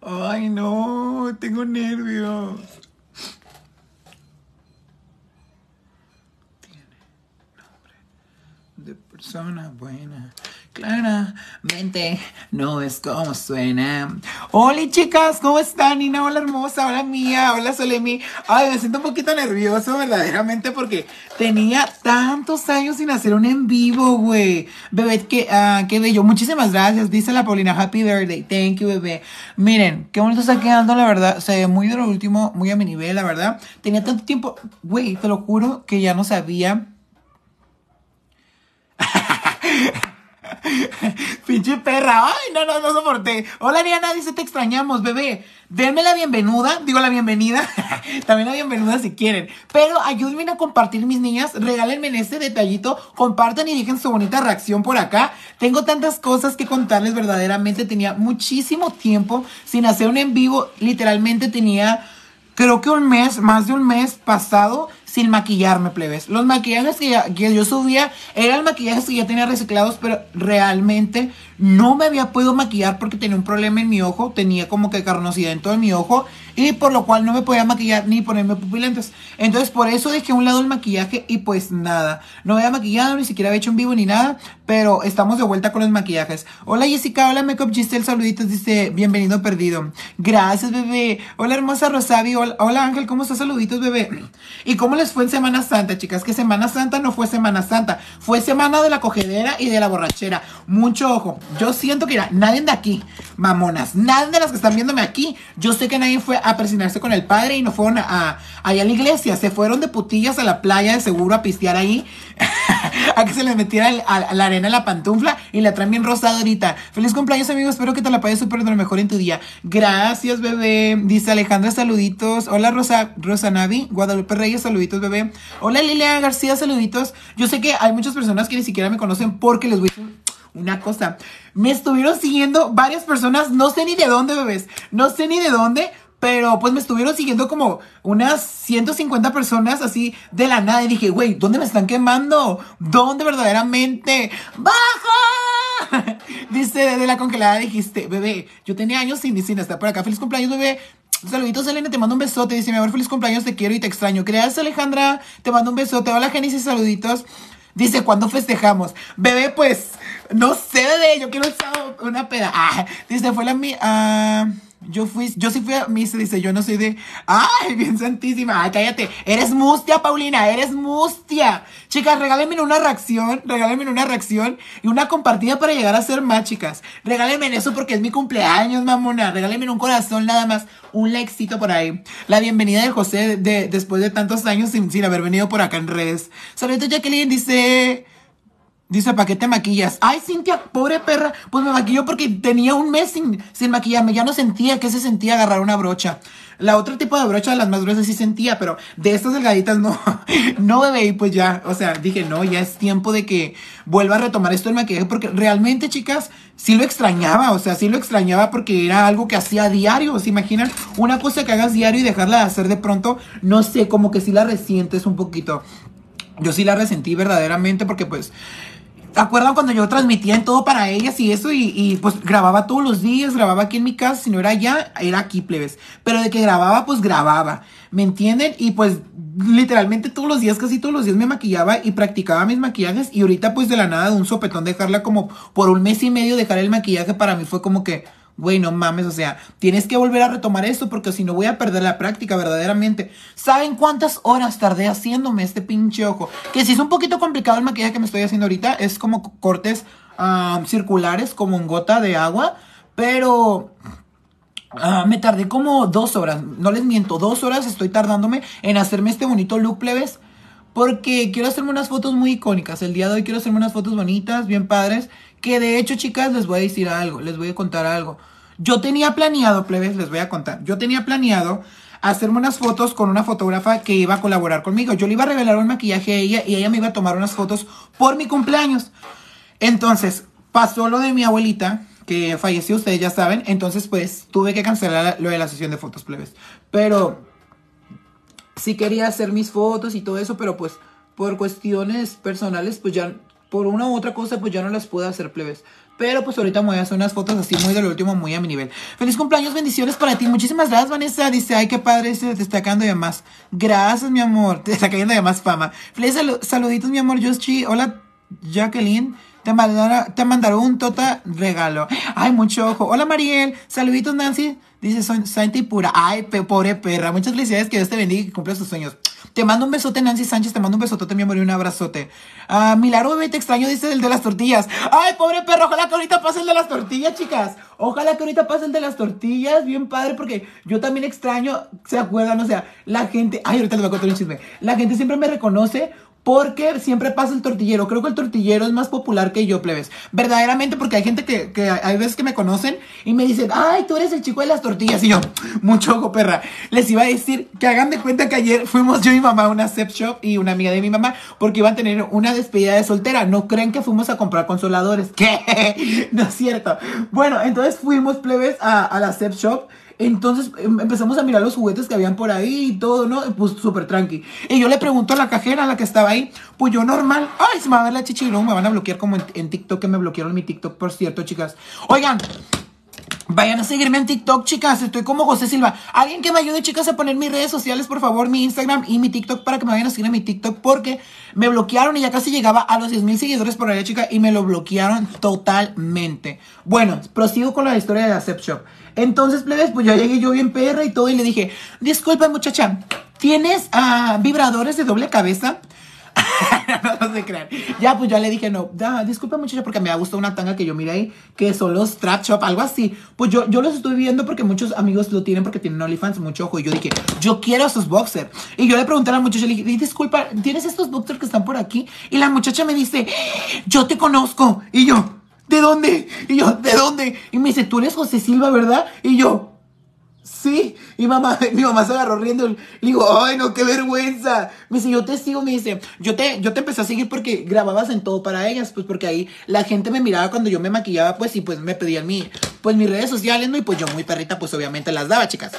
Ay, no, tengo nervios. Tiene nombre de persona buena. Claramente no es como suena. Hola chicas, ¿cómo están? Nina, hola hermosa, hola mía, hola Solemi. Ay, me siento un poquito nervioso verdaderamente porque tenía tantos años sin hacer un en vivo, güey. Bebé, qué, uh, qué bello. Muchísimas gracias, dice la Paulina. Happy birthday. Thank you, bebé. Miren, qué bonito está quedando, la verdad. O sea, muy de lo último, muy a mi nivel, la verdad. Tenía tanto tiempo, güey, te lo juro que ya no sabía. Pinche perra. Ay, no, no, no soporté. Hola, Ariana, dice, te extrañamos, bebé. Denme la bienvenida, digo la bienvenida, también la bienvenida si quieren. Pero ayúdenme a compartir, mis niñas. Regálenme en este detallito. Compartan y dejen su bonita reacción por acá. Tengo tantas cosas que contarles verdaderamente. Tenía muchísimo tiempo sin hacer un en vivo. Literalmente tenía, creo que un mes, más de un mes pasado sin maquillarme, plebes. Los maquillajes que, que, yo subía eran maquillajes que ya tenía reciclados, pero realmente no me había podido maquillar porque tenía un problema en mi ojo, tenía como que carnosidad en todo mi ojo y por lo cual no me podía maquillar ni ponerme pupilentes. Entonces por eso dejé a un lado el maquillaje y pues nada, no había maquillado, ni siquiera había hecho un vivo ni nada, pero estamos de vuelta con los maquillajes. Hola Jessica, hola Makeup Giselle, saluditos, dice, bienvenido perdido. Gracias bebé. Hola hermosa Rosavi, hola, hola Ángel, ¿cómo estás? Saluditos bebé. ¿Y cómo les fue en Semana Santa, chicas? Que Semana Santa no fue Semana Santa, fue Semana de la cogedera y de la borrachera. Mucho ojo. Yo siento que nadie de aquí, mamonas, nadie de las que están viéndome aquí. Yo sé que nadie fue a presionarse con el padre y no fueron a, allá a la iglesia. Se fueron de putillas a la playa de seguro a pistear ahí. a que se les metiera a, la arena en la pantufla y la traen bien rosada ahorita. Feliz cumpleaños, amigos. Espero que te la pases súper de lo mejor en tu día. Gracias, bebé. Dice Alejandra, saluditos. Hola, Rosa, Rosa Navi. Guadalupe Reyes, saluditos, bebé. Hola, Lilia García, saluditos. Yo sé que hay muchas personas que ni siquiera me conocen porque les voy a una cosa. Me estuvieron siguiendo varias personas, no sé ni de dónde, bebés. No sé ni de dónde, pero pues me estuvieron siguiendo como unas 150 personas así de la nada. Y dije, güey, ¿dónde me están quemando? ¿Dónde verdaderamente? ¡Baja! Dice de la congelada, dijiste, bebé, yo tenía años sin, sin estar por acá. Feliz cumpleaños, bebé. Saluditos, Elena, te mando un besote. Dice, mi amor, feliz cumpleaños, te quiero y te extraño. Gracias, Alejandra, te mando un besote. Hola, Genesis, saluditos. Dice, ¿cuándo festejamos? Bebé, pues, no sé, bebé, yo quiero una peda. Ah, dice, fue la mía. Yo fui, yo sí fui a misa, dice, yo no soy de. ¡Ay, bien santísima! ¡Ay, cállate! Eres mustia, Paulina, eres mustia. Chicas, regálenme una reacción, regálenme una reacción y una compartida para llegar a ser más, chicas. Regálenme eso porque es mi cumpleaños, mamona. Regálenme un corazón nada más, un likecito por ahí. La bienvenida de José de, después de tantos años sin, sin haber venido por acá en redes. Saludos, Jacqueline, dice. Dice, ¿para qué te maquillas? Ay, Cintia, pobre perra. Pues me maquilló porque tenía un mes sin, sin maquillarme. Ya no sentía que se sentía agarrar una brocha. La otro tipo de brocha, las más gruesas, sí sentía, pero de estas delgaditas no. no, bebé. Y pues ya, o sea, dije, no, ya es tiempo de que vuelva a retomar esto del maquillaje. Porque realmente, chicas, sí lo extrañaba. O sea, sí lo extrañaba porque era algo que hacía diario. ¿Se imaginan? Una cosa que hagas diario y dejarla de hacer de pronto, no sé, como que sí la resientes un poquito. Yo sí la resentí verdaderamente porque pues acuerdan cuando yo transmitía en todo para ellas y eso? Y, pues grababa todos los días, grababa aquí en mi casa, si no era allá, era aquí, plebes. Pero de que grababa, pues grababa, ¿me entienden? Y pues literalmente todos los días, casi todos los días me maquillaba y practicaba mis maquillajes. Y ahorita pues de la nada, de un sopetón, dejarla como por un mes y medio, dejar el maquillaje para mí fue como que Güey, no mames, o sea, tienes que volver a retomar esto porque si no voy a perder la práctica verdaderamente. ¿Saben cuántas horas tardé haciéndome este pinche ojo? Que si es un poquito complicado el maquillaje que me estoy haciendo ahorita, es como cortes circulares, como en gota de agua, pero... Ah, me tardé como dos horas, no les miento, dos horas estoy tardándome en hacerme este bonito look, plebes. Porque quiero hacerme unas fotos muy icónicas. El día de hoy quiero hacerme unas fotos bonitas, bien padres. Que de hecho, chicas, les voy a decir algo, les voy a contar algo. Yo tenía planeado, plebes, les voy a contar. Yo tenía planeado hacerme unas fotos con una fotógrafa que iba a colaborar conmigo. Yo le iba a revelar un maquillaje a ella y ella me iba a tomar unas fotos por mi cumpleaños. Entonces, pasó lo de mi abuelita, que falleció, ustedes ya saben. Entonces, pues, tuve que cancelar lo de la sesión de fotos, plebes. Pero, sí quería hacer mis fotos y todo eso, pero pues, por cuestiones personales, pues ya por una u otra cosa, pues ya no las puedo hacer, plebes. Pero pues ahorita me voy a hacer unas fotos así muy del último, muy a mi nivel. Feliz cumpleaños, bendiciones para ti. Muchísimas gracias, Vanessa. Dice, ay, qué padre, se te está cayendo de más. Gracias, mi amor. Te está cayendo de más fama. Feliz saluditos, mi amor, Yoshi. Hola, Jacqueline. Te mandará, te un tota regalo. Ay, mucho ojo. Hola, Mariel. Saluditos, Nancy. Dice, soy santa y pura. Ay, pobre perra. Muchas felicidades. Que Dios te bendiga y que cumpla tus sueños. Te mando un besote, Nancy Sánchez. Te mando un besote, mi amor, y un abrazote. Ah, Milagro bebé, te extraño, dice el de las tortillas. Ay, pobre perro. Ojalá que ahorita pase el de las tortillas, chicas. Ojalá que ahorita pase el de las tortillas. Bien padre, porque yo también extraño. ¿Se acuerdan? O sea, la gente. Ay, ahorita les voy a contar un chisme. La gente siempre me reconoce porque siempre pasa el tortillero. Creo que el tortillero es más popular que yo, plebes. Verdaderamente, porque hay gente que, que hay veces que me conocen y me dicen, ay, tú eres el chico de las tortillas. Y yo, mucho ojo, perra. Les iba a decir que hagan de cuenta que ayer fuimos yo y mi mamá a una Zep Shop y una amiga de mi mamá porque iban a tener una despedida de soltera. No creen que fuimos a comprar consoladores. ¿Qué? no es cierto. Bueno, entonces fuimos, plebes, a, la Zep Shop. Entonces em, empezamos a mirar los juguetes que habían por ahí y todo, ¿no? Pues súper tranqui. Y yo le pregunto a la cajera, a la que estaba ahí, pues yo normal, ay, se me va a ver la chichi me van a bloquear como en, TikTok, que me bloquearon mi TikTok, por cierto, chicas. Oigan, Vayan a seguirme en TikTok, chicas. Estoy como José Silva. Alguien que me ayude, chicas, a poner mis redes sociales, por favor, mi Instagram y mi TikTok para que me vayan a seguir en mi TikTok porque me bloquearon y ya casi llegaba a los 10 mil seguidores por allá, chica, y me lo bloquearon totalmente. Bueno, prosigo con la historia de la Shop. Entonces, plebes, pues ya llegué yo bien perra y todo y le dije, disculpa muchacha, ¿tienes uh, vibradores de doble cabeza? no. Ya, pues yo le dije, no, disculpa muchacha porque me ha gustado una tanga que yo miré ahí, que son los Trap Shop, algo así. Pues yo, yo los estoy viendo porque muchos amigos lo tienen porque tienen OnlyFans, mucho ojo. Y yo dije, yo quiero esos boxers. Y yo le pregunté a la muchacha, le dije, disculpa, ¿tienes estos boxers que están por aquí? Y la muchacha me dice, yo te conozco. Y yo, ¿de dónde? Y yo, ¿de dónde? Y me dice, tú eres José Silva, ¿verdad? Y yo, sí. Y mamá, mi mamá se agarró riendo. Le digo, ay, no, qué vergüenza. Me dice, yo te sigo, me dice, yo te, yo te empecé a seguir porque grababas en todo para ellas, pues porque ahí la gente me miraba cuando yo me maquillaba, pues, y pues me pedían mi, pues mis redes sociales, ¿no? Y pues yo muy perrita, pues obviamente las daba, chicas.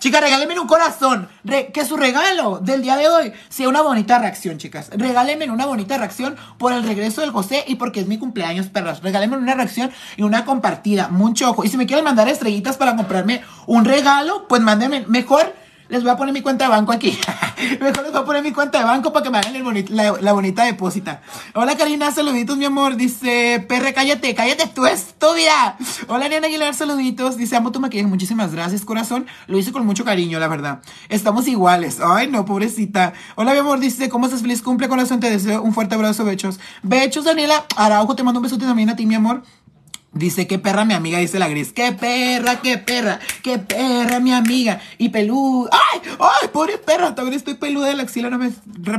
Chicas, regálenme un corazón. que su regalo del día de hoy sea una bonita reacción, chicas. Regálenme una bonita reacción por el regreso del José y porque es mi cumpleaños, perras. Regálenme una reacción y una compartida. Mucho ojo. Y si me quieren mandar estrellitas para comprarme un regalo, pues mándenme mejor les voy a poner mi cuenta de banco aquí. Mejor les voy a poner mi cuenta de banco para que me hagan la, bonita depósita. Hola Karina, saluditos mi amor. Dice, perre, cállate, cállate tú estúpida. Hola Ariana Aguilar, saluditos. Dice, amo tu maquillaje. Muchísimas gracias, corazón. Lo hice con mucho cariño, la verdad. Estamos iguales. Ay, no, pobrecita. Hola mi amor, dice, ¿cómo estás? Feliz cumple, corazón. Te deseo un fuerte abrazo, bechos. Bechos, Daniela. Araujo, te mando un besote también a ti, mi amor. Dice, qué perra mi amiga, dice la gris. Qué perra, qué perra, qué perra mi amiga. Y peluda. ¡Ay! ¡Ay! Pobre perra, también estoy peluda de la axila, no me he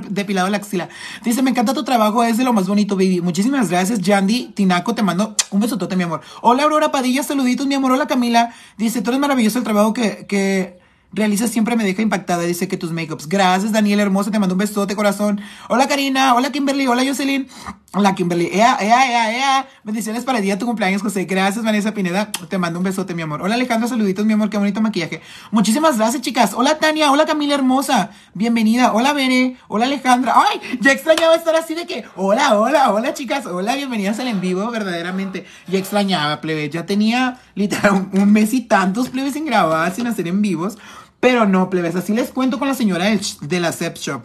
depilado la axila. Dice, me encanta tu trabajo, es de lo más bonito, baby. Muchísimas gracias, Yandy. Tinaco, te mando un besotote, mi amor. Hola, Aurora Padilla, saluditos, mi amor. Hola, Camila. Dice, tú eres maravilloso el trabajo que, que Realiza siempre me deja impactada, dice que tus makeups. Gracias, Daniel, hermoso, te mando un besote, corazón. Hola, Karina. Hola, Kimberly. Hola, Jocelyn. Hola, Kimberly. Ea, ea, ea, ea. Bendiciones para el día de tu cumpleaños, José. Gracias, Vanessa Pineda. Te mando un besote, mi amor. Hola, Alejandro. Saluditos, mi amor. Qué bonito maquillaje. Muchísimas gracias, chicas. Hola, Tania. Hola, Camila, hermosa. Bienvenida. Hola, Bere. Hola, Alejandra. Ay, ya extrañaba estar así de que. Hola, hola, hola, chicas. Hola, bienvenidas al en vivo, verdaderamente. Ya extrañaba, plebe. Ya tenía literal un, mes y tantos plebes sin grabar, sin hacer en vivos. Pero no, plebes, así les cuento con la señora de la Zep Shop.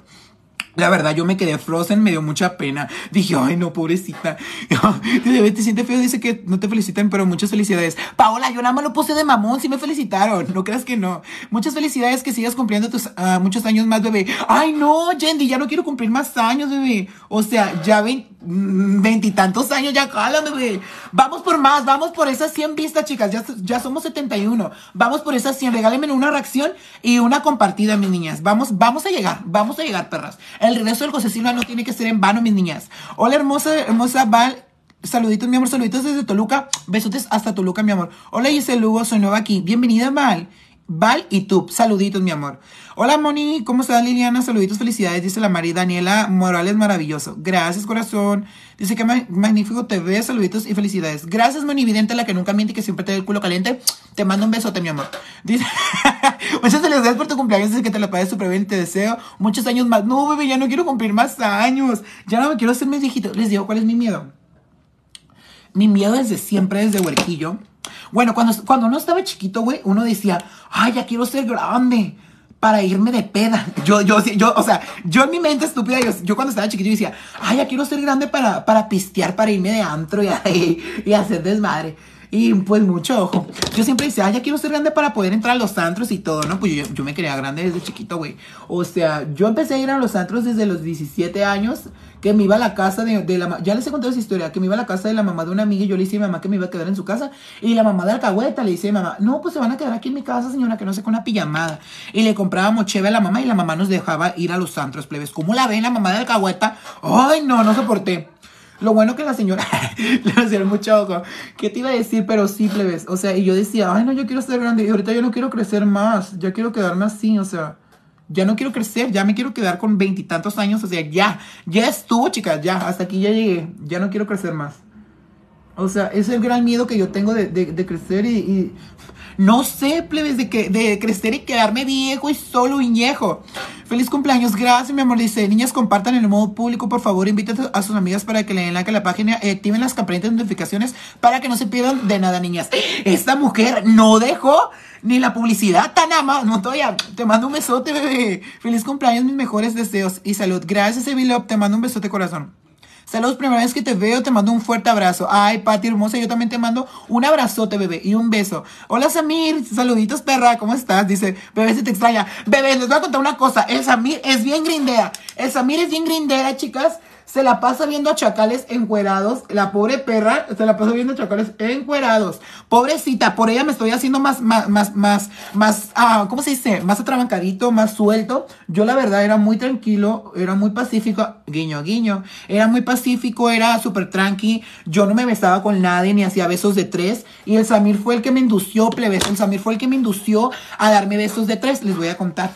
La verdad, yo me quedé frozen, me dio mucha pena. Dije, ay, no, pobrecita. te siente feo, dice que no te felicitan, pero muchas felicidades. Paola, yo nada más lo puse de mamón, sí me felicitaron. No creas que no. Muchas felicidades, que sigas cumpliendo tus ah, muchos años más, bebé. Ay, no, Yendi, ya no quiero cumplir más años, bebé. O sea, ya mm, veintitantos años, ya cala, bebé. Vamos por más, vamos por esas 100 vistas, chicas. Ya, ya somos 71. Vamos por esas 100. Regálenme una reacción y una compartida, mis niñas. Vamos, vamos a llegar, vamos a llegar, perras. El regreso del José Silva no tiene que ser en vano, mis niñas. Hola, hermosa, hermosa Val. Saluditos, mi amor, saluditos desde Toluca. Besotes hasta Toluca, mi amor. Hola, Giselle Lugo, soy nueva aquí. Bienvenida, Val. Val y tú. Saluditos, mi amor. Hola, Moni. ¿Cómo estás, Liliana? Saluditos, felicidades. Dice la María Daniela Morales, maravilloso. Gracias, corazón. Dice que magnífico te ves. Saluditos y felicidades. Gracias, Moni Vidente, la que nunca miente y que siempre te da el culo caliente. Te mando un besote, mi amor. Dice, Muchas felicidades por tu cumpleaños, es que te lo pagues súper bien, te deseo muchos años más. No, bebé, ya no quiero cumplir más años. Ya no me quiero hacer más viejito. Les digo, ¿cuál es mi miedo? Mi miedo desde siempre, desde huerquillo. Bueno, cuando, cuando uno estaba chiquito, güey, uno decía, ay, ya quiero ser grande para irme de peda. Yo, yo, yo, o sea, yo en mi mente estúpida, yo, cuando estaba chiquito decía, ay, ya quiero ser grande para, para pistear, para irme de antro y, y hacer desmadre. Y pues mucho ojo. Yo siempre decía, ah, ya quiero ser grande para poder entrar a los antros y todo, ¿no? Pues yo, me quería grande desde chiquito, güey. O sea, yo empecé a ir a los antros desde los 17 años, que me iba a la casa de, de la... Ya les he contado esa historia, que me iba a la casa de la mamá de una amiga y yo le dije a mi mamá que me iba a quedar en su casa. Y la mamá de Alcahueta le dice a mi mamá, no, pues se van a quedar aquí en mi casa, señora, que no sé, con una pijamada. Y le comprábamos cheve a la mamá y la mamá nos dejaba ir a los antros, plebes. ¿Cómo la ven la mamá de Alcahueta? Ay, no, no soporté. Lo bueno que la señora le va a hacer mucho ojo. ¿Qué te iba a decir? Pero sí, plebes. O sea, y yo decía, ay, no, yo quiero ser grande. Y ahorita yo no quiero crecer más. Ya quiero quedarme así, o sea. Ya no quiero crecer, ya me quiero quedar con veintitantos años. O sea, ya, ya estuvo, chicas, ya, hasta aquí ya llegué. Ya no quiero crecer más. O sea, es el gran miedo que yo tengo de, de, crecer y, no sé, plebes, de, que, de crecer y quedarme viejo y solo viejo. Feliz cumpleaños, gracias, mi amor. Dice, niñas, compartan en el modo público, por favor, inviten a sus amigas para que le den like a la página y activen las campanitas de notificaciones para que no se pierdan de nada, niñas. Esta mujer no dejó ni la publicidad tan ama. Todavía. Te mando un besote, bebé. Feliz cumpleaños, mis mejores deseos y salud. Gracias, Evilop. Te mando un besote, corazón. Saludos, primera vez que te veo, te mando un fuerte abrazo. Ay, Pati hermosa, yo también te mando un abrazote, bebé, y un beso. Hola, Samir, saluditos, perra, ¿cómo estás? Dice, bebé, se te extraña. Bebé, les voy a contar una cosa, el Samir es bien grindera. El Samir es bien grindera, chicas se la pasa viendo a chacales encuerados. La pobre perra se la pasa viendo a chacales encuerados. Pobrecita, por ella me estoy haciendo más, más, más, más, más, ah, ¿cómo se dice? Más atrabancadito, más suelto. Yo la verdad era muy tranquilo, era muy pacífico, guiño, guiño. Era muy pacífico, era súper tranqui. Yo no me besaba con nadie ni hacía besos de tres. Y el Samir fue el que me indució, plebes. El Samir fue el que me indució a darme besos de tres. Les voy a contar.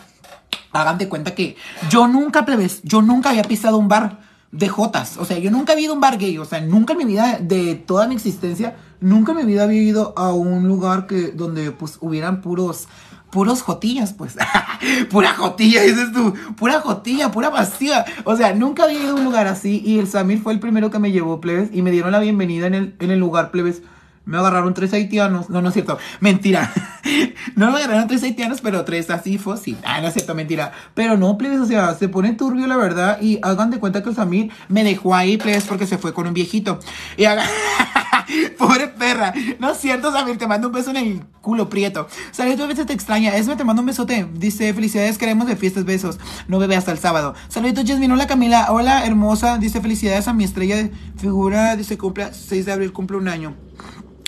Hagan de cuenta que yo nunca, plebes, yo nunca había pisado un bar de Jotas. O sea, yo nunca he ido un bar gay. O sea, nunca en mi vida, de toda mi existencia, nunca en mi vida había ido a un lugar que, donde pues hubieran puros, puros jotillas, pues. pura jotilla, dices tú. Pura jotilla, pura vacía. O sea, nunca había ido a un lugar así. Y el Samir fue el primero que me llevó, plebes. Y me dieron la bienvenida en el, en el lugar, plebes. Me agarraron tres haitianos. No, no es cierto. Mentira. no me agarraron tres haitianos, pero tres así sí. Ah, no es cierto, mentira. Pero no, plebes, o sea, se pone turbio la verdad. Y hagan de cuenta que el Samir me dejó ahí, plebes, porque se fue con un viejito. Y hagan... Pobre perra. No es cierto, Samir. Te mando un beso en el culo prieto. Saludos, veces te extraña. Esme, te mando un besote. Dice, felicidades, queremos de fiestas, besos. No bebe hasta el sábado. Saludos, Jasmine. Hola, Camila. Hola, hermosa. Dice, felicidades a mi estrella de figura. Dice, cumple 6 de abril, cumple un año.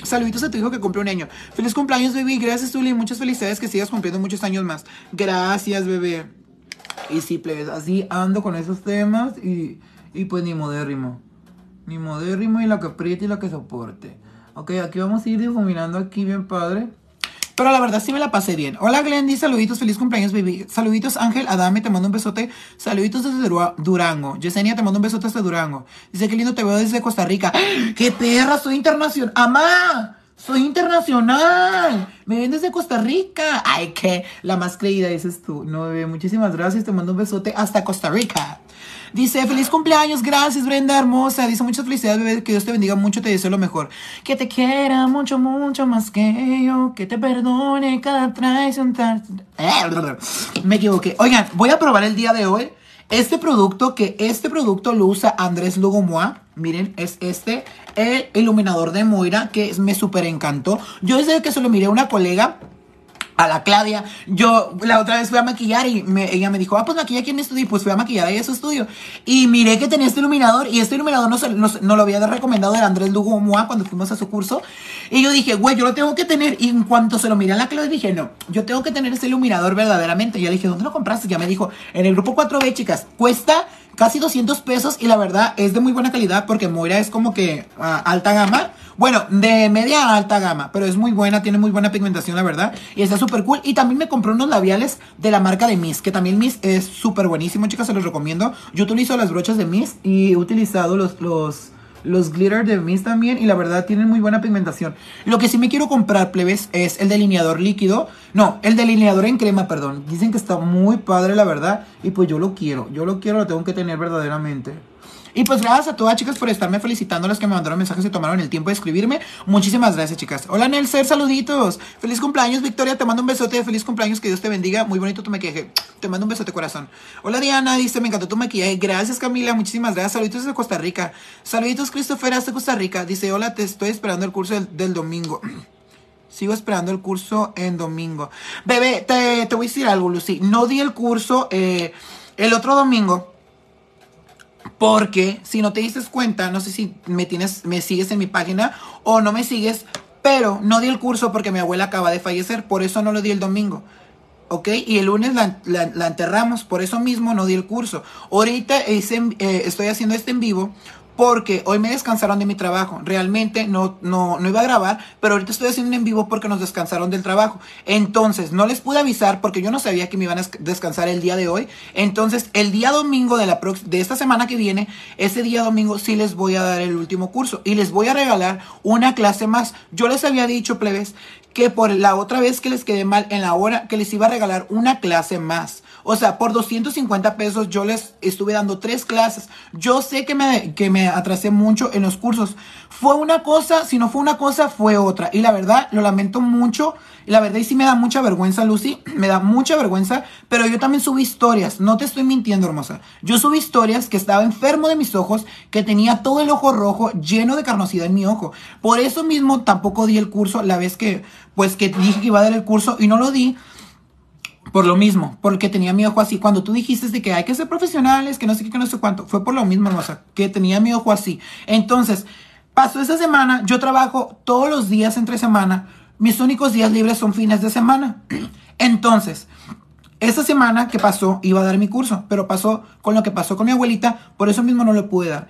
Saluditos a tu hijo que cumple un año. Feliz cumpleaños, bebé. Gracias, Tuli. Muchas felicidades que sigas cumpliendo muchos años más. Gracias, bebé. Y sí, plebes, así ando con esos temas y, y pues ni modérrimo. Ni modérrimo y la que apriete y la que soporte. Ok, aquí vamos a ir difuminando aquí bien padre. Pero la verdad sí me la pasé bien. Hola Glendy, saluditos, feliz cumpleaños, baby. Saluditos Ángel, Adame, te mando un besote. Saluditos desde Durango. Yesenia, te mando un besote desde Durango. Dice que lindo te veo desde Costa Rica. ¡Qué perra! Soy internacional. ¡Amá! Soy internacional. Me ven desde Costa Rica. Ay, qué. La más creída dices tú. No, bebé. Muchísimas gracias. Te mando un besote hasta Costa Rica. Dice, feliz cumpleaños, gracias Brenda, hermosa. Dice, muchas felicidades, bebé, que Dios te bendiga mucho, te deseo lo mejor. Que te quiera mucho, mucho más que yo, que te perdone cada traición. Me equivoqué. Oigan, voy a probar el día de hoy este producto, que este producto lo usa Andrés Lugomoa. Miren, es este, el iluminador de Moira, que me súper encantó. Yo desde que se lo miré a una colega, a la Claudia. Yo la otra vez fui a maquillar y ella me dijo, ah, pues maquilla aquí en mi estudio. Y pues fui a maquillar ahí a su estudio. Y miré que tenía este iluminador. Y este iluminador no, no, lo había recomendado el Andrés Lugo Moa cuando fuimos a su curso. Y yo dije, güey, yo lo tengo que tener. Y en cuanto se lo miré a la Claudia, dije, no, yo tengo que tener este iluminador verdaderamente. Y ya dije, ¿dónde lo compraste? Ya me dijo, en el grupo 4B, chicas, cuesta casi 200 pesos. Y la verdad es de muy buena calidad porque Moira es como que ah, alta gama. Bueno, de media a alta gama, pero es muy buena, tiene muy buena pigmentación, la verdad. Y está súper cool. Y también me compré unos labiales de la marca de Miss, que también Miss es súper buenísimo, chicas, se los recomiendo. Yo utilizo las brochas de Miss y he utilizado los, los, los glitter de Miss también. Y la verdad tienen muy buena pigmentación. Lo que sí me quiero comprar, plebes, es el delineador líquido. No, el delineador en crema, perdón. Dicen que está muy padre, la verdad. Y pues yo lo quiero. Yo lo quiero, lo tengo que tener verdaderamente. Y pues gracias a todas chicas por estarme felicitando, las que me mandaron mensajes y tomaron el tiempo de escribirme. Muchísimas gracias chicas. Hola Nelser, saluditos. Feliz cumpleaños Victoria, te mando un besote. Feliz cumpleaños, que Dios te bendiga. Muy bonito tu maquillaje. Te mando un besote corazón. Hola Diana, dice, me encantó tu maquillaje. Gracias Camila, muchísimas gracias. Saluditos desde Costa Rica. Saluditos Christopher, hasta Costa Rica. Dice, hola, te estoy esperando el curso del, domingo. Sigo esperando el curso en domingo. Bebé, te, te, voy a decir algo, Lucy. No di el curso eh, el otro domingo porque si no te dices cuenta, no sé si me tienes, me sigues en mi página o no me sigues, pero no di el curso porque mi abuela acaba de fallecer, por eso no lo di el domingo. ¿ok? Y el lunes la, enterramos, por eso mismo no di el curso. Ahorita eh, estoy haciendo este en vivo porque hoy me descansaron de mi trabajo. Realmente no, no, no iba a grabar, pero ahorita estoy haciendo en vivo porque nos descansaron del trabajo. Entonces, no les pude avisar porque yo no sabía que me iban a descansar el día de hoy. Entonces, el día domingo de, la de esta semana que viene, ese día domingo sí les voy a dar el último curso y les voy a regalar una clase más. Yo les había dicho, plebes, que por la otra vez que les quedé mal en la hora, que les iba a regalar una clase más. O sea, por 250 pesos yo les estuve dando tres clases. Yo sé que me, que me atrasé mucho en los cursos. Fue una cosa, si no fue una cosa, fue otra. Y la verdad, lo lamento mucho. Y la verdad, y sí me da mucha vergüenza, Lucy. Me da mucha vergüenza. Pero yo también subí historias. No te estoy mintiendo, hermosa. Yo subí historias que estaba enfermo de mis ojos, que tenía todo el ojo rojo lleno de carnosidad en mi ojo. Por eso mismo tampoco di el curso la vez que, pues, que dije que iba a dar el curso y no lo di por lo mismo, porque tenía mi ojo así. Cuando tú dijiste de que hay que ser profesionales, que no sé qué, que no sé cuánto, fue por lo mismo, hermosa, que tenía mi ojo así. Entonces, pasó esa semana, yo trabajo todos los días entre semana, mis únicos días libres son fines de semana. Entonces, esa semana que pasó iba a dar mi curso, pero pasó con lo que pasó con mi abuelita, por eso mismo no lo pude dar.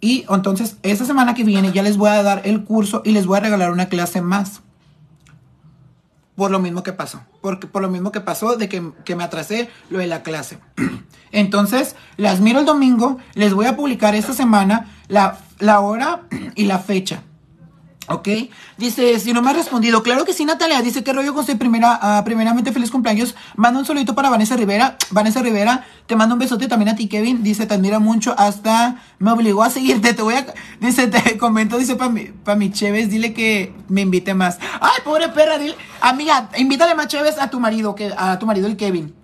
Y entonces, esa semana que viene ya les voy a dar el curso y les voy a regalar una clase más por lo mismo que pasó. Porque, por lo mismo que pasó de que, que me atrasé lo de la clase. Entonces, las miro el domingo. Les voy a publicar esta semana la, la hora y la fecha. ¿Ok? Dice, si no me ha respondido, claro que sí, Natalia. Dice, ¿qué rollo con su primera, uh, primeramente feliz cumpleaños? Manda un solito para Vanessa Rivera. Vanessa Rivera, te mando un besote también a ti, Kevin. Dice, te admira mucho, hasta me obligó a seguirte. Te voy a, dice, te comento, dice, para mi, pa mi Chévez, dile que me invite más. Ay, pobre perra, dile, amiga, invítale más Chévez a tu marido, que, a tu marido, el Kevin.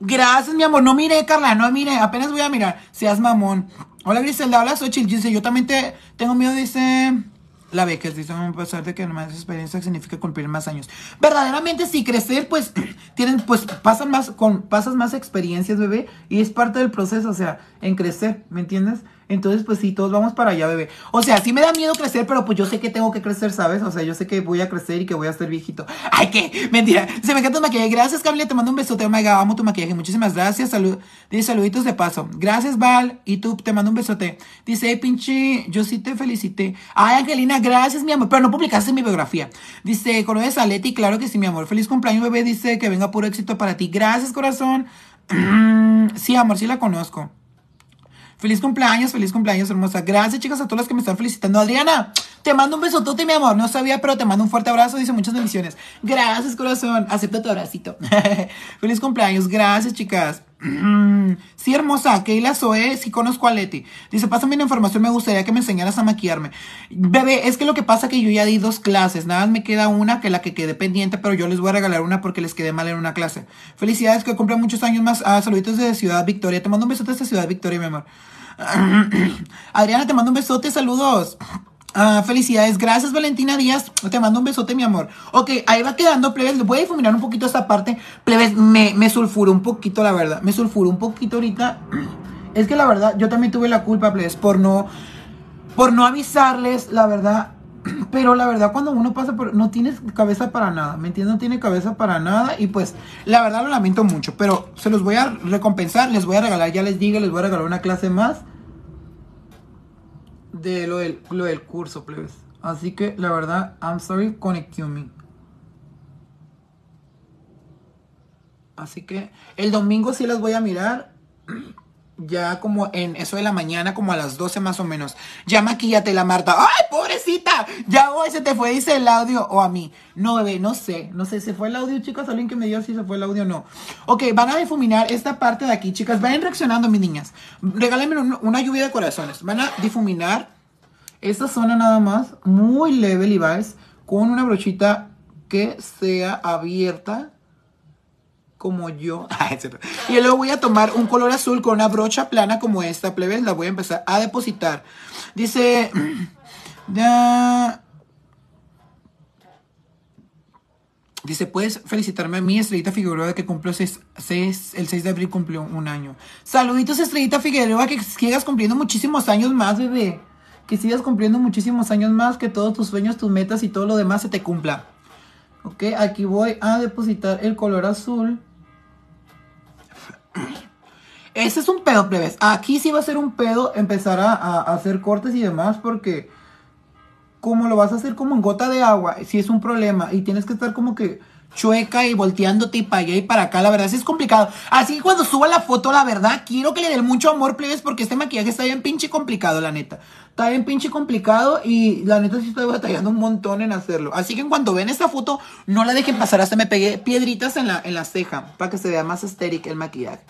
Gracias, mi amor. No mire, Carla, no mire. Apenas voy a mirar. Seas mamón. Hola Griselda, hola Xochitl, dice, yo también te, tengo miedo, dice la beca, dice, a pesar de que más experiencia significa cumplir más años. Verdaderamente, si crecer, pues, tienen, pues, pasan más, con, pasas más experiencias, bebé, y es parte del proceso, o sea, en crecer, ¿me entiendes? Entonces, pues sí, todos vamos para allá, bebé. O sea, sí me da miedo crecer, pero pues yo sé que tengo que crecer, ¿sabes? O sea, yo sé que voy a crecer y que voy a ser viejito. Ay, qué mentira. Se me encanta tu maquillaje. Gracias, Camila. Te mando un besote. Oh my God, amo tu maquillaje. Muchísimas gracias. Salud. Dice saluditos de paso. Gracias, Val. Y tú, te mando un besote. Dice, pinche, yo sí te felicité. Ay, Angelina, gracias, mi amor. Pero no publicaste mi biografía. Dice, conoces a Leti. Claro que sí, mi amor. Feliz cumpleaños, bebé. Dice que venga puro éxito para ti. Gracias, corazón. sí, amor, sí la conozco. Feliz cumpleaños, feliz cumpleaños, hermosa. Gracias, chicas, a todas las que me están felicitando. Adriana, te mando un besotote, mi amor. No sabía, pero te mando un fuerte abrazo. Dice muchas bendiciones. Gracias, corazón. Acepta tu abracito. feliz cumpleaños. Gracias, chicas. sí, hermosa. Keila Zoe, sí conozco a Leti. Dice, pásame la información, me gustaría que me enseñaras a maquillarme. Bebé, es que lo que pasa es que yo ya di dos clases. Nada más me queda una que la que quede pendiente, pero yo les voy a regalar una porque les quedé mal en una clase. Felicidades, que cumplan muchos años más. Ah, saluditos desde Ciudad Victoria. Te mando un besote desde Ciudad Victoria, mi amor. Adriana, te mando un besote, saludos. Ah, felicidades, gracias Valentina Díaz, te mando un besote mi amor. Ok, ahí va quedando, plebes, voy a difuminar un poquito esta parte. Plebes, me, me sulfuró un poquito, la verdad, me sulfuró un poquito ahorita. Es que la verdad, yo también tuve la culpa, plebes, por no, por no avisarles, la verdad. Pero la verdad, cuando uno pasa por. No tienes cabeza para nada, ¿me entiendes? No tiene cabeza para nada. Y pues, la verdad lo lamento mucho. Pero se los voy a recompensar, les voy a regalar, ya les digo, les voy a regalar una clase más. De lo del, lo del curso, plebes. Así que la verdad, I'm sorry, connect me. Así que el domingo sí las voy a mirar. ya como en eso de la mañana, como a las 12 más o menos. Ya maquíllate la Marta. ¡Ay, pobrecita! Ya hoy se te fue, dice el audio. O a mí. No, bebé, no sé. No sé, ¿se fue el audio, chicas? Alguien que me diga si se fue el audio o no. Ok, van a difuminar esta parte de aquí, chicas. Vayan reaccionando, mis niñas. Regálenme una lluvia de corazones. Van a difuminar esta zona nada más. Muy leve, Levi's. Con una brochita que sea abierta como yo. Ah, y luego voy a tomar un color azul con una brocha plana como esta, plebes. La voy a empezar a depositar. Dice... Ya... Dice, puedes felicitarme a mí, Estrellita Figueroa, que cumplió seis, el 6 de abril cumplió un año. Saluditos, Estrellita Figueroa, que sigas cumpliendo muchísimos años más, bebé. Que sigas cumpliendo muchísimos años más, que todos tus sueños, tus metas y todo lo demás se te cumpla. Ok, aquí voy a depositar el color azul. Ese es un pedo, plebes. Aquí sí va a ser un pedo empezar a, hacer cortes y demás porque como lo vas a hacer como en gota de agua, si es un problema y tienes que estar como que chueca y volteándote y para allá y para acá, la verdad sí es complicado. Así que cuando suba la foto, la verdad, quiero que le den mucho amor, plebes, porque este maquillaje está bien pinche complicado, la neta. Está bien pinche complicado y la neta sí estoy batallando un montón en hacerlo. Así que en cuanto ven esta foto, no la dejen pasar, hasta me pegué piedritas en la, en la ceja para que se vea más estérico el maquillaje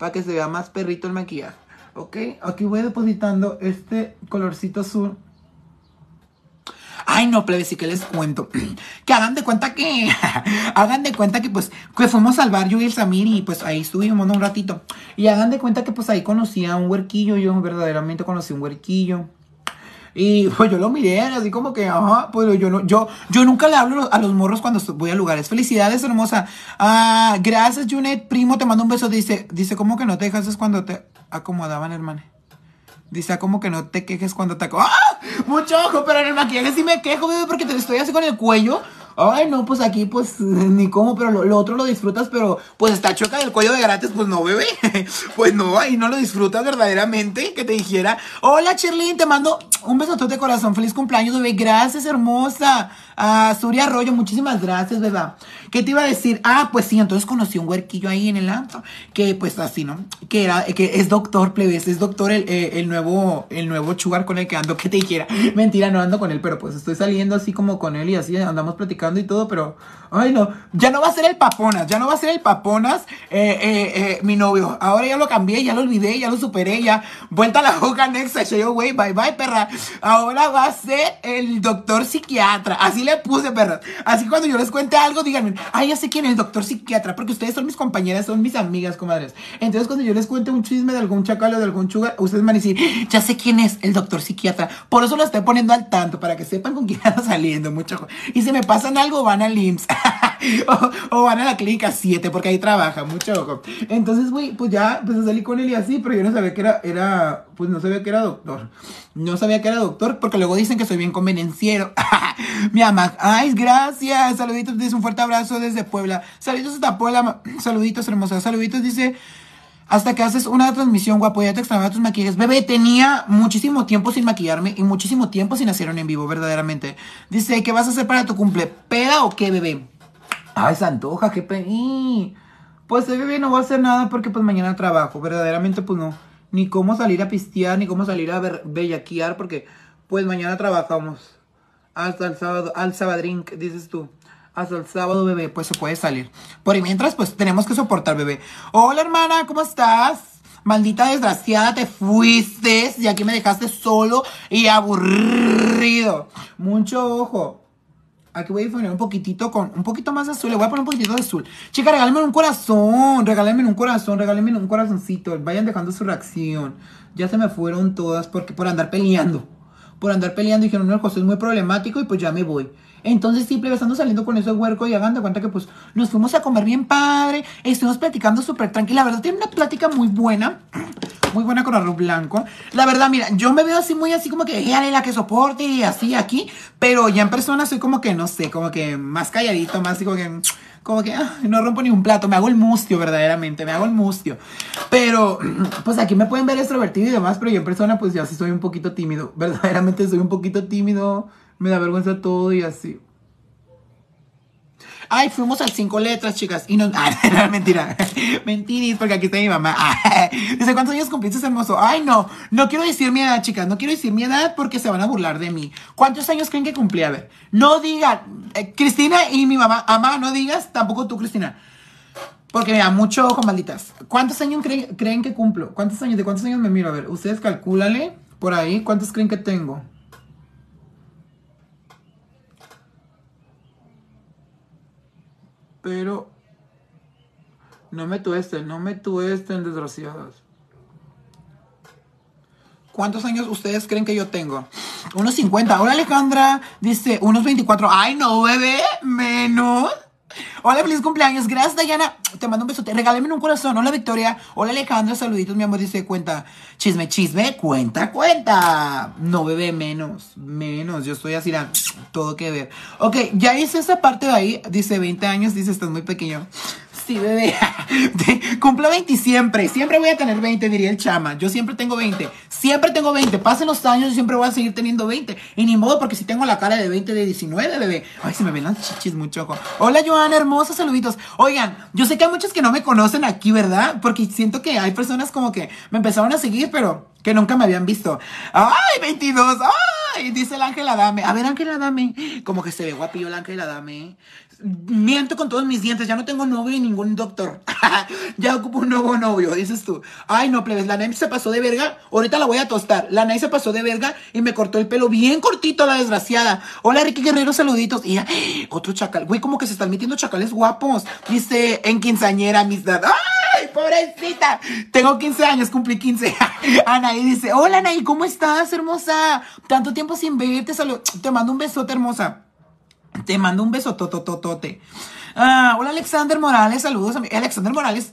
para que se vea más perrito el maquillaje. Ok, aquí voy depositando este colorcito azul. Ay, no, plebes, y que les cuento. que hagan de cuenta que. hagan de cuenta que, pues, que fuimos al bar yo y el Samir y pues ahí estuvimos un ratito. Y hagan de cuenta que, pues ahí conocí a un huerquillo. Yo verdaderamente conocí a un huerquillo. Y pues yo lo miré así como que, ajá, pues yo no, yo, yo nunca le hablo a los morros cuando voy a lugares. Felicidades, hermosa. Ah, gracias, Junet. Primo, te mando un beso. Dice, dice, ¿cómo que no te dejas cuando te acomodaban, hermano? Dice, ¿cómo que no te quejes cuando te ¡Ah! Mucho ojo, pero en el maquillaje sí me quejo, bebé, porque te estoy así con el cuello. Ay, no, pues aquí, pues, ni cómo, pero lo, otro lo disfrutas, pero pues está choca del cuello de gratis, pues no, bebé. pues no, ahí no lo disfrutas verdaderamente. Que te dijera, hola, Cherlin, te mando un besotote de corazón. Feliz cumpleaños, bebé. Gracias, hermosa. A Suria Arroyo, muchísimas gracias, bebé. ¿Qué te iba a decir? Ah, pues sí, entonces conocí un huerquillo ahí en el antro, que pues así, ¿no? Que era, que es doctor, plebes, es doctor el, eh, el nuevo, el nuevo chugar con el que ando, que te dijera. Mentira, no ando con él, pero pues estoy saliendo así como con él y así andamos platicando y todo, pero Ay, no. Ya no va a ser el paponas. Ya no va a ser el paponas eh, eh, eh, mi novio. Ahora ya lo cambié, ya lo olvidé, ya lo superé, ya. Vuelta a la hoja next. Yo, güey, bye bye, perra. Ahora va a ser el doctor psiquiatra. Así le puse, perra. Así cuando yo les cuente algo, díganme, ay, ya sé quién es el doctor psiquiatra. Porque ustedes son mis compañeras, son mis amigas, comadres. Entonces, cuando yo les cuente un chisme de algún chacal o de algún chuga, ustedes van a decir, ya sé quién es el doctor psiquiatra. Por eso lo estoy poniendo al tanto, para que sepan con quién anda saliendo, mucho. Y si me pasan algo, van al IMSS. o, van a la clínica 7 porque ahí trabaja, mucho ojo. Entonces, güey, pues ya pues salí con él y así, pero yo no sabía que era, era, pues no sabía que era doctor. No sabía que era doctor porque luego dicen que soy bien convenenciero. Mi ama, ay, gracias. Saluditos, dice un fuerte abrazo desde Puebla. Saluditos hasta Puebla, saluditos hermosa. Saluditos, dice... Hasta que haces una transmisión, guapo, ya te extrañaba tus maquillajes. Bebé, tenía muchísimo tiempo sin maquillarme y muchísimo tiempo sin hacer en vivo, verdaderamente. Dice, ¿qué vas a hacer para tu cumple? ¿Peda o qué, bebé? Ay, se antoja, qué pení. Pues hoy bebé no voy a hacer nada porque pues mañana trabajo. Verdaderamente pues no. Ni cómo salir a pistear, ni cómo salir a bellaquear porque pues mañana trabajamos. Hasta el sábado, al sabadrink, dices tú. Hasta el sábado, bebé, pues se puede salir. Por y mientras, pues tenemos que soportar, bebé. Hola, hermana, ¿cómo estás? Maldita desgraciada, te fuiste y aquí me dejaste solo y aburrido. Mucho ojo. Aquí voy a poner un poquitito con un poquito más de azul. Le voy a poner un poquitito de azul. Chicas, regálenme un corazón. Regálenme un corazón. Regálenme un corazoncito. Vayan dejando su reacción. Ya se me fueron todas porque por andar peleando. Por andar peleando dijeron, no, el José es muy problemático y pues ya me voy. Entonces, simple, estando saliendo con ese huerco y hagan de cuenta que pues nos fuimos a comer bien padre, estuvimos platicando súper tranquila. La verdad, tiene una plática muy buena, muy buena con arroz blanco. La verdad, mira, yo me veo así muy así como que, dale la que soporte y así aquí, pero ya en persona soy como que, no sé, como que más calladito, más como que, como que ah, no rompo ni un plato, me hago el mustio verdaderamente, me hago el mustio. Pero, pues aquí me pueden ver extrovertido y demás, pero yo en persona pues ya sí soy un poquito tímido, verdaderamente soy un poquito tímido me da vergüenza todo y así. Ay, fuimos al cinco letras, chicas. Y no, ah, mentira. Mentiris, porque aquí está mi mamá. Dice, ¿cuántos años cumpliste, hermoso? Ay, no, no quiero decir mi edad, chicas. No quiero decir mi edad porque se van a burlar de mí. ¿Cuántos años creen que cumplí? A ver, no digan, eh, Cristina y mi mamá, mamá, no digas, tampoco tú, Cristina. Porque me da mucho ojo, malditas. ¿Cuántos años creen, creen que cumplo? ¿Cuántos años? ¿De cuántos años me miro? A ver, ustedes calcúlale por ahí. ¿Cuántos creen que tengo? Pero no me tuesten, no me tuesten, desgraciados. ¿Cuántos años ustedes creen que yo tengo? Unos 50. Hola Alejandra, dice unos 24. Ay, no, bebé, menos. Hola, feliz cumpleaños. Gracias, Dayana. Te mando un besote. Regálame un corazón. Hola, Victoria. Hola, Alejandra. Saluditos, mi amor. Dice, cuenta. Chisme, chisme. Cuenta, cuenta. No, bebé, menos. Menos. Yo estoy así, todo que ver. Ok, ya hice esa parte de ahí. Dice, 20 años. Dice, estás muy pequeño. Sí, bebé. Cumplo 20 siempre. Siempre voy a tener 20, diría el chama. Yo siempre tengo 20. Siempre tengo 20. Pasen los años y siempre voy a seguir teniendo 20. Y ni modo porque si tengo la cara de 20, de 19, bebé. Ay, se me ven las chichis mucho. Hola, Joana, hermosa, saluditos. Oigan, yo sé que hay muchos que no me conocen aquí, ¿verdad? Porque siento que hay personas como que me empezaron a seguir, pero que nunca me habían visto. ¡Ay, 22! ¡Ay! Dice el Ángel Adame. A ver, Ángel Adame. Como que se ve guapillo el Ángel Adame miento con todos mis dientes, ya no tengo novio y ningún doctor. ya ocupo un nuevo novio, dices tú. Ay, no, plebes, la Nay se pasó de verga. Ahorita la voy a tostar. La Nay se pasó de verga y me cortó el pelo bien cortito, la desgraciada. Hola, Ricky Guerrero, saluditos. Y otro chacal. Güey, como que se están metiendo chacales guapos. Dice, en quinceañera, amistad. ¡Ay, pobrecita! Tengo 15 años, cumplí 15. Anaí dice, hola, Anaí, ¿cómo estás, hermosa? Tanto tiempo sin verte, salud. Te mando un besote, hermosa. Te mando un beso totototote. Ah, hola Alexander Morales, saludos a mí. Alexander Morales,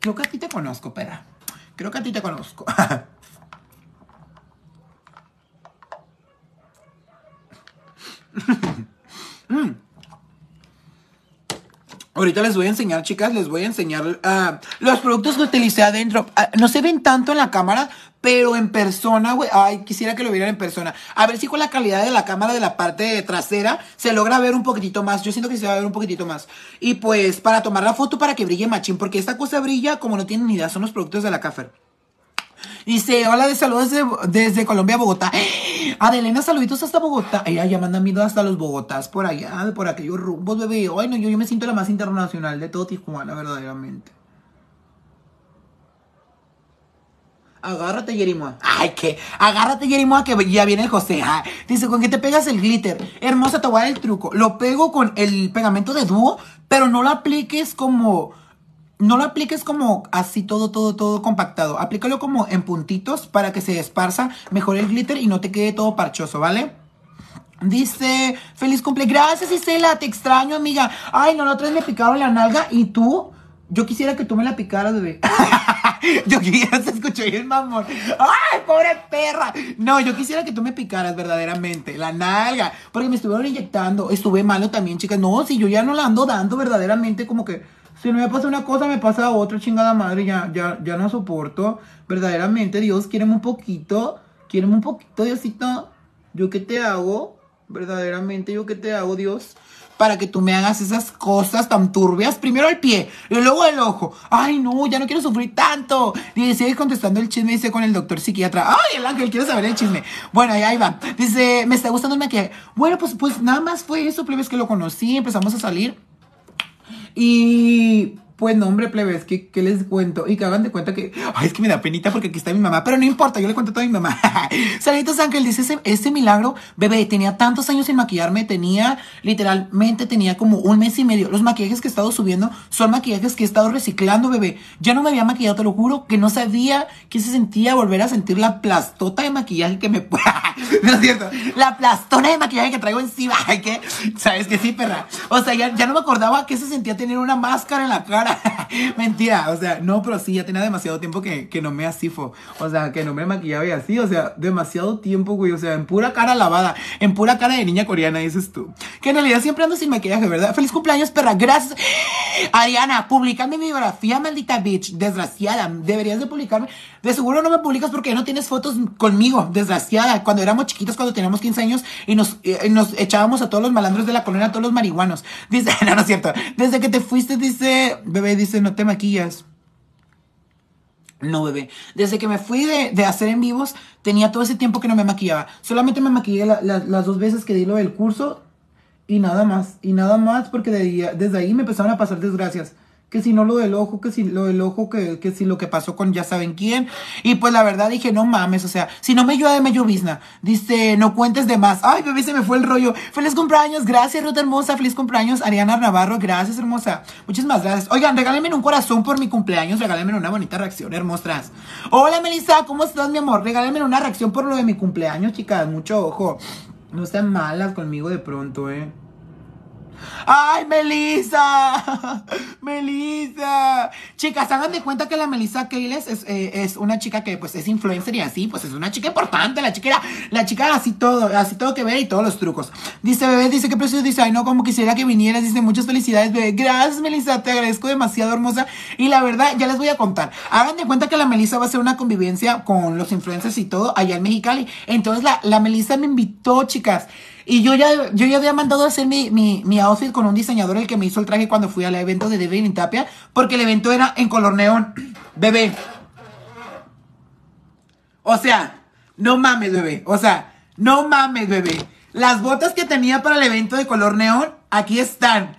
creo que a ti te conozco, pera. Creo que a ti te conozco. mm. Ahorita les voy a enseñar, chicas, les voy a enseñar uh, los productos que utilicé adentro. Uh, no se ven tanto en la cámara, pero en persona, güey, ay, quisiera que lo vieran en persona. A ver si con la calidad de la cámara de la parte trasera se logra ver un poquitito más. Yo siento que se va a ver un poquitito más. Y pues, para tomar la foto para que brille machín, porque esta cosa brilla como no tienen ni idea, son los productos de la Café. Dice, hola de saludos desde, desde Colombia, Bogotá. Adelena, saluditos hasta Bogotá. Ella ya manda miedo hasta los Bogotás, por allá, por aquellos rumbos, bebé. Ay, no, yo, yo me siento la más internacional de todo Tijuana, verdaderamente. Agárrate, Jerimoa. Ay, que. Agárrate, Jerimoa, que ya viene el José. Dice, ¿con qué te pegas el glitter? Hermosa, te voy a dar el truco. Lo pego con el pegamento de dúo, pero no lo apliques como no lo apliques como así todo, todo, todo compactado. Aplícalo como en puntitos para que se esparza mejor el glitter y no te quede todo parchoso, ¿vale? Dice, feliz cumple. Gracias, Isela, te extraño, amiga. Ay, no, la otra vez me picaron la nalga y tú, yo quisiera que tú me la picaras, bebé. yo quisiera, se escuchó bien, mamón. Ay, pobre perra. No, yo quisiera que tú me picaras verdaderamente la nalga. Porque me estuvieron inyectando. Estuve malo también, chicas. No, si yo ya no la ando dando verdaderamente como que si no me pasa una cosa, me pasa otra chingada madre. Ya, ya, ya no soporto. Verdaderamente, Dios, quiéreme un poquito. Quiéreme un poquito, Diosito. ¿Yo qué te hago? Verdaderamente, ¿yo qué te hago, Dios? Para que tú me hagas esas cosas tan turbias. Primero el pie y luego el ojo. Ay, no, ya no quiero sufrir tanto. Sigue contestando el chisme, dice con el doctor psiquiatra. Ay, el ángel, quiero saber el chisme. Bueno, ahí, ahí va. Dice, me está gustando el maquillaje. Bueno, pues, pues nada más fue eso, plebes, que lo conocí. Empezamos a salir. Y pues no, hombre, plebes, ¿qué, ¿qué, les cuento? Y que hagan de cuenta que, ay, es que me da penita porque aquí está mi mamá, pero no importa, yo le cuento todo a mi mamá. Saludos, Ángel, dice, ese, ese, milagro, bebé, tenía tantos años sin maquillarme, tenía, literalmente, tenía como un mes y medio. Los maquillajes que he estado subiendo son maquillajes que he estado reciclando, bebé. Ya no me había maquillado, te lo juro, que no sabía qué se sentía volver a sentir la plastota de maquillaje que me... no es cierto, la plastona de maquillaje que traigo encima, que, ¿sabes que sí, perra? O sea, ya, ya no me acordaba qué se sentía tener una máscara en la cara Mentira, o sea, no, pero sí, ya tenía demasiado tiempo que, que no me asifo. O sea, que no me maquillaba y así, o sea, demasiado tiempo, güey. O sea, en pura cara lavada, en pura cara de niña coreana, dices tú. Que en realidad siempre ando sin maquillaje, ¿verdad? Feliz cumpleaños, perra. Gracias. Ariana, publicando mi biografía, maldita bitch. Desgraciada. Deberías de publicarme. De seguro no me publicas porque no tienes fotos conmigo, desgraciada. Cuando éramos chiquitos, cuando teníamos 15 años y nos, eh, nos echábamos a todos los malandros de la colonia, a todos los marihuanos. Dice, no, no es cierto. Desde que te fuiste, dice, bebé, dice, no te maquillas. No, bebé. Desde que me fui de, hacer en vivos, tenía todo ese tiempo que no me maquillaba. Solamente me maquillé las dos veces que di lo del curso y nada más. Y nada más porque desde ahí me empezaron a pasar desgracias que si no lo del ojo, que si lo del ojo, que, que si lo que pasó con ya saben quién. Y pues la verdad dije, no mames, o sea, si no me llueve, me llovizna. Dice, no cuentes de más. Ay, bebé, se me fue el rollo. Feliz cumpleaños, gracias, Ruta hermosa. Feliz cumpleaños, Ariana Navarro, gracias, hermosa. Muchísimas gracias. Oigan, regálenme un corazón por mi cumpleaños, regálenme una bonita reacción, hermosas. Hola, Melissa, ¿cómo estás, mi amor? Regálenme una reacción por lo de mi cumpleaños, chicas, mucho ojo. No sean malas conmigo de pronto, eh. ¡Ay, Melissa! ¡Melissa! Chicas, hagan de cuenta que la Melissa Keiles es, eh, es, una chica que pues es influencer y así, pues es una chica importante, la chica era, la chica así todo, así todo que ve y todos los trucos. Dice, bebé, dice que precioso, dice, ay no, como quisiera que vinieras, dice, muchas felicidades, bebé. Gracias, Melissa, te agradezco demasiado, hermosa. Y la verdad, ya les voy a contar. Hagan de cuenta que la Melissa va a hacer una convivencia con los influencers y todo allá en Mexicali. Entonces la, la Melissa me invitó, chicas. Y yo ya, yo ya había mandado a hacer mi, mi, mi, outfit con un diseñador, el que me hizo el traje cuando fui al evento de David Tapia, porque el evento era en color neón. Bebé. O sea, no mames, bebé. O sea, no mames, bebé. Las botas que tenía para el evento de color neón, aquí están.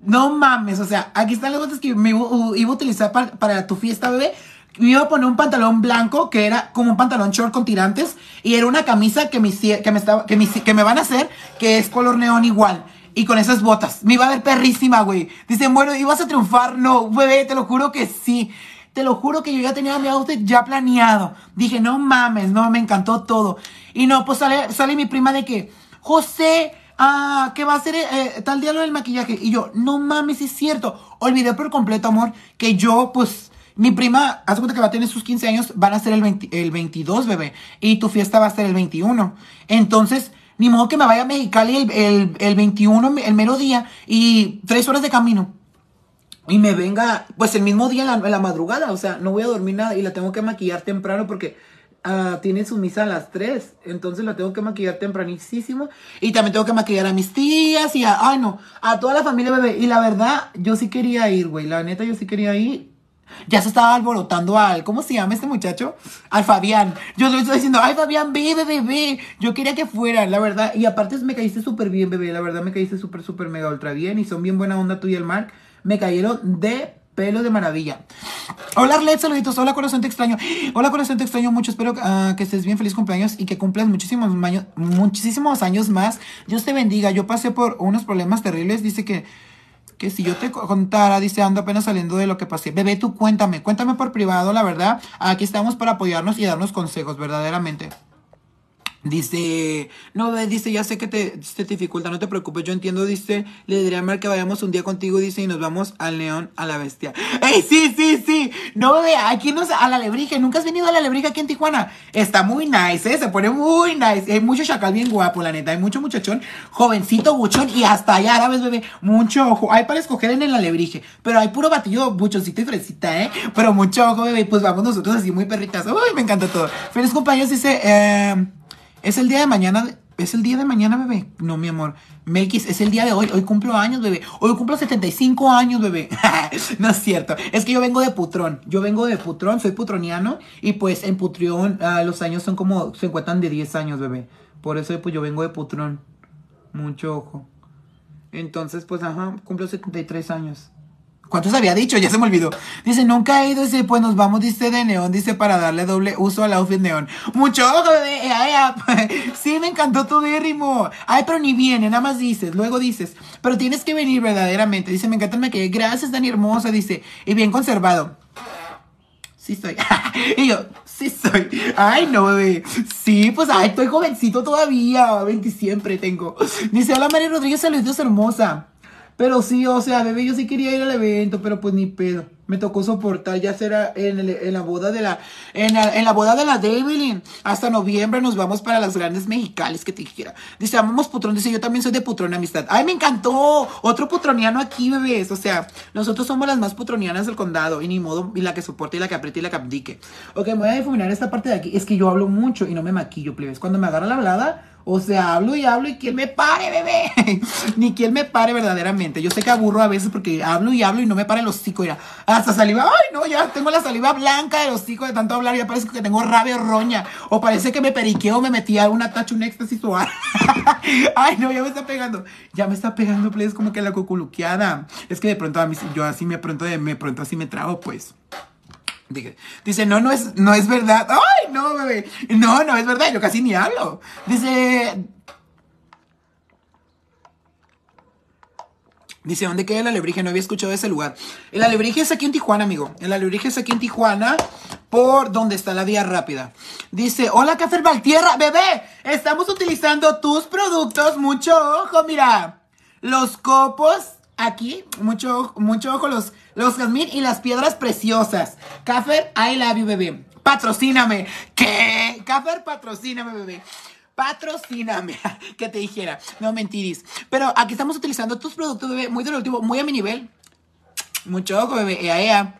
No mames, o sea, aquí están las botas que me iba a utilizar para, para tu fiesta, bebé me iba a poner un pantalón blanco que era como un pantalón short con tirantes y era una camisa que me, que me, estaba, que me, que me van a hacer que es color neón igual. Y con esas botas. Me iba a ver perrísima, güey. Dicen, bueno, ¿ibas a triunfar? No, bebé, te lo juro que sí. Te lo juro que yo ya tenía mi outfit ya planeado. Dije, no mames, no, me encantó todo. Y no, pues sale, sale mi prima de que, José, ah, ¿qué va a hacer eh, tal día lo del maquillaje? Y yo, no mames, es cierto. Olvidé por completo, amor, que yo, pues, mi prima, haz cuenta que va a tener sus 15 años, van a ser el, el 22, bebé. Y tu fiesta va a ser el 21. Entonces, ni modo que me vaya a Mexicali el, el, el 21, el mero día, y tres horas de camino. Y me venga, pues el mismo día en la, madrugada. O sea, no voy a dormir nada y la tengo que maquillar temprano porque uh, tiene su misa a las 3. Entonces la tengo que maquillar tempranísimo. Y también tengo que maquillar a mis tías y a, ay no, a toda la familia bebé. Y la verdad, yo sí quería ir, güey. La neta, yo sí quería ir. Ya se estaba alborotando al, ¿cómo se llama este muchacho? Al Fabián. Yo le estoy diciendo, ay Fabián, ve, bebé, ve. Yo quería que fuera, la verdad. Y aparte me caíste súper bien, bebé. La verdad me caíste súper, súper, mega, ultra bien. Y son bien buena onda tú y el Mark. Me cayeron de pelo de maravilla. Hola Arlet, saluditos. Hola corazón, te extraño. Hola corazón, te extraño mucho. Espero uh, que estés bien. Feliz cumpleaños y que cumplas muchísimos años, muchísimos años más. Dios te bendiga. Yo pasé por unos problemas terribles. Dice que que si yo te contara, dice, ando apenas saliendo de lo que pasé. Bebé, tú cuéntame, cuéntame por privado, la verdad. Aquí estamos para apoyarnos y darnos consejos, verdaderamente. Dice, no, dice, ya sé que te, te dificulta, no te preocupes, yo entiendo, dice, le diría a Mar que vayamos un día contigo, dice, y nos vamos al león, a la bestia. ¡Ey, sí, sí, sí! No, bebé, aquí nos, a la lebrija, ¿nunca has venido a la lebrija aquí en Tijuana? Está muy nice, ¿eh? Se pone muy nice, hay mucho chacal bien guapo, la neta, hay mucho muchachón, jovencito, buchón, y hasta allá, ¿ves, bebé? Mucho ojo, hay para escoger en la lebrije, pero hay puro batillo, buchoncito y fresita, ¿eh? Pero mucho ojo, bebé, pues vamos nosotros así muy perritas, uy, me encanta todo. Feliz compañeros, dice, eh... Es el día de mañana. Es el día de mañana, bebé. No, mi amor. Melkis, es el día de hoy. Hoy cumplo años, bebé. Hoy cumplo 75 años, bebé. no es cierto. Es que yo vengo de Putrón. Yo vengo de Putrón, soy putroniano. Y pues en Putrión ah, los años son como. Se encuentran de 10 años, bebé. Por eso, pues yo vengo de Putrón. Mucho ojo. Entonces, pues, ajá, cumplo 73 años. ¿Cuántos había dicho? Ya se me olvidó. Dice, nunca he ido, dice, pues nos vamos, dice, de neón, dice, para darle doble uso al outfit neón. Mucho ojo, bebé. Ay, ay, sí, me encantó tu ritmo. Ay, pero ni viene, nada más dices, luego dices. Pero tienes que venir verdaderamente. Dice, me encanta el maquillaje. Gracias, Dani Hermosa, dice. Y bien conservado. Sí soy. y yo, sí soy. Ay, no, bebé. Sí, pues, ay, estoy jovencito todavía. 20 siempre tengo. Dice, hola, María Rodríguez, saludos, hermosa. Pero sí, o sea, bebé, yo sí quería ir al evento, pero pues ni pedo. Me tocó soportar, ya será en, el- en la boda de la, en la, en la boda de la Davilin. Hasta noviembre nos vamos para las grandes mexicales que te dijera. Dice, amamos Putrón. Dice, yo también soy de Putrón Amistad. ¡Ay, me encantó! Otro putroniano aquí, bebés. O sea, nosotros somos las más putronianas del condado. Y ni modo, y la que soporta, y la que aprieta, y la que abdique. Ok, me voy a difuminar esta parte de aquí. Es que yo hablo mucho y no me maquillo, plebes. Cuando me agarra la hablada, o sea, hablo y hablo y quien me pare, bebé. Ni quien me pare verdaderamente. Yo sé que aburro a veces porque hablo y hablo y no me para el hocico. Ya. Hasta saliva. Ay, no, ya tengo la saliva blanca del hocico de tanto hablar. Ya parece que tengo rabia roña. O parece que me periqueo, me metí a una tacha, un éxtasis o. Ay, no, ya me está pegando. Ya me está pegando, pues, como que la cuculuqueada. Es que de pronto a mí, yo así me pronto, de, me pronto así me trago, pues. Dice, no, no es, no es verdad. Ay, no, bebé. No, no es verdad. Yo casi ni hablo. Dice. Dice, ¿dónde queda el alebrije? No había escuchado ese lugar. El alebrije es aquí en Tijuana, amigo. El alebrije es aquí en Tijuana, por donde está la vía rápida. Dice, hola, Café Valtierra. Bebé, estamos utilizando tus productos. Mucho ojo, mira. Los copos aquí, mucho, mucho los, los jazmín y las piedras preciosas. Café, I love you, bebé. Patrocíname. ¿Qué? Café, patrocíname, bebé. Patrocíname, que te dijera. No mentiris. Pero aquí estamos utilizando tus productos, bebé, muy del último, muy a mi nivel. Mucho ojo, bebé. Ea, ea.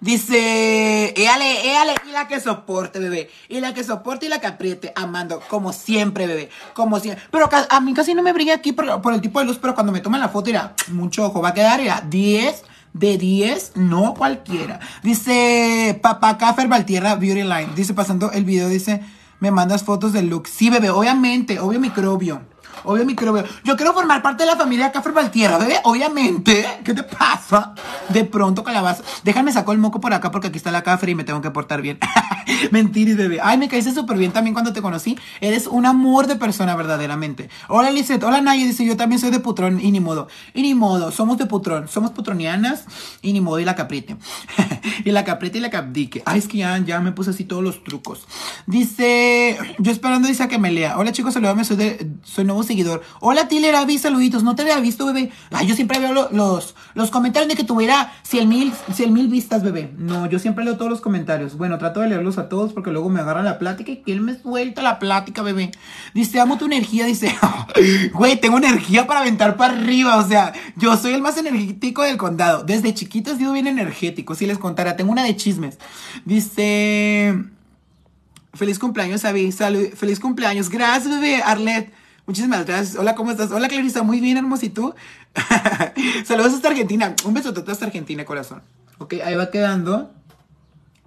Dice, éale, éale, y la que soporte, bebé. Y la que soporte y la que apriete, amando, como siempre, bebé. Como siempre. Pero a mí casi no me brilla aquí por, por el tipo de luz, pero cuando me toman la foto, irá, mucho ojo, va a quedar, irá, 10 de 10, no cualquiera. Dice, papá Caffer Valtierra Beauty Line. Dice, pasando el video, dice, me mandas fotos del look. Sí, bebé, obviamente, obvio microbio. Obvio microbio. Yo quiero formar parte de la familia Café Valtierra, bebé. Obviamente. ¿Qué te pasa? De pronto, calabaza. Déjame saco el moco por acá porque aquí está la café y me tengo que portar bien. Mentiris, bebé. Ay, me caíste súper bien también cuando te conocí. Eres un amor de persona, verdaderamente. Hola, Lizeth. Hola, Naya. Dice, yo también soy de Putrón y ni modo. Y ni modo. Somos de Putrón. Somos putronianas y ni modo. Y la caprite. y la caprite y la capdique. Ay, es que ya, ya me puse así todos los trucos. Dice, yo esperando, dice a que me lea. Hola, chicos, saludame. Soy, de, soy nuevo seguidor. Hola, Tiller Avi, saluditos. No te había visto, bebé. Ay, yo siempre veo lo- los, los comentarios de que tuviera 100 mil, 100 mil vistas, bebé. No, yo siempre leo todos los comentarios. Bueno, trato de leerlos a todos porque luego me agarra la plática y que él me suelta la plática, bebé. Dice, amo tu energía. Dice, güey, tengo energía para aventar para arriba. O sea, yo soy el más energético del condado. Desde chiquito he sido bien energético. Si les contara, tengo una de chismes. Dice. Feliz cumpleaños. Salud. Feliz cumpleaños. Gracias, bebé. Arlet. Muchísimas gracias. Hola, ¿cómo estás? Hola, Clarisa. Muy bien, hermoso. ¿Y tú? Saludos hasta Argentina. Un besotote hasta Argentina, corazón. Ok, ahí va quedando.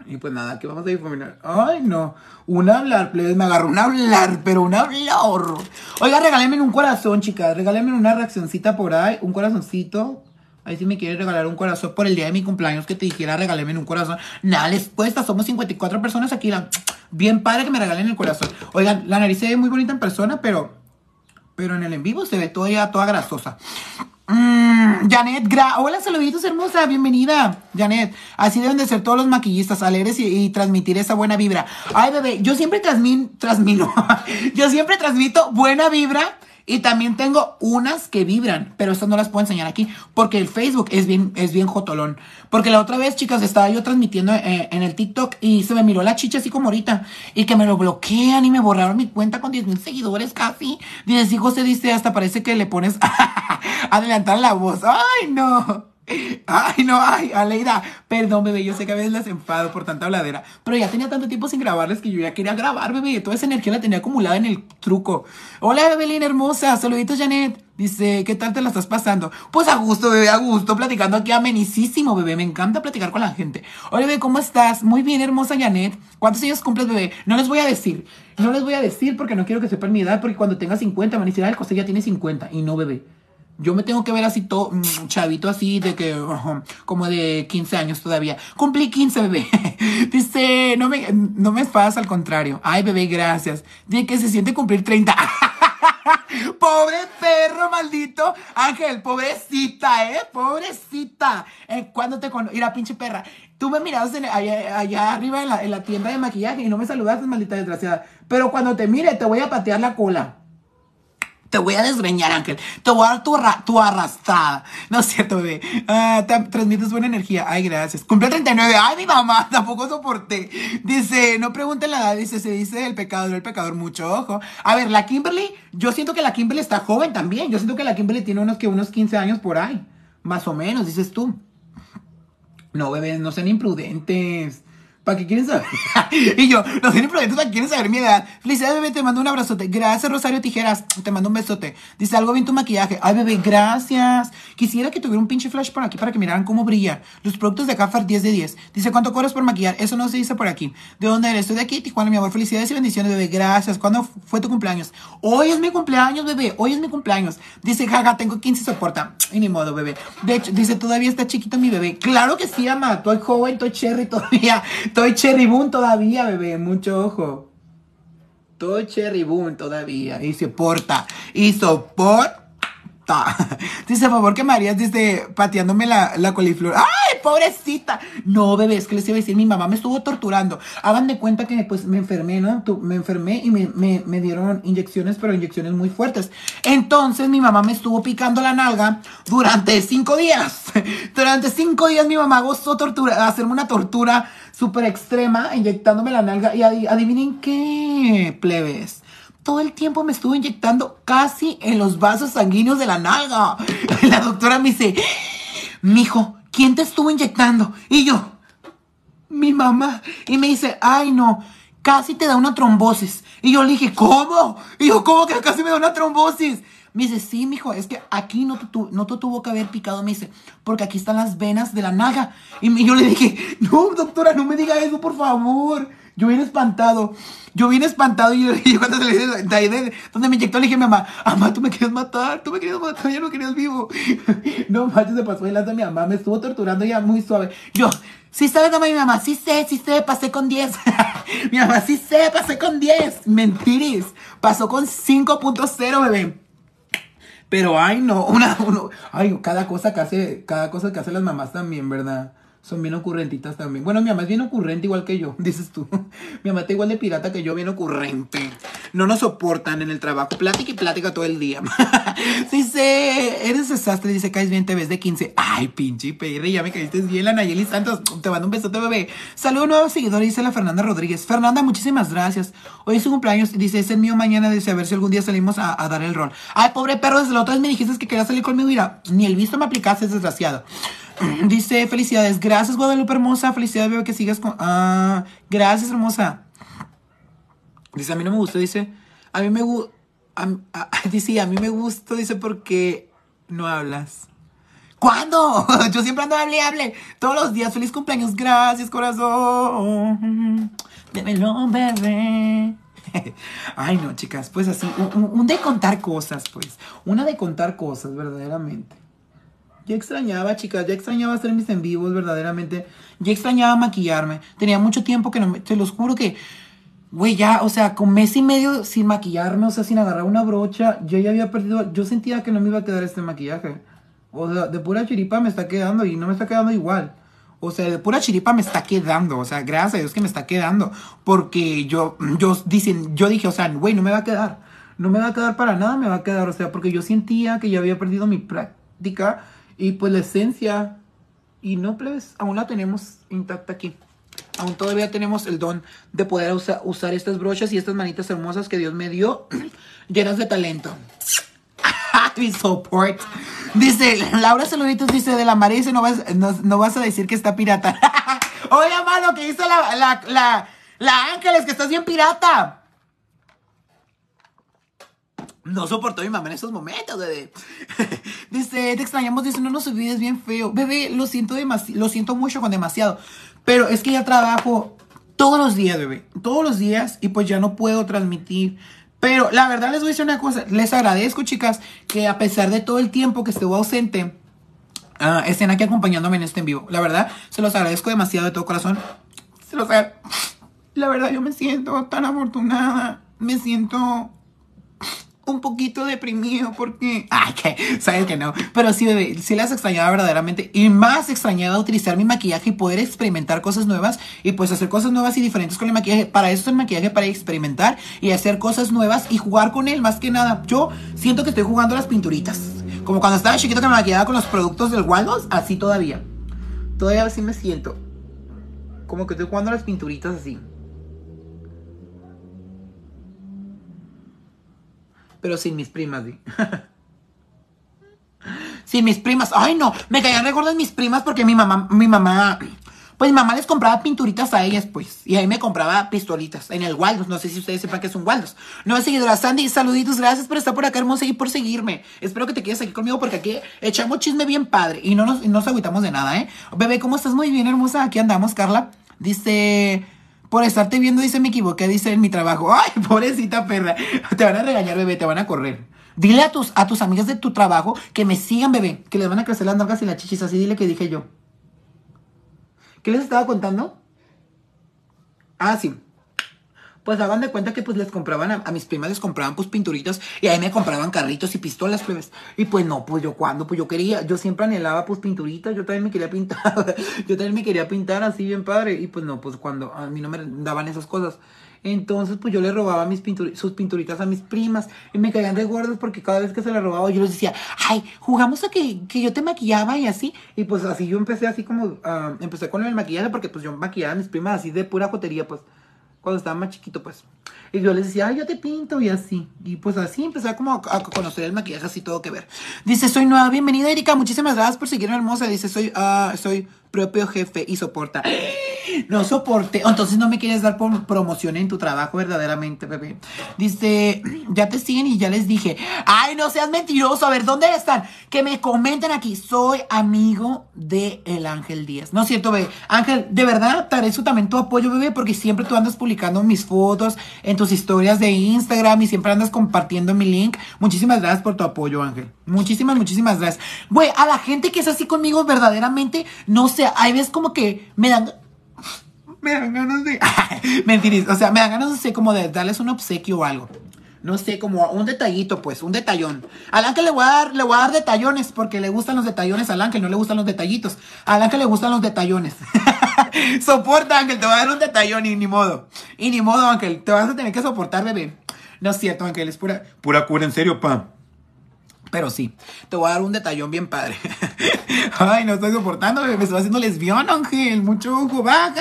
Y pues nada, aquí vamos a difuminar. Ay, no. Un hablar, plebes. Me agarró un hablar, pero un hablar. Oiga, regálenme un corazón, chicas. Regálenme una reaccioncita por ahí. Un corazoncito. Ahí si me quieres regalar un corazón por el día de mi cumpleaños que te dijera, regálenme un corazón. Nada les cuesta, somos 54 personas aquí. La- Bien padre que me regalen el corazón. Oigan, la nariz se ve muy bonita en persona, pero pero en el en vivo se ve todavía toda grasosa. Mm, Janet, gra hola, saluditos hermosa, bienvenida. Janet, así deben de ser todos los maquillistas, alegres y, transmitir esa buena vibra. Ay, bebé, yo siempre transmino, yo siempre transmito buena vibra y también tengo unas que vibran, pero estas no las puedo enseñar aquí porque el Facebook es bien, es bien jotolón. Porque la otra vez, chicas, estaba yo transmitiendo eh, en el TikTok y se me miró la chicha así como ahorita y que me lo bloquean y me borraron mi cuenta con 10 mil seguidores casi. Dice, sí, José dice, hasta parece que le pones adelantar la voz. Ay, no. Ay, no, ay, Aleida, perdón, bebé, yo sé que a veces las enfado por tanta habladera, pero ya tenía tanto tiempo sin grabarles que yo ya quería grabar, bebé, toda esa energía la tenía acumulada en el truco. Hola, Bebelín hermosa, saluditos, Janet. Dice, ¿qué tal te la estás pasando? Pues a gusto, bebé, a gusto, platicando aquí amenicísimo, bebé, me encanta platicar con la gente. Hola, bebé, ¿cómo estás? Muy bien, hermosa Janet. ¿Cuántos años cumples, bebé? No les voy a decir, no les voy a decir porque no quiero que sepan mi edad, porque cuando tenga 50 van a decir, ay, José ya tiene 50, y no, bebé. Yo me tengo que ver así todo, mm, chavito así, de que, como de 15 años todavía. Cumplí 15, bebé. Dice, no me, no me al contrario. Ay, bebé, gracias. Dice que se siente cumplir 30. Pobre perro, maldito. Ángel, pobrecita, ¿eh? Pobrecita. Eh, ¿Cuándo te conocí? Mira, pinche perra. Tú me mirabas allá, allá arriba en la, en la tienda de maquillaje y no me saludaste, maldita desgraciada. Pero cuando te mire, te voy a patear la cola. Te voy a desgreñar, Ángel. Te voy a dar tu, tu arrastrada. No es cierto, bebé. Ah, transmites buena energía. Ay, gracias. Cumple 39. Ay, mi mamá, tampoco soporté. Dice, no pregunten la edad. Dice, se dice el pecador, el pecador, mucho ojo. A ver, la Kimberly, yo siento que la Kimberly está joven también. Yo siento que la Kimberly tiene unos que unos 15 años por ahí. Más o menos, dices tú. No, bebés, no sean imprudentes. ¿Para qué quieren saber? y yo, no soy imprudentes, ¿para quieren saber mi edad? Felicidades, bebé, te mando un abrazote. Gracias, Rosario Tijeras. Te mando un besote. Dice algo bien tu maquillaje. Ay, bebé, gracias. Quisiera que tuviera un pinche flash por aquí para que miraran cómo brilla. Los productos de Cafar 10 de 10. Dice, ¿cuánto cobras por maquillar? Eso no se dice por aquí. ¿De dónde eres? Estoy de aquí, Tijuana, mi amor. Felicidades y bendiciones, bebé. Gracias. ¿Cuándo fue tu cumpleaños? Hoy es mi cumpleaños, bebé. Hoy es mi cumpleaños. Dice, jaja, tengo 15 soporta. Y ni modo, bebé. De hecho, dice, todavía está chiquito mi bebé. Claro que sí, ama. Estoy joven, estoy cherry todavía. Estoy cherry boom todavía, bebé, mucho ojo. Todo cherry boom todavía. Y se porta. Y soporta. Dice, por favor, que María dice, pateándome la, la coliflor. ¡Ay, pobrecita! No, bebé, es que les iba a decir, mi mamá me estuvo torturando. Hagan de cuenta que pues me enfermé, ¿no? Me enfermé y me, me, me, dieron inyecciones, pero inyecciones muy fuertes. Entonces mi mamá me estuvo picando la nalga durante cinco días. durante cinco días mi mamá gozó tortura, hacerme una tortura súper extrema, inyectándome la nalga. Y adivinen qué, plebes todo el tiempo me estuvo inyectando casi en los vasos sanguíneos de la nalga. La doctora me dice, mijo, ¿quién te estuvo inyectando? Y yo, mi mamá. Y me dice, ay no, casi te da una trombosis. Y yo le dije, ¿cómo? Y yo, ¿cómo que casi me da una trombosis? Me dice, sí, mijo, es que aquí no te, no te tuvo que haber picado. Me dice, porque aquí están las venas de la nalga. Y yo le dije, no, doctora, no me diga eso, por favor. Yo vine espantado. Yo vine espantado y yo, cuando se le dice, donde me inyectó, le dije a mi mamá, mamá, tú me querías matar, tú me querías matar, ya no querías vivo. no manches, se pasó de mi mamá, me estuvo torturando ya muy suave. Yo, sí sabes, mamá, mi mamá, sí sé, sí sé, pasé con 10. mi mamá, sí sé, pasé con 10. Mentiris, pasó con 5.0, bebé. Pero ay no, una, uno, ay, cada cosa que hace, cada cosa que hacen las mamás también, ¿verdad? Son bien ocurrentitas también. Bueno, mi mamá es bien ocurrente igual que yo, dices tú. mi mamá está igual de pirata que yo, bien ocurrente. No nos soportan en el trabajo. Plática y plática todo el día. dice, eres desastre, dice, caes bien, te ves de 15. Ay, pinche perre, ya me caíste bien, la Nayeli Santos. Te mando un besote, bebé. Saludos, nuevo seguidor, dice la Fernanda Rodríguez. Fernanda, muchísimas gracias. Hoy es su cumpleaños, dice, es el mío mañana, dice, a ver si algún día salimos a, dar el rol. Ay, pobre perro, desde la otra vez me dijiste que querías salir conmigo. Mira, ni el visto me aplicaste, desgraciado. Dice, felicidades. Gracias, Guadalupe hermosa. Felicidades, veo que sigas con... Ah, gracias, hermosa. Dice, a mí no me gusta. Dice, a mí me gusta... Dice, a mí me gusta. Dice, porque no hablas. ¿Cuándo? Yo siempre ando hable hable. Todos los días. Feliz cumpleaños. Gracias, corazón. Démelo, bebé. Ay, no, chicas. Pues así. un de contar cosas, pues. Una de contar cosas, verdaderamente. Ya extrañaba, chicas, ya extrañaba hacer mis en vivos, verdaderamente. Ya extrañaba maquillarme. Tenía mucho tiempo que no me... Te los juro que... Güey, ya, o sea, con mes y medio sin maquillarme, o sea, sin agarrar una brocha, yo ya había perdido... Yo sentía que no me iba a quedar este maquillaje. O sea, de pura chiripa me está quedando y no me está quedando igual. O sea, de pura chiripa me está quedando. O sea, gracias a Dios que me está quedando. Porque yo, yo, dicen, yo dije, o sea, güey, no me va a quedar. No me va a quedar para nada, me va a quedar. O sea, porque yo sentía que ya había perdido mi práctica y pues la esencia, y no plebes, aún la tenemos intacta aquí. Aún todavía tenemos el don de poder usar estas brochas y estas manitas hermosas que Dios me dio, llenas de talento. Mi support. Dice, Laura Saluditos dice, de la María dice, no vas, no, vas a decir que está pirata. Oye, mano, que dice la, la, la, la Ángeles, que estás bien pirata no soportó mi mamá en esos momentos, bebé. dice, te extrañamos, dice, no nos olvides bien feo. Bebé, lo siento demasiado, lo siento mucho con demasiado. Pero es que ya trabajo todos los días, bebé. Todos los días y pues ya no puedo transmitir. Pero la verdad les voy a decir una cosa. Les agradezco, chicas, que a pesar de todo el tiempo que estuve ausente, uh, estén aquí acompañándome en este en vivo. La verdad, se los agradezco demasiado de todo corazón. Se los. La verdad, yo me siento tan afortunada. Me siento un poquito deprimido porque... Ay, que sabes que no. Pero sí, bebé, sí las extrañaba verdaderamente. Y más extrañaba utilizar mi maquillaje y poder experimentar cosas nuevas. Y pues hacer cosas nuevas y diferentes con el maquillaje. Para eso es el maquillaje, para experimentar y hacer cosas nuevas y jugar con él más que nada. Yo siento que estoy jugando las pinturitas. Como cuando estaba chiquito que me maquillaba con los productos del Waldos, así todavía. Todavía así me siento. Como que estoy jugando las pinturitas así. Pero sin mis primas, ¿sí? sin mis primas. Ay, no, me caían de mis primas porque mi mamá, mi mamá, pues mi mamá les compraba pinturitas a ellas, pues. Y ahí me compraba pistolitas en el Waldos. No sé si ustedes sepan que es un Waldos. No seguidora Sandy, saluditos, gracias por estar por acá, hermosa, y por seguirme. Espero que te quedes aquí conmigo porque aquí echamos chisme bien padre y no nos, nos agüitamos de nada, ¿eh? Bebé, ¿cómo estás? Muy bien, hermosa. Aquí andamos, Carla. Dice, por estarte viendo, dice, me equivoqué, dice en mi trabajo. Ay, pobrecita perra. Te van a regañar, bebé, te van a correr. Dile a tus, a tus amigas de tu trabajo que me sigan, bebé. Que les van a crecer las nalgas y las chichis. Así dile que dije yo. ¿Qué les estaba contando? Ah, sí pues hagan de cuenta que pues les compraban, a, mis primas les compraban pues pinturitas y ahí me compraban carritos y pistolas, plebes. Y pues no, pues yo cuando, pues yo quería, yo siempre anhelaba pues pinturitas, yo también me quería pintar, yo también me quería pintar así bien padre. Y pues no, pues cuando a mí no me daban esas cosas. Entonces, pues yo le robaba mis sus pinturitas a mis primas y me caían de gordos porque cada vez que se las robaba yo les decía, ay, jugamos a que, yo te maquillaba y así. Y pues así yo empecé así como, uh, empecé con el maquillaje porque pues yo maquillaba a mis primas así de pura jotería, pues cuando estaba más chiquito, pues. Y yo les decía, ay, yo te pinto y así. Y pues así empecé como a, conocer el maquillaje, así todo que ver. Dice, soy nueva, bienvenida Erika, muchísimas gracias por seguirme hermosa. Dice, soy, uh, soy propio jefe y soporta. No soporte. Entonces no me quieres dar promoción en tu trabajo verdaderamente, bebé. Dice, ya te siguen y ya les dije. Ay, no seas mentiroso. A ver, ¿dónde están? Que me comenten aquí. Soy amigo de el Ángel Díaz. No es cierto, bebé. Ángel, de verdad, te agradezco también tu apoyo, bebé, porque siempre tú andas publicando mis fotos en tus historias de Instagram y siempre andas compartiendo mi link. Muchísimas gracias por tu apoyo, Ángel. Muchísimas, muchísimas gracias. Güey, a la gente que es así conmigo verdaderamente, no sé hay veces como que me dan. Me dan ganas de. Mentiris. O sea, me dan ganas, de sé, como de darles un obsequio o algo. No sé, como un detallito, pues, un detallón. Al ángel le voy a dar, le voy a dar detallones, porque le gustan los detallones al ángel, no le gustan los detallitos. Al ángel le gustan los detallones. Soporta, ángel, te voy a dar un detallón y ni modo. Y ni modo, ángel, te vas a tener que soportar, bebé. No es cierto, ángel, es pura, pura cura, en serio, pa. Pero sí, te voy a dar un detallón bien padre. Ay, no estoy soportando, me estoy haciendo lesbión, Ángel. Mucho ojo, bajan.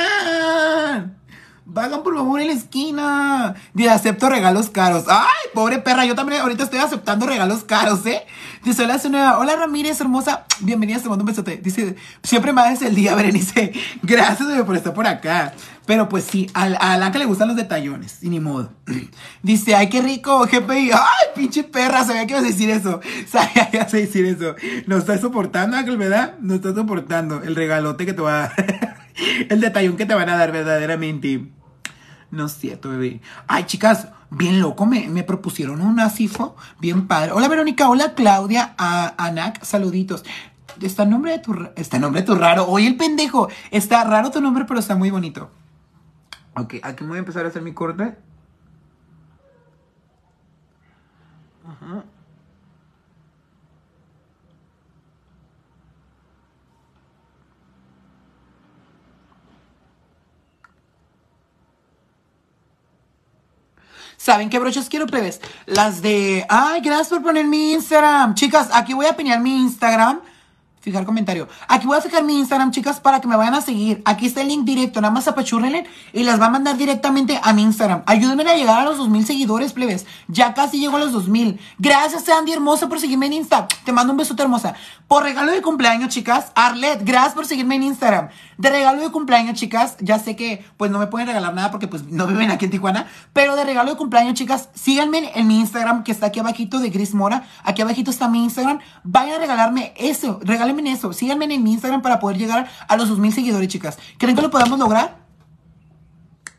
Vagan por favor en la esquina. Dice, acepto regalos caros. Ay, pobre perra, yo también ahorita estoy aceptando regalos caros, ¿eh? Dice, hola, nueva. Hola, Ramírez, hermosa. Bienvenida, te mando un besote. Dice, siempre me haces el día, Berenice. Gracias por estar por acá. Pero pues sí, a, a la que le gustan los detallones, y ni modo. Dice, ay, qué rico, GPI. Ay, pinche perra, sabía que ibas a decir eso. Sabía que ibas a decir eso. No estás soportando, Ángel, ¿verdad? No estás soportando el regalote que te va a dar. el detallón que te van a dar verdaderamente. No es cierto, bebé. Ay, chicas, bien loco, me, me propusieron un asifo bien padre. Hola, Verónica. Hola, Claudia. A, Anac, saluditos. Está nombre de tu, está nombre de tu raro. Oye, el pendejo. Está raro tu nombre, pero está muy bonito. Ok, aquí voy a empezar a hacer mi corte. Ajá. ¿Saben qué brochas quiero, plebes? Las de... Ay, gracias por poner mi Instagram. Chicas, aquí voy a piñar mi Instagram fijar comentario. Aquí voy a fijar mi Instagram, chicas, para que me vayan a seguir. Aquí está el link directo, nada más apachúrrenle y las va a mandar directamente a mi Instagram. Ayúdenme a llegar a los 2000 seguidores, plebes. Ya casi llego a los 2000. Gracias, Andy hermosa, por seguirme en Insta. Te mando un besote hermosa. Por regalo de cumpleaños, chicas, Arlet, gracias por seguirme en Instagram. De regalo de cumpleaños, chicas, ya sé que pues no me pueden regalar nada porque pues no viven aquí en Tijuana, pero de regalo de cumpleaños, chicas, síganme en mi Instagram que está aquí abajito de Gris Mora. Aquí abajito está mi Instagram. Vayan a regalarme eso, regalen en eso. Síganme en mi Instagram para poder llegar a los 2000 seguidores, chicas. ¿Creen que lo podamos lograr?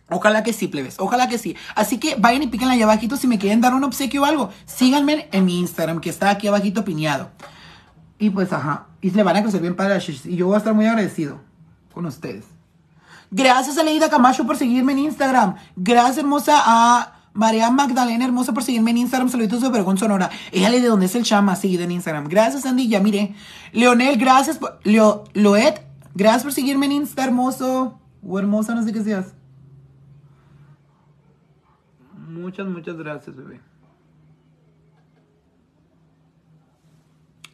Ojalá que sí, plebes. Ojalá que sí. Así que vayan y píquenla allá abajito si me quieren dar un obsequio o algo. Síganme en mi Instagram, que está aquí abajito piñado. Y pues, ajá. Y le van a crecer bien para Y yo voy a estar muy agradecido con ustedes. Gracias a Leida Camacho por seguirme en Instagram. Gracias, hermosa, a María Magdalena Hermosa por seguirme en Instagram. Saluditos de Vergón Sonora. Éjale de dónde es el chama, seguido en Instagram. Gracias, Andy. Ya mire. Leonel, gracias por. Loet, gracias por seguirme en Insta, hermoso. O hermosa, no sé qué seas. Muchas, muchas gracias, bebé.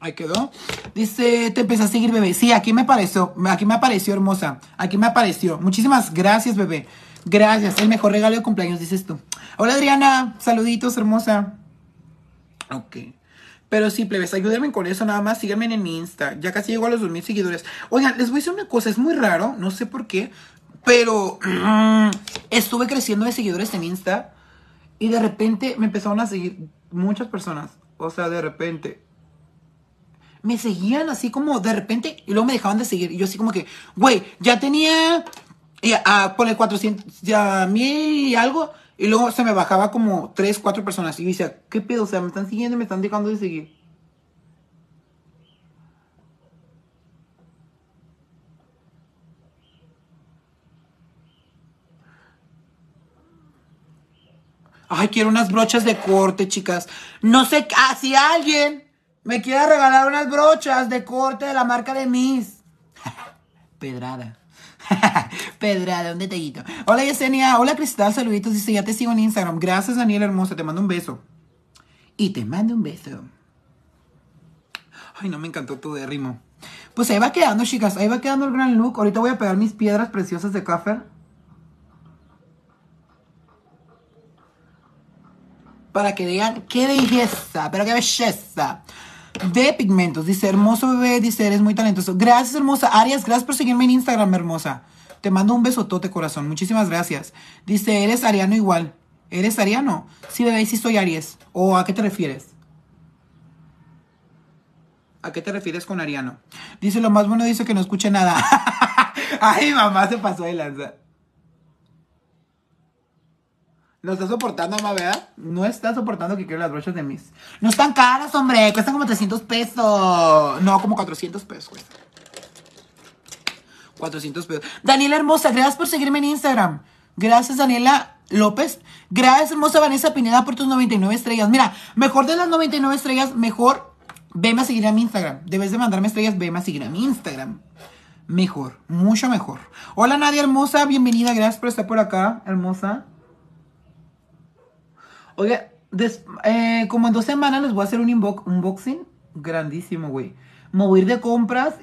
Ahí quedó. Dice, te empecé a seguir, bebé. Sí, aquí me apareció. Aquí me apareció, hermosa. Aquí me apareció. Muchísimas gracias, bebé. Gracias. El mejor regalo de cumpleaños, dices tú. Hola, Adriana. Saluditos, hermosa. Ok. Pero sí, plebes, ayúdenme con eso nada más. Síganme en mi Insta. Ya casi llego a los 2000 seguidores. Oigan, les voy a decir una cosa. Es muy raro. No sé por qué. Pero estuve creciendo de seguidores en Insta. Y de repente me empezaron a seguir muchas personas. O sea, de repente me seguían así como de repente y luego me dejaban de seguir. Y yo así como que, güey, ya tenía, a poner 400, ya mil y algo. Y luego se me bajaba como 3, 4 personas. Y yo decía, ¿qué pedo? O sea, me están siguiendo me están dejando de seguir. Ay, quiero unas brochas de corte, chicas. No sé, ah, alguien me quiere regalar unas brochas de corte de la marca de Miss. Pedrada. Pedrada, un detallito. Hola Yesenia, hola Cristal, saluditos. Dice, ya te sigo en Instagram. Gracias Daniel hermosa, te mando un beso. Y te mando un beso. Ay, no me encantó tu de rimo. Pues ahí va quedando, chicas. Ahí va quedando el gran look. Ahorita voy a pegar mis piedras preciosas de café. Para que digan qué belleza, pero qué belleza de pigmentos. Dice, hermoso bebé, dice, eres muy talentoso. Gracias, hermosa. Arias, gracias por seguirme en Instagram, hermosa. Te mando un besotote, corazón. Muchísimas gracias. Dice, eres ariano igual. ¿Eres ariano? Sí, bebé, sí soy Aries. ¿O a qué te refieres? ¿A qué te refieres con ariano? Dice, lo más bueno dice que no escuche nada. Ay, mamá, se pasó de lanza. No está soportando, mamá, ¿verdad? No está soportando que quiero las brochas de mis. No están caras, hombre. Cuestan como 300 pesos. No, como 400 pesos cuesta. 400 pesos. Daniela Hermosa, gracias por seguirme en Instagram. Gracias, Daniela López. Gracias, hermosa Vanessa Pineda, por tus 99 estrellas. Mira, mejor de las 99 estrellas, mejor veme a seguir a mi Instagram. Debes de mandarme estrellas, veme a seguir a mi Instagram. Mejor, mucho mejor. Hola, Nadia Hermosa, bienvenida. Gracias por estar por acá, hermosa. Oiga, eh, como en dos semanas les voy a hacer un unboxing grandísimo, güey. Me de compras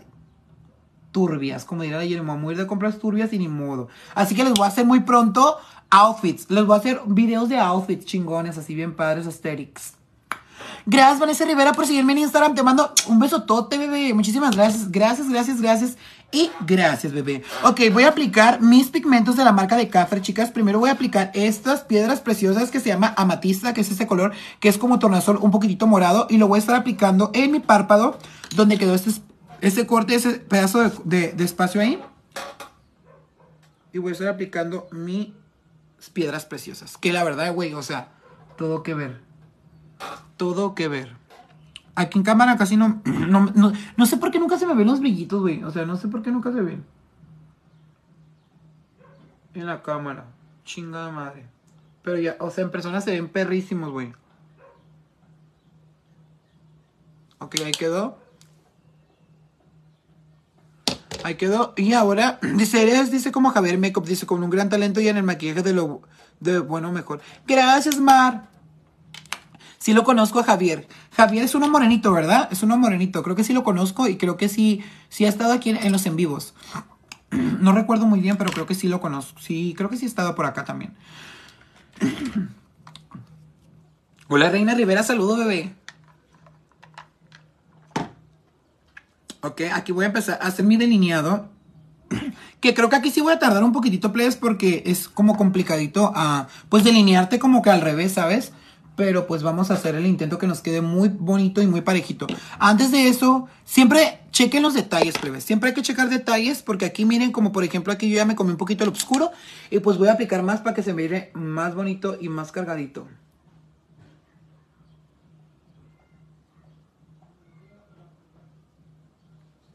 turbias, como dirá ayer, me voy de compras turbias y ni modo. Así que les voy a hacer muy pronto outfits. Les voy a hacer videos de outfits chingones, así bien padres, aesthetics. Gracias, Vanessa Rivera, por seguirme en Instagram. Te mando un besotote, bebé. Muchísimas gracias. Gracias, gracias, gracias. Y gracias, bebé. Ok, voy a aplicar mis pigmentos de la marca de Cafre, chicas. Primero voy a aplicar estas piedras preciosas que se llama amatista, que es este color, que es como tornasol un poquitito morado. Y lo voy a estar aplicando en mi párpado, donde quedó este, este corte, ese pedazo de, de espacio ahí. Y voy a estar aplicando mis piedras preciosas. Que la verdad, güey, o sea, todo que ver todo que ver. Aquí en cámara casi no no, sé por qué nunca se me ven los brillitos, güey. O sea, no sé por qué nunca se ven. En la cámara. Chingada madre. Pero ya, o sea, en persona se ven perrísimos, güey. Ok, ahí quedó. Ahí quedó. Y ahora, dice, eres, dice como Javier Makeup, dice, con un gran talento y en el maquillaje de lo de bueno mejor. Gracias, Mar. Sí lo conozco a Javier. Javier es uno morenito, ¿verdad? Es uno morenito. Creo que sí lo conozco y creo que sí, sí ha estado aquí en, los en vivos. No recuerdo muy bien, pero creo que sí lo conozco. Sí, creo que sí ha estado por acá también. Hola Reina Rivera, saludo bebé. Ok, aquí voy a empezar a hacer mi delineado. Que creo que aquí sí voy a tardar un poquitito, please, porque es como complicadito a, pues, delinearte como que al revés, ¿sabes? Pero pues vamos a hacer el intento que nos quede muy bonito y muy parejito. Antes de eso, siempre chequen los detalles, plebes. Siempre hay que checar detalles porque aquí miren como por ejemplo aquí yo ya me comí un poquito el oscuro y pues voy a aplicar más para que se mire más bonito y más cargadito.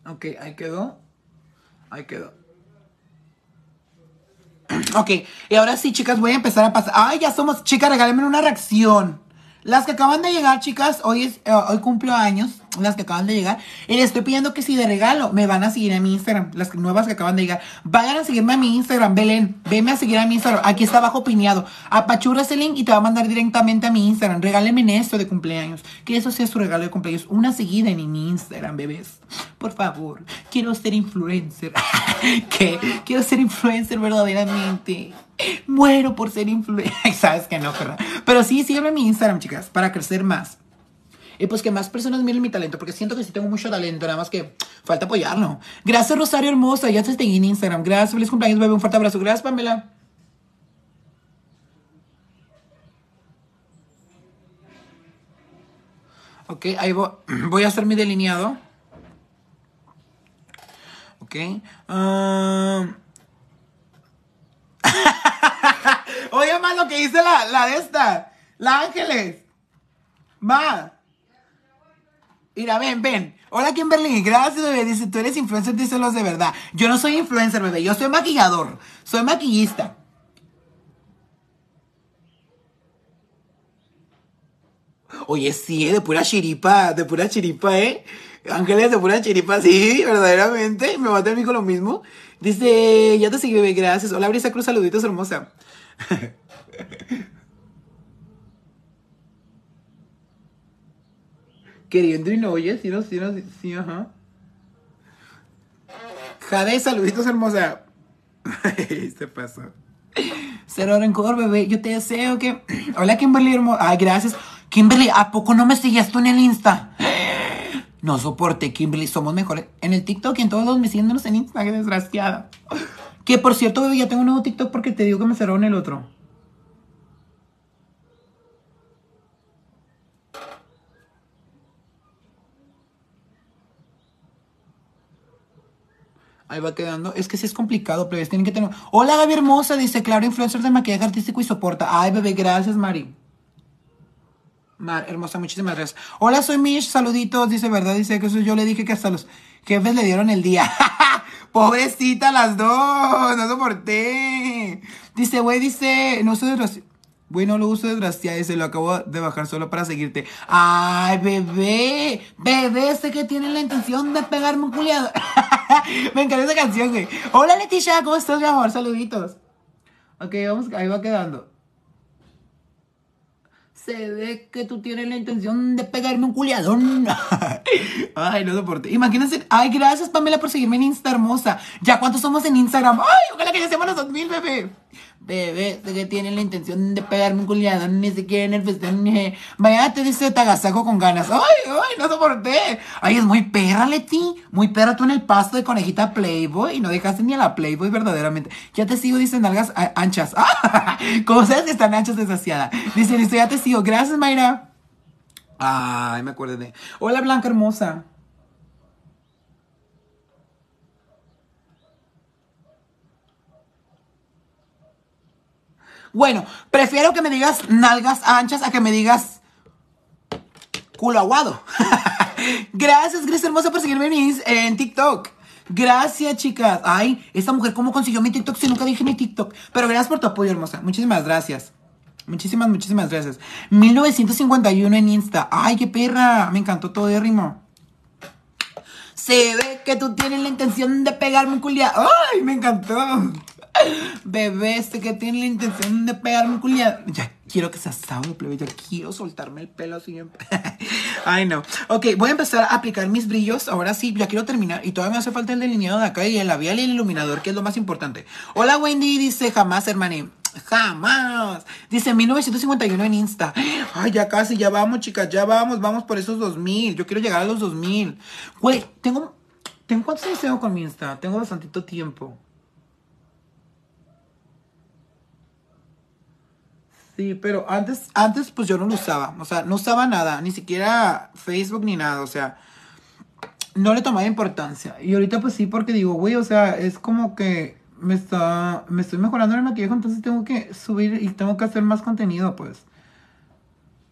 Ok, ahí quedó. Ahí quedó. Ok, y ahora sí, chicas, voy a empezar a pasar. Ay, ya somos, chicas, regálenme una reacción. Las que acaban de llegar, chicas, hoy, es, eh, hoy cumplo años, las que acaban de llegar, y les estoy pidiendo que si de regalo me van a seguir en mi Instagram, las nuevas que acaban de llegar, vayan a seguirme a mi Instagram, Belén, venme a seguir a mi Instagram, aquí está abajo pineado, apachurra ese link y te va a mandar directamente a mi Instagram, regálenme esto de cumpleaños, que eso sea su regalo de cumpleaños, una seguida en mi Instagram, bebés, por favor, quiero ser influencer, que quiero ser influencer verdaderamente. Muero por ser influencer. Sabes que no, ¿verdad? Pero sí, sígueme mi Instagram, chicas, para crecer más. Y pues que más personas miren mi talento, porque siento que sí tengo mucho talento, nada más que falta apoyarlo. Gracias, Rosario Hermosa, ya te seguí en Instagram. Gracias, feliz cumpleaños, bebé, un fuerte abrazo. Gracias, Pamela. Ok, ahí voy, voy a hacer mi delineado. Ok. Um... Oye, más lo que dice la, la de esta. La Ángeles. Ma. Mira, ven, ven. Hola, Kimberly. Gracias, bebé. Dice, tú eres influencer, los de verdad. Yo no soy influencer, bebé. Yo soy maquillador. Soy maquillista. Oye, sí, de pura chiripa. De pura chiripa, ¿eh? Ángeles de pura chiripa, sí, verdaderamente. Me va a tener con lo mismo. Dice, ya te sigue, bebé. Gracias. Hola, Brisa Cruz. Saluditos, hermosa. Queriendo y no oye, sí, no, sí, no, sí, ajá. Jade, saluditos, hermosa. Se pasó. Cero rencor, bebé. Yo te deseo que. Hola, Kimberly, hermosa. Ay, gracias. Kimberly, ¿a poco no me sigues tú en el Insta? No soporte, Kimberly. Somos mejores en el TikTok y en todos los me siguiéndonos en Insta. Qué desgraciada. Que por cierto, bebé, ya tengo un nuevo TikTok porque te digo que me cerraron el otro. Ahí va quedando. Es que sí es complicado, pero tienen que tener. Hola, Gaby Hermosa, dice, claro, influencer de maquillaje artístico y soporta. Ay, bebé, gracias, Mari. Mar, hermosa, muchísimas gracias. Hola, soy Mish, saluditos, dice, ¿verdad? Dice que eso yo le dije que hasta los jefes le dieron el día. Pobrecita las dos, no soporté. Dice, güey, dice, no sé los... Güey, no lo uso desgraciado se lo acabo de bajar solo para seguirte. Ay, bebé. Bebé, sé que tiene la intención de pegarme un culiado. Me encanta esa canción, güey. Hola, Leticia, ¿cómo estás, mi amor? Saluditos. Ok, vamos, ahí va quedando. Se ve que tú tienes la intención de pegarme un culiadón. Ay, no soporte. Imagínense. Ay, gracias, Pamela, por seguirme en Insta, hermosa. ¿Ya cuántos somos en Instagram? Ay, ojalá que ya seamos los 2000, bebé. Bebé, sé que tienen la intención de pegarme un culiadón, ni siquiera en el festival. Vaya, te dice tagasaco con ganas. Ay, ay, no soporté. Ay, es muy perra, Leti. Muy perra tú en el pasto de conejita Playboy. Y no dejaste ni a la Playboy verdaderamente. Ya te sigo, dicen algas anchas. ¿Cómo sabes que están anchas desasiadas? Dicen, listo, ya te sigo. Gracias, Mayra. Ay, me acuerdo de. Hola, Blanca hermosa. Bueno, prefiero que me digas nalgas anchas a que me digas culo aguado. Gracias, Grace Hermosa, por seguirme en, TikTok. Gracias, chicas. Ay, esta mujer, ¿cómo consiguió mi TikTok si nunca dije mi TikTok? Pero gracias por tu apoyo, hermosa. Muchísimas gracias. Muchísimas, muchísimas gracias. 1951 en Insta. Ay, qué perra. Me encantó todo de ritmo. Se ve que tú tienes la intención de pegarme un culia. Ay, me encantó. Bebé, este que tiene la intención de pegarme un culiado. Ya quiero que se sábado, plebe. Ya quiero soltarme el pelo siempre. Ay, no. Ok, voy a empezar a aplicar mis brillos. Ahora sí, ya quiero terminar. Y todavía me hace falta el delineado de acá y el labial y el iluminador, que es lo más importante. Hola, Wendy. Dice, jamás, hermane. Jamás. Dice 1951 en Insta. Ay, ya casi, ya vamos, chicas, ya vamos, vamos por esos 2000. Yo quiero llegar a los 2000. Güey, tengo, tengo ¿cuántos años tengo con mi Insta? Tengo bastantito tiempo. Sí, pero antes, antes pues yo no lo usaba. O sea, no usaba nada, ni siquiera Facebook ni nada. O sea, no le tomaba importancia. Y ahorita pues sí, porque digo, güey, o sea, es como que me está, me estoy mejorando el maquillaje, entonces tengo que subir y tengo que hacer más contenido, pues.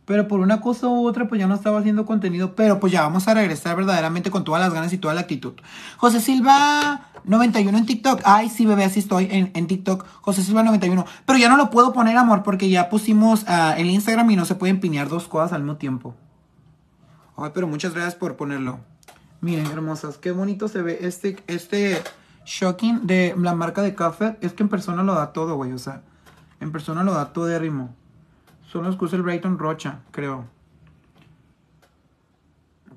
Pero por una cosa u otra, pues ya no estaba haciendo contenido. Pero pues ya vamos a regresar verdaderamente con todas las ganas y toda la actitud. José Silva 91 en TikTok. Ay, sí, bebé, así estoy en, en TikTok. José Silva 91. Pero ya no lo puedo poner, amor, porque ya pusimos uh, el Instagram y no se pueden pinear dos cosas al mismo tiempo. Ay, pero muchas gracias por ponerlo. Miren, hermosas, qué bonito se ve este, este shocking de la marca de café. Es que en persona lo da todo, güey. O sea, en persona lo da todo de ritmo. Son los que el Brighton Rocha, creo.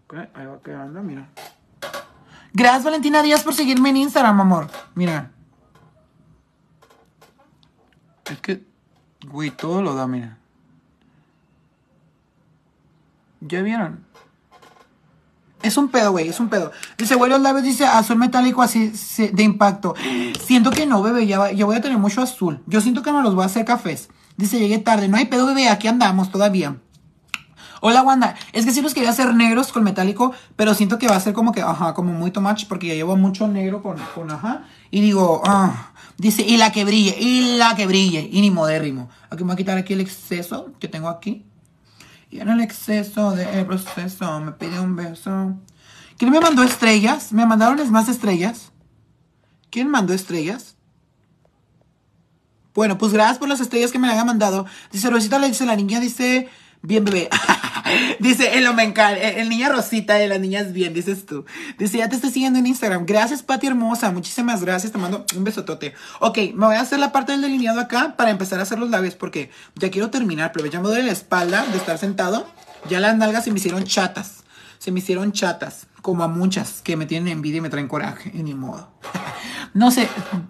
Ok, ahí va quedando, mira. Gracias, Valentina Díaz, por seguirme en Instagram, amor. Mira. Es que, güey, todo lo da, mira. ¿Ya vieron? Es un pedo, güey, es un pedo. Dice, güey, los labios dice azul metálico así de impacto. Siento que no, bebé, ya, ya voy a tener mucho azul. Yo siento que me los voy a hacer cafés. Dice, llegué tarde. No hay pedo, bebé, aquí andamos todavía. Hola, Wanda. Es que sí los quería hacer negros con metálico, pero siento que va a ser como que, ajá, como muy too much, porque ya llevo mucho negro con, con ajá. Y digo, ah, dice, y la que brille, y la que brille, y ni modérrimo. Aquí me voy a quitar aquí el exceso que tengo aquí. Y en el exceso del proceso me pide un beso. ¿Quién me mandó estrellas? ¿Me mandaron más estrellas? ¿Quién mandó estrellas? Bueno, pues gracias por las estrellas que me han mandado. Dice Rosita, le dice la niña, dice, bien bebé. dice, el, el, el niña Rosita de las niñas bien, dices tú. Dice, ya te estoy siguiendo en Instagram. Gracias, Pati hermosa. Muchísimas gracias. Te mando un besotote. Ok, me voy a hacer la parte del delineado acá para empezar a hacer los labios porque ya quiero terminar, pero ya me duele la espalda de estar sentado. Ya las nalgas se me hicieron chatas. Se me hicieron chatas como a muchas que me tienen envidia y me traen coraje, y ni modo. No sé,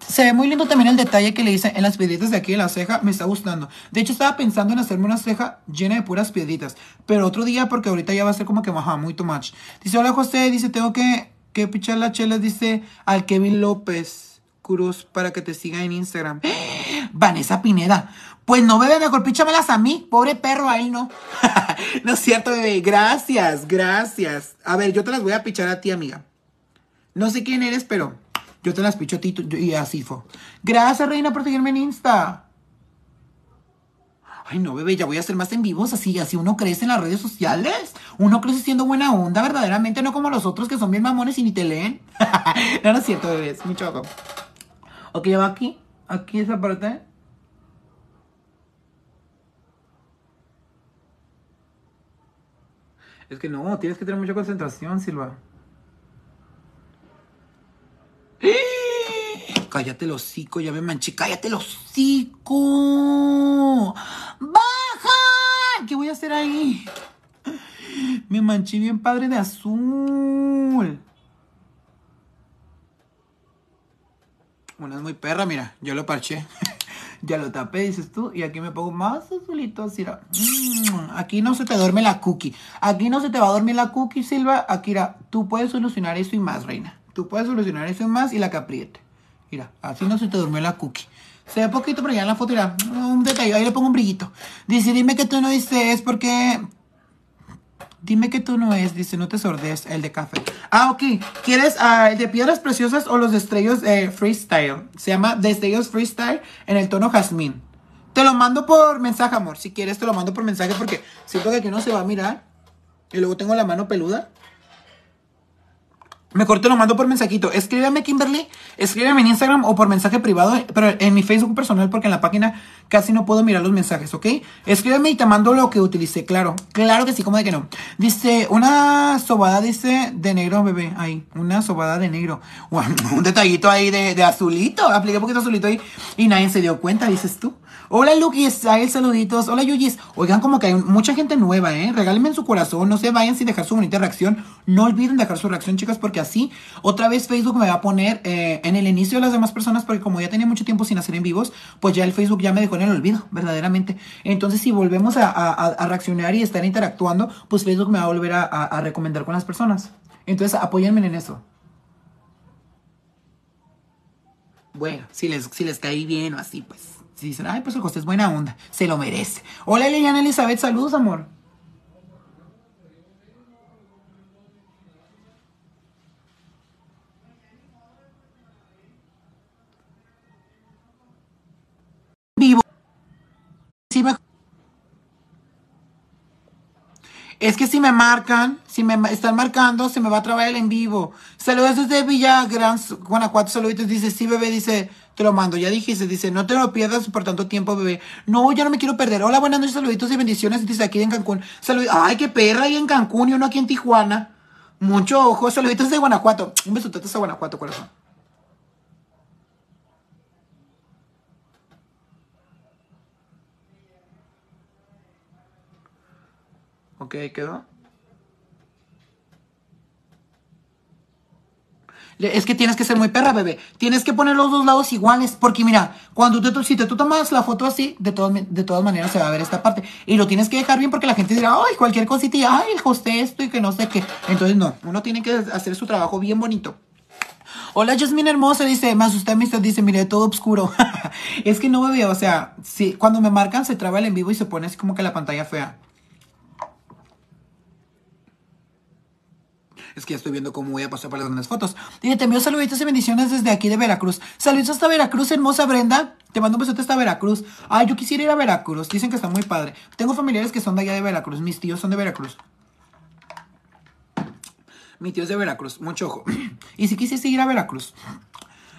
se ve muy lindo también el detalle que le hice en las piedritas de aquí de la ceja, me está gustando. De hecho, estaba pensando en hacerme una ceja llena de puras piedritas, pero otro día porque ahorita ya va a ser como que, baja muy too much. Dice, hola José, dice, tengo que, que pichar la chela, dice al Kevin López Cruz para que te siga en Instagram. Vanessa Pineda. Pues no, bebé, mejor píchamelas a mí. Pobre perro, ahí no. no es cierto, bebé. Gracias, gracias. A ver, yo te las voy a pichar a ti, amiga. No sé quién eres, pero yo te las picho a ti y a Sifo. Gracias, reina, por seguirme en Insta. Ay, no, bebé, ya voy a hacer más en vivos así, así uno crece en las redes sociales. Uno crece siendo buena onda, verdaderamente, no como los otros que son bien mamones y ni te leen. no, no es cierto, bebé, es mucho Ok, va aquí, aquí esa parte. Es que no, tienes que tener mucha concentración, Silva. Cállate el hocico, ya me manché. Cállate el hocico. ¡Baja! ¿Qué voy a hacer ahí? Me manché bien padre de azul. Una es muy perra, mira. Yo lo parché. ya lo tapé, dices tú. Y aquí me pongo más azulito, así. Mm, aquí no se te duerme la cookie. Aquí no se te va a dormir la cookie, Silva. Akira, tú puedes solucionar eso y más, reina. Tú puedes solucionar eso más y la capriete. Mira, así no se te durmió la cookie. Se ve poquito, pero ya en la foto, mira, un detalle, ahí le pongo un brillito. Dice, dime que tú no dices, porque... Dime que tú no es, dice, no te sordes, el de café. Ah, ok. ¿Quieres uh, el de piedras preciosas o los destellos eh, freestyle? Se llama destellos freestyle en el tono jazmín. Te lo mando por mensaje, amor. Si quieres, te lo mando por mensaje porque siento que aquí no se va a mirar. Y luego tengo la mano peluda. Mejor te lo mando por mensajito. Escríbeme, Kimberly. Escríbeme en Instagram o por mensaje privado, pero en mi Facebook personal, porque en la página casi no puedo mirar los mensajes, ¿ok? Escríbeme y te mando lo que utilicé, claro. Claro que sí, como de que no. Dice, una sobada, dice, de negro, bebé. Ahí, una sobada de negro. un detallito ahí de, azulito. Apliqué un poquito azulito ahí y nadie se dio cuenta, dices tú. Hola Lukis, ahí saluditos. Hola Yuyis. Oigan, como que hay mucha gente nueva, ¿eh? Regálenme en su corazón. No se vayan sin dejar su bonita reacción. No olviden dejar su reacción, chicas, porque así otra vez Facebook me va a poner eh, en el inicio de las demás personas, porque como ya tenía mucho tiempo sin hacer en vivos, pues ya el Facebook ya me dejó en el olvido, verdaderamente. Entonces, si volvemos a, reaccionar y estar interactuando, pues Facebook me va a volver a, recomendar con las personas. Entonces, apóyenme en eso. Bueno, si les, si les caí bien o así, pues dicen, ay, pues el José es buena onda, se lo merece. Hola Liliana Elizabeth, saludos, amor. Sí, Es que si me marcan, si me están marcando, se me va a trabar el en vivo. Saludos desde Villa Gran, Guanajuato. Saluditos. Dice, sí, bebé. Dice, te lo mando. Ya dijiste. Dice, no te lo pierdas por tanto tiempo, bebé. No, ya no me quiero perder. Hola, buenas noches. Saluditos y bendiciones. Dice, aquí en Cancún. Saluditos. Ay, qué perra ahí en Cancún y uno aquí en Tijuana. Mucho ojo. Saluditos de Guanajuato. Un besote a Guanajuato, corazón. Ok, quedó. Es que tienes que ser muy perra, bebé. Tienes que poner los dos lados iguales. Porque mira, cuando tú, si te, tú tomas la foto así, de, de todas maneras se va a ver esta parte. Y lo tienes que dejar bien porque la gente dirá, ay, cualquier cosita y, ay, el esto y que no sé qué. Entonces, no, uno tiene que hacer su trabajo bien bonito. Hola, Jasmine hermosa, dice, me asusté, amistad, dice, mire, todo oscuro. es que no, bebé, o sea, si, cuando me marcan se traba el en vivo y se pone así como que la pantalla fea. Es que ya estoy viendo cómo voy a pasar para las fotos. Dile, te envío saluditos y bendiciones desde aquí de Veracruz. Saludos hasta Veracruz, hermosa Brenda. Te mando un besote hasta Veracruz. Ay, yo quisiera ir a Veracruz. Dicen que está muy padre. Tengo familiares que son de allá de Veracruz. Mis tíos son de Veracruz. Mi tío es de Veracruz. Mucho ojo. y si quisiese ir a Veracruz.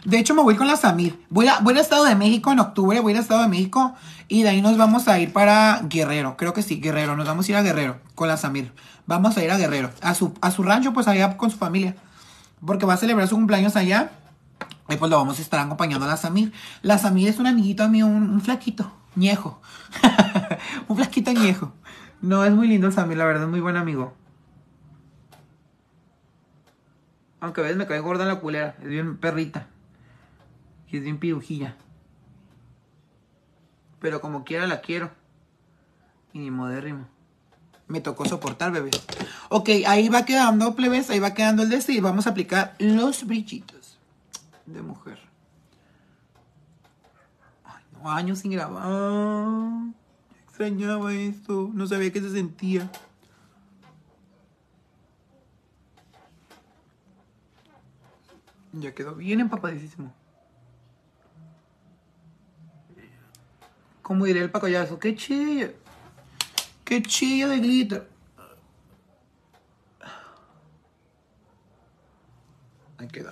De hecho, me voy con la Samir. Voy a, voy a Estado de México en octubre. Voy a Estado de México. Y de ahí nos vamos a ir para Guerrero. Creo que sí, Guerrero. Nos vamos a ir a Guerrero con la Samir. Vamos a ir a Guerrero. A su, a su rancho, pues allá con su familia. Porque va a celebrar su cumpleaños allá. Y pues lo vamos a estar acompañando a la Samir. La Samir es un amiguito mío, un, un flaquito, ñejo. un flaquito ñejo. No, es muy lindo el Samir, la verdad, es muy buen amigo. Aunque a veces me cae gorda la culera. Es bien perrita. Y es bien pirujilla. Pero como quiera la quiero. Y ni modérrimo me tocó soportar, bebé. Ok, ahí va quedando, plebes, ahí va quedando el de este y vamos a aplicar los brillitos de mujer. Ay, no, años sin grabar. Extrañaba esto, no sabía qué se sentía. Ya quedó bien empapadísimo. ¿Cómo diré el pacoyazo? ¡Qué chido! ¡Qué chilla de glitter! Ahí quedó.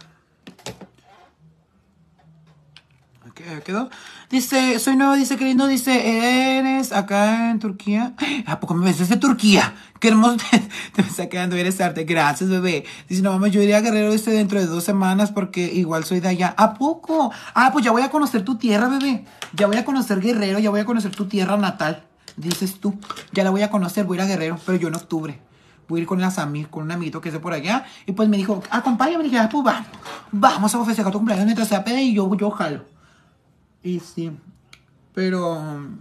Ahí quedó. Dice, soy nuevo, dice que lindo, dice, eres acá en Turquía. ¿A poco me ves desde Turquía? Qué hermoso te, me está quedando, eres arte. Gracias, bebé. Dice, no, mamá, yo iría a Guerrero este dentro de dos semanas porque igual soy de allá. ¿A poco? Ah, pues ya voy a conocer tu tierra, bebé. Ya voy a conocer Guerrero, ya voy a conocer tu tierra natal dices tú, ya la voy a conocer, voy a ir a Guerrero, pero yo en octubre. Voy a ir con las amigas, con un amiguito que es de por allá. Y pues me dijo, acompáñame. Y dije, ah, pues vamos. Vamos a festejar tu cumpleaños mientras sea pede y yo, yo jalo. Y sí. Pero,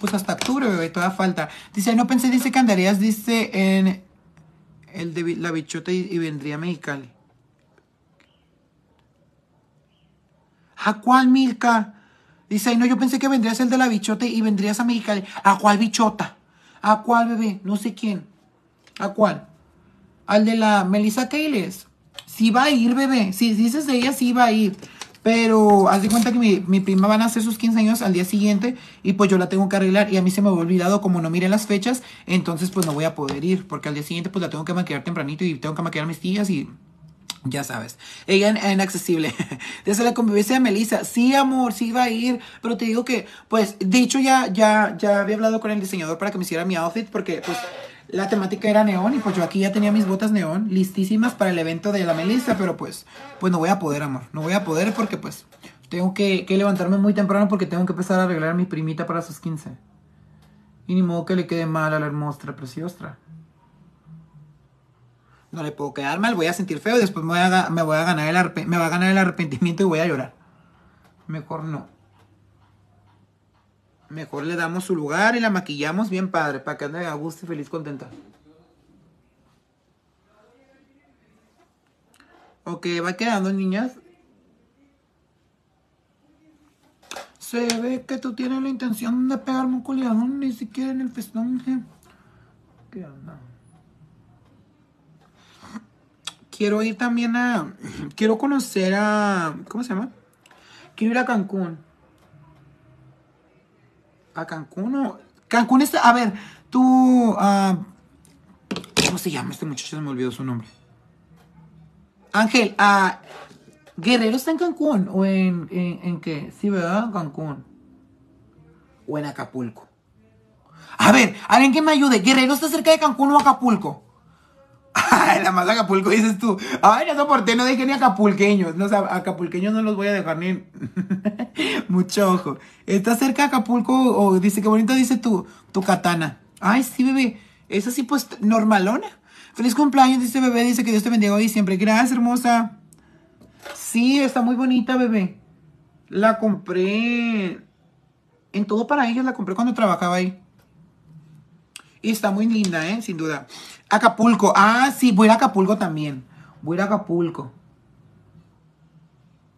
pues hasta octubre, bebé, toda falta. Dice, no pensé, dice que andarías, dice, en el de la bichota y, vendría a Mexicali. ¿A cuál, Milka? Dice, no, yo pensé que vendrías el de la bichota y vendrías a Mexicali. ¿A cuál bichota? ¿A cuál bebé? No sé quién. ¿A cuál? Al de la Melissa Keiles. Sí va a ir, bebé. Si dices de ella, sí va a ir. Pero haz de cuenta que mi, mi, prima van a hacer sus 15 años al día siguiente y pues yo la tengo que arreglar y a mí se me ha olvidado como no mire las fechas, entonces pues no voy a poder ir porque al día siguiente pues la tengo que maquillar tempranito y tengo que maquillar mis tías y ya sabes. Ella es inaccesible. Desde la convivencia de Melissa. Sí, amor, sí va a ir. Pero te digo que, pues, de hecho ya, ya, ya había hablado con el diseñador para que me hiciera mi outfit. Porque, pues, la temática era neón. Y pues yo aquí ya tenía mis botas neón listísimas para el evento de la Melissa. Pero pues, pues no voy a poder, amor. No voy a poder porque, pues, tengo que, levantarme muy temprano porque tengo que empezar a arreglar a mi primita para sus 15. Y ni modo que le quede mal a la hermosa preciosa no le puedo quedar mal, voy a sentir feo, después me voy a, me voy a ganar el me a ganar el arrepentimiento y voy a llorar. Mejor no. Mejor le damos su lugar y la maquillamos bien padre, para que ande a gusto y feliz, contenta. Ok, va quedando, niñas. Se ve que tú tienes la intención de pegarme un culiadón, ni siquiera en el festón. ¿Qué onda? quiero ir también a. Quiero conocer a. ¿Cómo se llama? Quiero ir a Cancún. ¿A Cancún o.? Cancún está. A ver, tú. Uh, ¿Cómo se llama este muchacho? Se me olvidó su nombre. Ángel, ah, ¿Guerrero está en Cancún? ¿O en, en, en qué? Sí, ¿verdad? Cancún. ¿O en Acapulco? A ver, alguien que me ayude. ¿Guerrero está cerca de Cancún o Acapulco? La más Acapulco dices tú. Ay, no soporté, no dejé ni acapulqueños. No, o acapulqueños no los voy a dejar ni. Mucho ojo. ¿Está cerca de Acapulco o dice qué bonito dice tu, tu katana? Ay, sí, bebé. Es así, pues, normalona. Feliz cumpleaños, dice bebé. Dice que Dios te bendiga hoy siempre. Gracias, hermosa. Sí, está muy bonita, bebé. La compré. En todo para ellos la compré cuando trabajaba ahí. Y está muy linda, ¿eh? Sin duda. Acapulco. Ah, sí, voy a Acapulco también. Voy a Acapulco.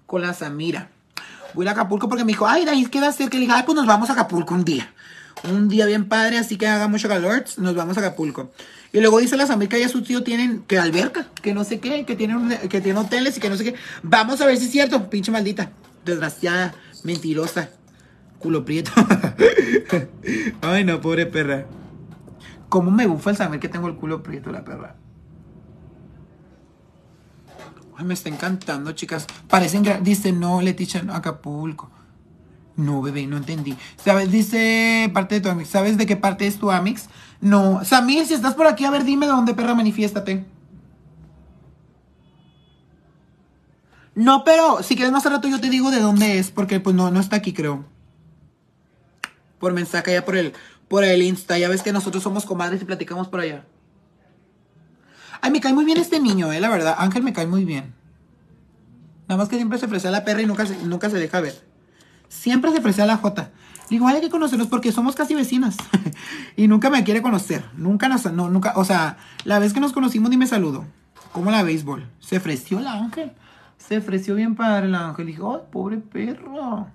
Con la Samira. Voy a Acapulco porque me dijo, ay, ahí queda cerca. Le dije, ay, pues nos vamos a Acapulco un día. Un día bien padre, así que haga mucho calor, nos vamos a Acapulco. Y luego dice la Samir que ya su tío tienen que alberca, que no sé qué, que tienen, que tienen hoteles y que no sé qué. Vamos a ver si es cierto, pinche maldita. Desgraciada, mentirosa, culo prieto. Ay, no, pobre perra. ¿Cómo me bufa el Samir que tengo el culo prieto, la perra? Me está encantando, chicas. Parecen, dice, no, Leticia, no, Acapulco. No, bebé, no entendí. ¿Sabes? Dice parte de tu Amix. ¿Sabes de qué parte es tu Amix? No. Samir, si estás por aquí, a ver, dime de dónde, perra, manifiéstate. No, pero si quieres más rato yo te digo de dónde es, porque pues no, no está aquí, creo. Por mensaje ya por el, por el Insta. Ya ves que nosotros somos comadres y platicamos por allá. Ay, me cae muy bien este niño, eh, la verdad. Ángel me cae muy bien. Nada más que siempre se ofrece a la perra y nunca se, nunca se deja ver. Siempre se ofrece a la J. Igual hay que conocernos porque somos casi vecinas. y nunca me quiere conocer. Nunca nos, no, nunca, o sea, la vez que nos conocimos ni me saludo. Como la béisbol. Se ofreció el ángel. Se ofreció bien padre el ángel. Y dijo, ay, pobre perro.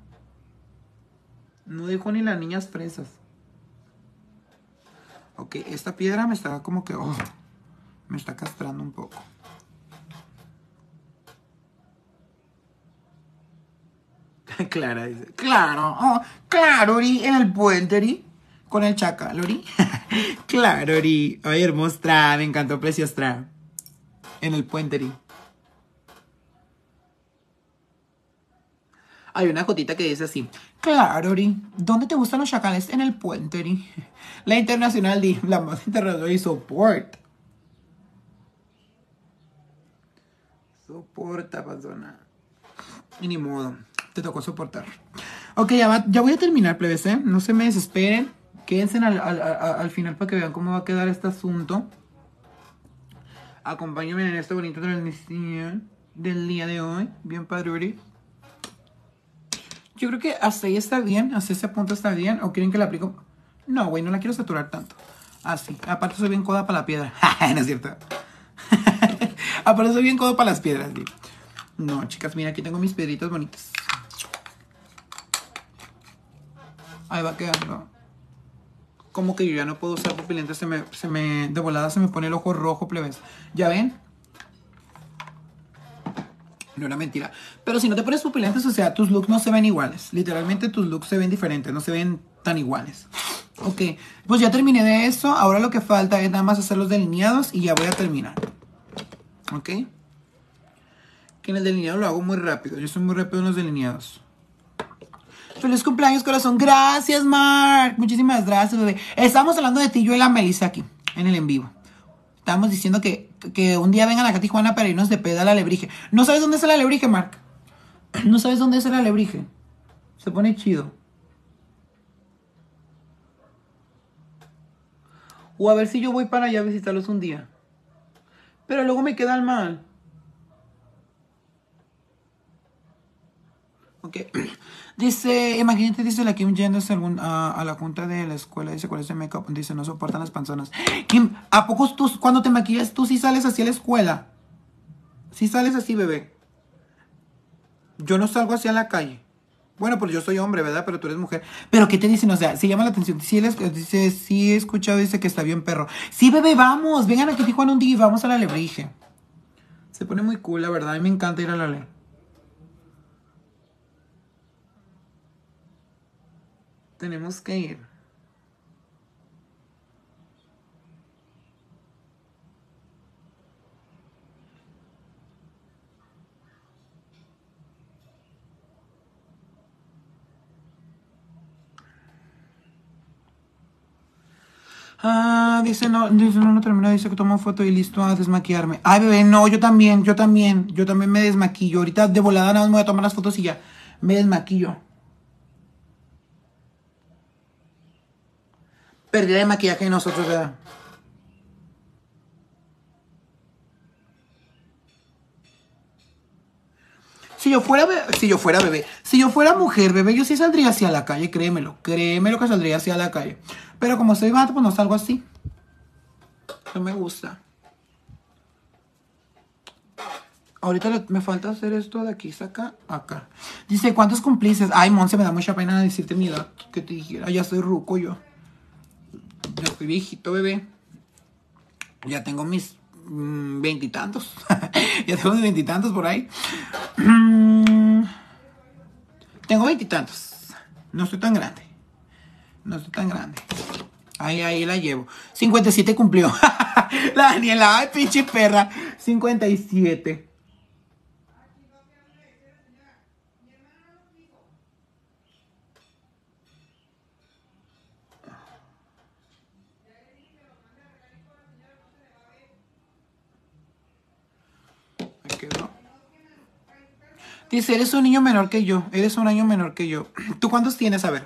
No dejó ni las niñas fresas. Ok, esta piedra me está como que, oh, me está castrando un poco. Clara dice, claro, oh, claro, Ori, en el puente, Ori, con el chacal, Ori. claro, Ori. Ay, hermosa, me encantó, preciosa. En el puente, Ori. Hay una jotita que dice así. Claro, Ori. ¿Dónde te gustan los chacales? En el puente, Ori. La internacional, di, la más internacional y support. Soporta, persona. Y ni modo te tocó soportar. Ok, ya, voy a terminar, plebes, ¿eh? No se me desesperen. Quédense al, final para que vean cómo va a quedar este asunto. Acompáñenme en esta bonita transmisión del día de hoy. Bien padre, Yo creo que hasta ahí está bien. Hasta ese punto está bien. ¿O quieren que la aplico? No, güey, no la quiero saturar tanto. Así. Aparte soy bien coda para la piedra. no es cierto. Aparte soy bien coda para las piedras, güey. No, chicas, mira, aquí tengo mis piedritas bonitas. Ahí va quedando. Como que yo ya no puedo usar pupilentes, se me, se me, de volada se me pone el ojo rojo, plebes. ¿Ya ven? No era mentira. Pero si no te pones pupilentes, o sea, tus looks no se ven iguales. Literalmente tus looks se ven diferentes, no se ven tan iguales. Ok, pues ya terminé de eso. Ahora lo que falta es nada más hacer los delineados y ya voy a terminar. Ok. Que en el delineado lo hago muy rápido. Yo soy muy rápido en los delineados. Feliz cumpleaños, corazón. Gracias, Mark. Muchísimas gracias, bebé. Estamos hablando de ti, yo y la Melissa aquí, en el en vivo. Estamos diciendo que, un día vengan acá a Tijuana para irnos de peda la alebrije. ¿No sabes dónde es el alebrije, Mark? ¿No sabes dónde es el alebrije? Se pone chido. O a ver si yo voy para allá a visitarlos un día. Pero luego me queda mal. Ok. Dice, imagínate, dice la Kim yendo a, a, la junta de la escuela, dice, ¿cuál es el make-up? Dice, no soportan las panzonas. Kim, ¿a poco tú, cuando te maquillas, tú sí sales así a la escuela? Sí sales así, bebé. Yo no salgo así a la calle. Bueno, pues yo soy hombre, ¿verdad? Pero tú eres mujer. Pero ¿qué te dicen? O sea, si llama la atención. Sí, dice, sí he escuchado, dice que está bien perro. Sí, bebé, vamos. Vengan aquí a Tijuana un día y vamos a la lebrige. Se pone muy cool, la verdad. A mí me encanta ir a la le. tenemos que ir. Ah, dice no, dice no, no termina, dice que tomo foto y listo a desmaquillarme. Ay, bebé, no, yo también, yo también, yo también me desmaquillo. Ahorita de volada nada más me voy a tomar las fotos y ya, me desmaquillo. Pérdida de maquillaje de nosotros, ¿verdad? Si yo fuera, be- si yo fuera bebé, si yo fuera mujer, bebé, yo sí saldría hacia la calle, créemelo, créemelo que saldría hacia la calle. Pero como soy vato, pues no salgo así. No me gusta. Ahorita me falta hacer esto de aquí, saca, acá. Dice, ¿cuántos cumplices? Ay, Monse, me da mucha pena decirte mi edad. Que te dijera, ya soy ruco yo. Ya estoy viejito, bebé. Ya tengo mis mm, veintitantos. ya tengo mis veintitantos por ahí. Mm, tengo veintitantos. No estoy tan grande. No estoy tan grande. Ahí, ahí la llevo. 57 cumplió. la Daniela, ay, pinche perra. 57. Me quedó. Dice, eres un niño menor que yo. Eres un año menor que yo. ¿Tú cuántos tienes? A ver.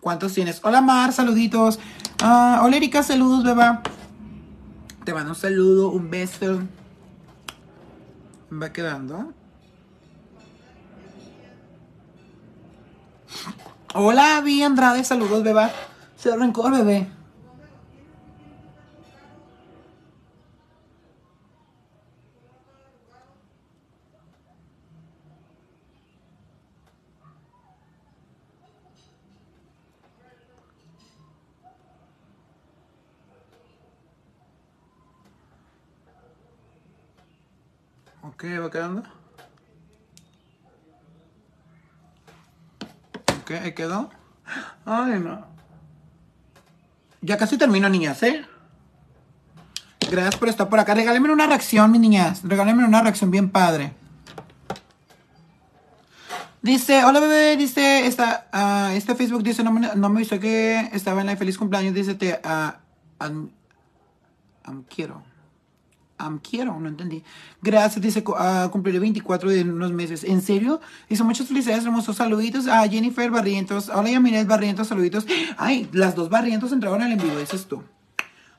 ¿Cuántos tienes? Hola Mar, saluditos. Ah, hola Erika, saludos, beba. Te mando un saludo, un beso. Va quedando. Hola, Vi Andrade, saludos, beba. Se rencor, bebé. Ok, va quedando. Ok, ahí quedó. Ay, no. Ya casi termino, niñas, ¿eh? Gracias por estar por acá. Regálenme una reacción, mis niñas. Regálenme una reacción bien padre. Dice, hola bebé, dice, esta, ah, este Facebook dice, no me, no me avisó que estaba en la feliz cumpleaños, dice, te, am- am- quiero. Am, quiero, no entendí. Gracias, dice, ah, cumpliré 24 de unos meses. ¿En serio? Dice, muchas felicidades, hermosos saluditos a Jennifer Barrientos. Hola, Yamilet Barrientos, saluditos. Ay, las dos Barrientos entraron al en vivo, dices tú.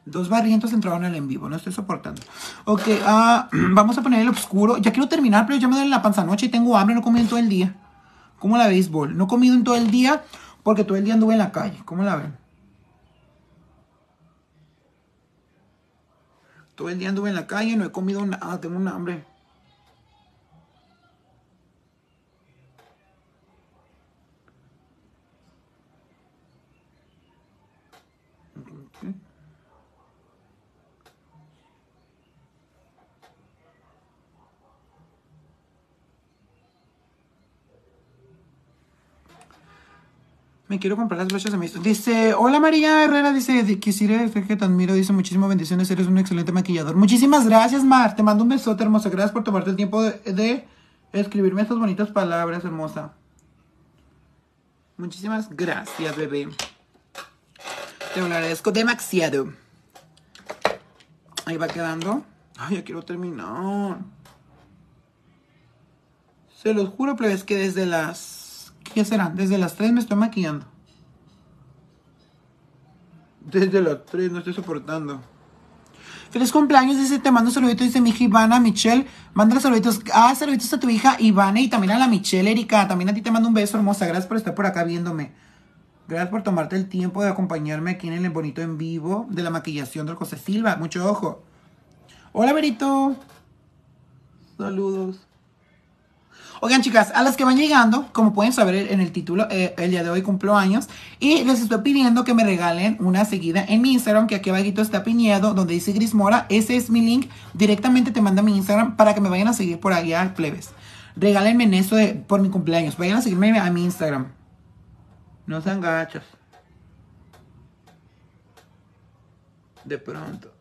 Dos barrientos entraron al en vivo, no estoy soportando. Ok, ah, vamos a poner el oscuro. Ya quiero terminar, pero ya me duele la panza anoche y tengo hambre, no comí en todo el día. ¿Cómo la béisbol? No he comido en todo el día porque todo el día anduve en la calle. ¿Cómo la ven? Todo el día anduve en la calle, no he comido nada, tengo un hambre. Me quiero comprar las brochas de mis... Dice, hola María Herrera, dice, "Di- quisiera decir que te admiro, dice, muchísimas bendiciones, eres un excelente maquillador. Muchísimas gracias, Mar, te mando un besote, hermosa. Gracias por tomarte el tiempo de, escribirme estas bonitas palabras, hermosa. Muchísimas gracias, bebé. Te agradezco demasiado. Ahí va quedando. Ay, ya quiero terminar. Se los juro, plebes, que desde las... ¿Qué será? Desde las 3 me estoy maquillando. Desde las 3 no estoy soportando. Feliz cumpleaños, dice, te mando saluditos, dice mi hija Ivana, Michelle, manda saluditos, ah, saluditos a tu hija Ivana y también a la Michelle, Erika, también a ti te mando un beso, hermosa, gracias por estar por acá viéndome. Gracias por tomarte el tiempo de acompañarme aquí en el bonito en vivo de la maquillación del José Silva, mucho ojo. Hola, Berito. Saludos. Oigan, chicas, a las que van llegando, como pueden saber en el título, eh, el día de hoy cumplo años y les estoy pidiendo que me regalen una seguida en mi Instagram, que aquí abajito está piñado, donde dice Gris Mora. Ese es mi link. Directamente te manda mi Instagram para que me vayan a seguir por allá, plebes. Regálenme en eso por mi cumpleaños. Vayan a seguirme a mi Instagram. No sean gachos. De pronto.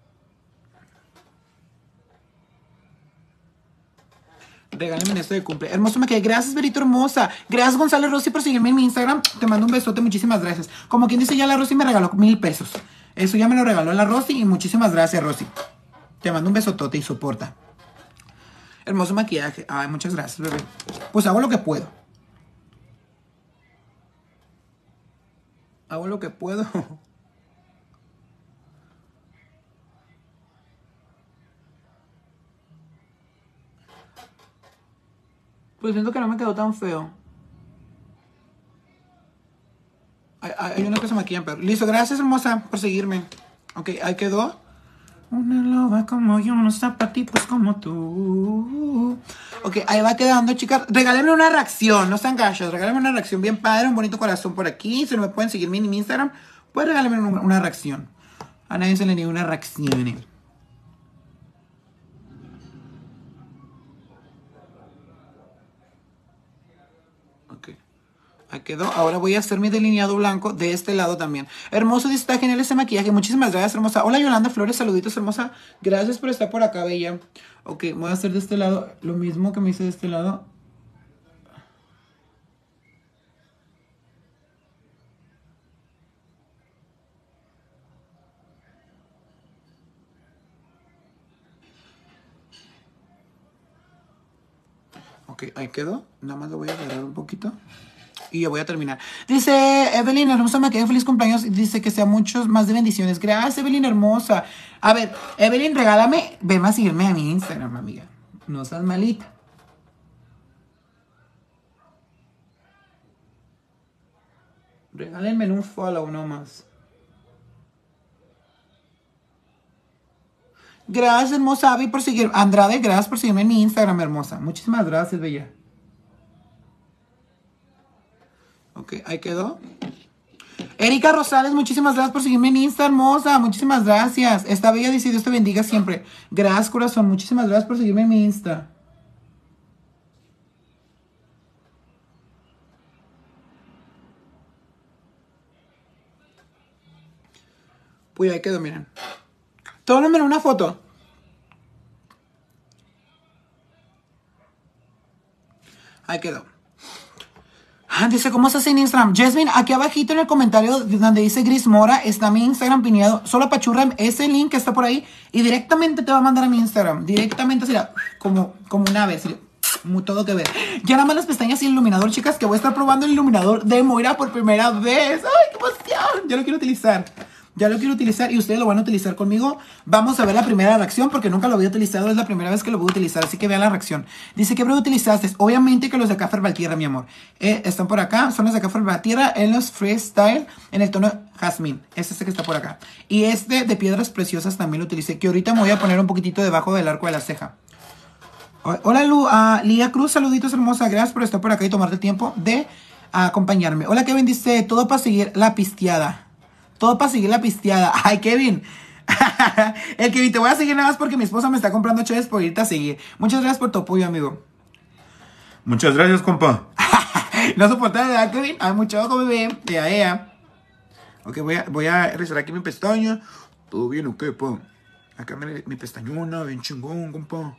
Regálenme esto de cumple. Hermoso me. Gracias, Berito hermosa. Gracias, González Rossi, por seguirme en mi Instagram. Te mando un besote, muchísimas gracias. Como quien dice, ya la Rosy me regaló mil pesos. Eso ya me lo regaló la Rosy y muchísimas gracias, Rosy. Te mando un besotote y soporta. Hermoso maquillaje. Ay, muchas gracias, bebé. Pues hago lo que puedo. Hago lo que puedo. Pues siento que no me quedó tan feo. Hay, hay unos que se pero Listo, gracias hermosa por seguirme. Ok, ahí quedó. Una loba como yo, unos zapatitos como tú. Ok, ahí va quedando, chicas. Regálenme una reacción, no sean gachos. Regálenme una reacción bien padre, un bonito corazón por aquí. Si no me pueden seguir en mi Instagram, pues regálenme una, una reacción. A nadie se le niega una reacción. Ahí quedó. Ahora voy a hacer mi delineado blanco de este lado también. Hermoso, está genial ese maquillaje. Muchísimas gracias, hermosa. Hola, Yolanda Flores. Saluditos, hermosa. Gracias por estar por acá, bella. Ok, voy a hacer de este lado lo mismo que me hice de este lado. Ok, ahí quedó. Nada más lo voy a agarrar un poquito. Y yo voy a terminar. Dice Evelyn hermosa, me quedé feliz cumpleaños. Dice que sea muchos más de bendiciones. Gracias, Evelyn hermosa. A ver, Evelyn, regálame. Ven a seguirme a mi Instagram, amiga. No seas malita. Regálenme un follow nomás. Gracias, hermosa Avi, por seguir. Andrade, gracias por seguirme en mi Instagram, hermosa. Muchísimas gracias, bella. Ok, ahí quedó. Erika Rosales, muchísimas gracias por seguirme en Insta, hermosa. Muchísimas gracias. Esta bella dice, Dios te bendiga siempre. Gracias, corazón. Muchísimas gracias por seguirme en mi Insta. Pues ahí quedó, miren. Tómenme una foto. Ahí quedó. Ah, dice, ¿cómo estás en Instagram? Jasmine, aquí abajito en el comentario donde dice Gris Mora está mi Instagram pineado. Solo pachurra ese link que está por ahí y directamente te va a mandar a mi Instagram. Directamente así, como, como una vez. Muy todo que ver. Ya nada más las pestañas y el iluminador, chicas, que voy a estar probando el iluminador de Moira por primera vez. ¡Ay, qué emoción! Ya lo quiero utilizar ya lo quiero utilizar y ustedes lo van a utilizar conmigo. Vamos a ver la primera reacción porque nunca lo había utilizado, es la primera vez que lo voy a utilizar, así que vean la reacción. Dice, ¿qué breve utilizaste? Obviamente que los de Café Valtierra, mi amor. Eh, están por acá, son los de Café Valtierra en los Freestyle, en el tono Jasmine. Es este que está por acá. Y este de Piedras Preciosas también lo utilicé, que ahorita me voy a poner un poquitito debajo del arco de la ceja. Hola Lu, uh, Lía Cruz, saluditos hermosa, gracias por estar por acá y tomarte el tiempo de acompañarme. Hola Kevin, dice, todo para seguir la pisteada. Todo para seguir la pisteada. Ay, Kevin. el Kevin, te voy a seguir nada más porque mi esposa me está comprando chaves por irte a seguir. Muchas gracias por tu apoyo, amigo. Muchas gracias, compa. no soporta, ¿verdad, Kevin? Ay, mucho ojo, bebé. Ya, ella. Ok, voy a, voy a revisar aquí mi pestaña. Todo bien, ok, pa. Acá mi, mi pestañona, bien chingón, compa.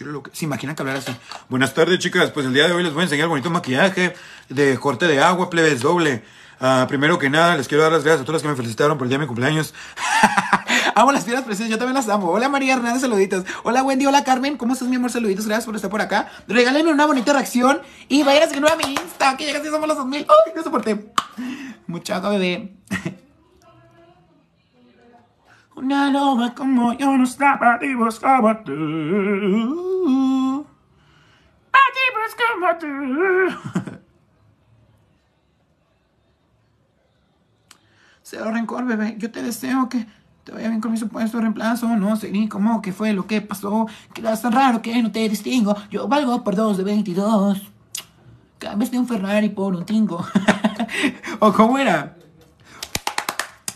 Lo que... ¿Se imaginan que hablar así? Buenas tardes, chicas. Pues el día de hoy les voy a enseñar bonito maquillaje de corte de agua, plebes doble. Uh, primero que nada, les quiero dar las gracias a todas las que me felicitaron por el día de mi cumpleaños. amo las piedras preciosas, yo también las amo. Hola María Hernández, saluditos. Hola Wendy, hola Carmen, ¿cómo estás mi amor? Saluditos, gracias por estar por acá. Regálenme una bonita reacción y vayan a seguirme a mi Insta, que ya casi somos los 2000. ¡Ay, no soporté! Muchacho, bebé. Una loba como yo no estaba y buscaba tú. A ti buscaba tú. Cero rencor, bebé. Yo te deseo que te vaya bien con mi supuesto reemplazo. No sé ni cómo, qué fue lo que pasó. Que era tan raro que no te distingo. Yo valgo por dos de 22. Cambias de un Ferrari por un Tingo. ¿O cómo era?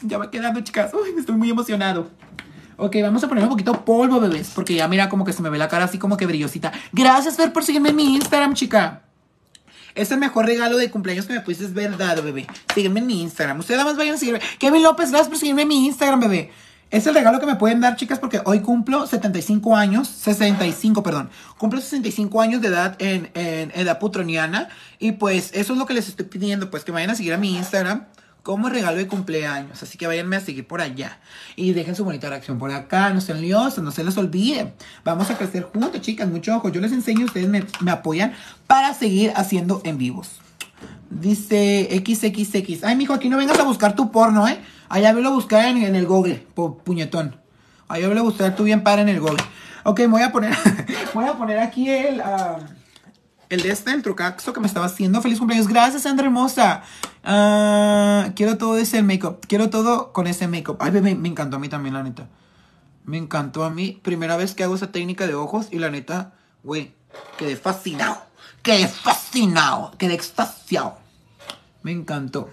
Ya va quedando, chicas. Uy, estoy muy emocionado. Ok, vamos a poner un poquito polvo, bebés. Porque ya mira como que se me ve la cara así como que brillosita. Gracias, Fer, por seguirme en mi Instagram, chica. Es el mejor regalo de cumpleaños que me pusiste, es verdad, bebé. Sígueme en mi Instagram. Ustedes nada más vayan a seguirme. Kevin López, gracias por seguirme en mi Instagram, bebé. Es el regalo que me pueden dar, chicas, porque hoy cumplo 75 años, 65, perdón. Cumplo 65 años de edad en, en edad putroniana. Y pues eso es lo que les estoy pidiendo, pues que vayan a seguir a mi Instagram como regalo de cumpleaños. Así que váyanme a seguir por allá. Y dejen su bonita reacción por acá. No sean liosos, no se les olvide. Vamos a crecer juntos, chicas. Mucho ojo. Yo les enseño, ustedes me, me apoyan para seguir haciendo en vivos. Dice XXX. Ay, mijo, aquí no vengas a buscar tu porno, ¿eh? Allá velo a buscar en, en el Google, puñetón. Allá velo a buscar tú bien para en el Google. Ok, voy a poner, voy a poner aquí el, ah, el de este, el trucaxo que me estaba haciendo. Feliz cumpleaños. Gracias, Sandra hermosa. Ah, quiero todo ese make-up. Quiero todo con ese make-up. Ay, me encantó a mí también, la neta. Me encantó a mí. Primera vez que hago esa técnica de ojos y la neta, güey, quedé fascinado. Quedé fascinado. Quedé extasiado. Me encantó.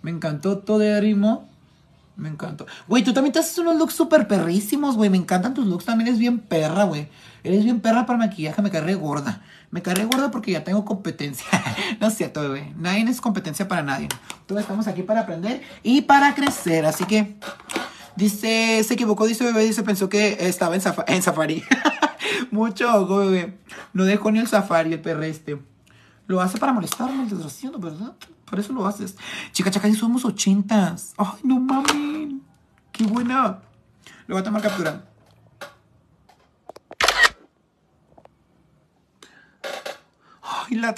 Me encantó todo el ritmo. Me encantó. Güey, tú también te haces unos looks súper perrísimos, güey. Me encantan tus looks. También eres bien perra, güey. Eres bien perra para maquillaje. Me carré gorda. Me carré gorda porque ya tengo competencia. no es cierto, bebé. Nadie es competencia para nadie. Todos estamos aquí para aprender y para crecer. Así que, dice, se equivocó, dice bebé. Dice, pensó que estaba en, safa- en safari. Mucho ojo, bebé. No dejó ni el safari, el perre este. Lo hace para molestarme, el desgraciado, ¿verdad? Por eso lo haces. Chica, chaca, somos ochentas. Ay, no mames. Qué buena. Lo voy a tomar captura. Ay, la,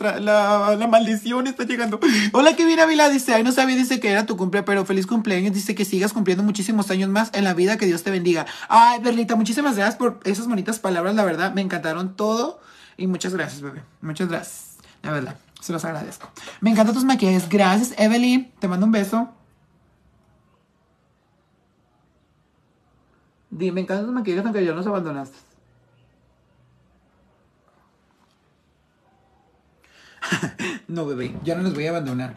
la, maldición está llegando. Hola, Kevin Ávila dice, ay, no sabía, dice que era tu cumple, pero feliz cumpleaños. Dice que sigas cumpliendo muchísimos años más en la vida, que Dios te bendiga. Ay, Berlita, muchísimas gracias por esas bonitas palabras, la verdad, me encantaron todo. Y muchas gracias, bebé. Muchas gracias. La verdad, se los agradezco. Me encantan tus maquillajes. Gracias, Evelyn. Te mando un beso. Di, me encantan tus maquillajes aunque ya nos abandonaste. no, bebé, ya no los voy a abandonar.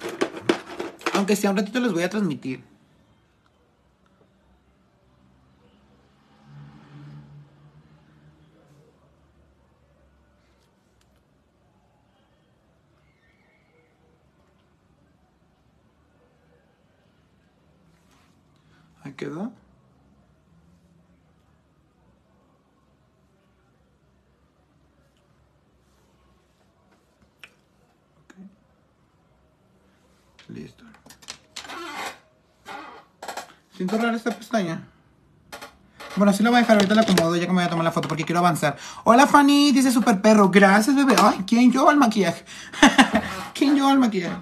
Aunque sea un ratito los voy a transmitir. Ahí quedó. Listo. Siento rara esta pestaña. Bueno, así lo voy a dejar, ahorita la acomodo ya que me voy a tomar la foto porque quiero avanzar. Hola Fanny, dice super perro. Gracias, bebé. Ay, ¿quién yo al maquillaje? ¿Quién yo al maquillaje?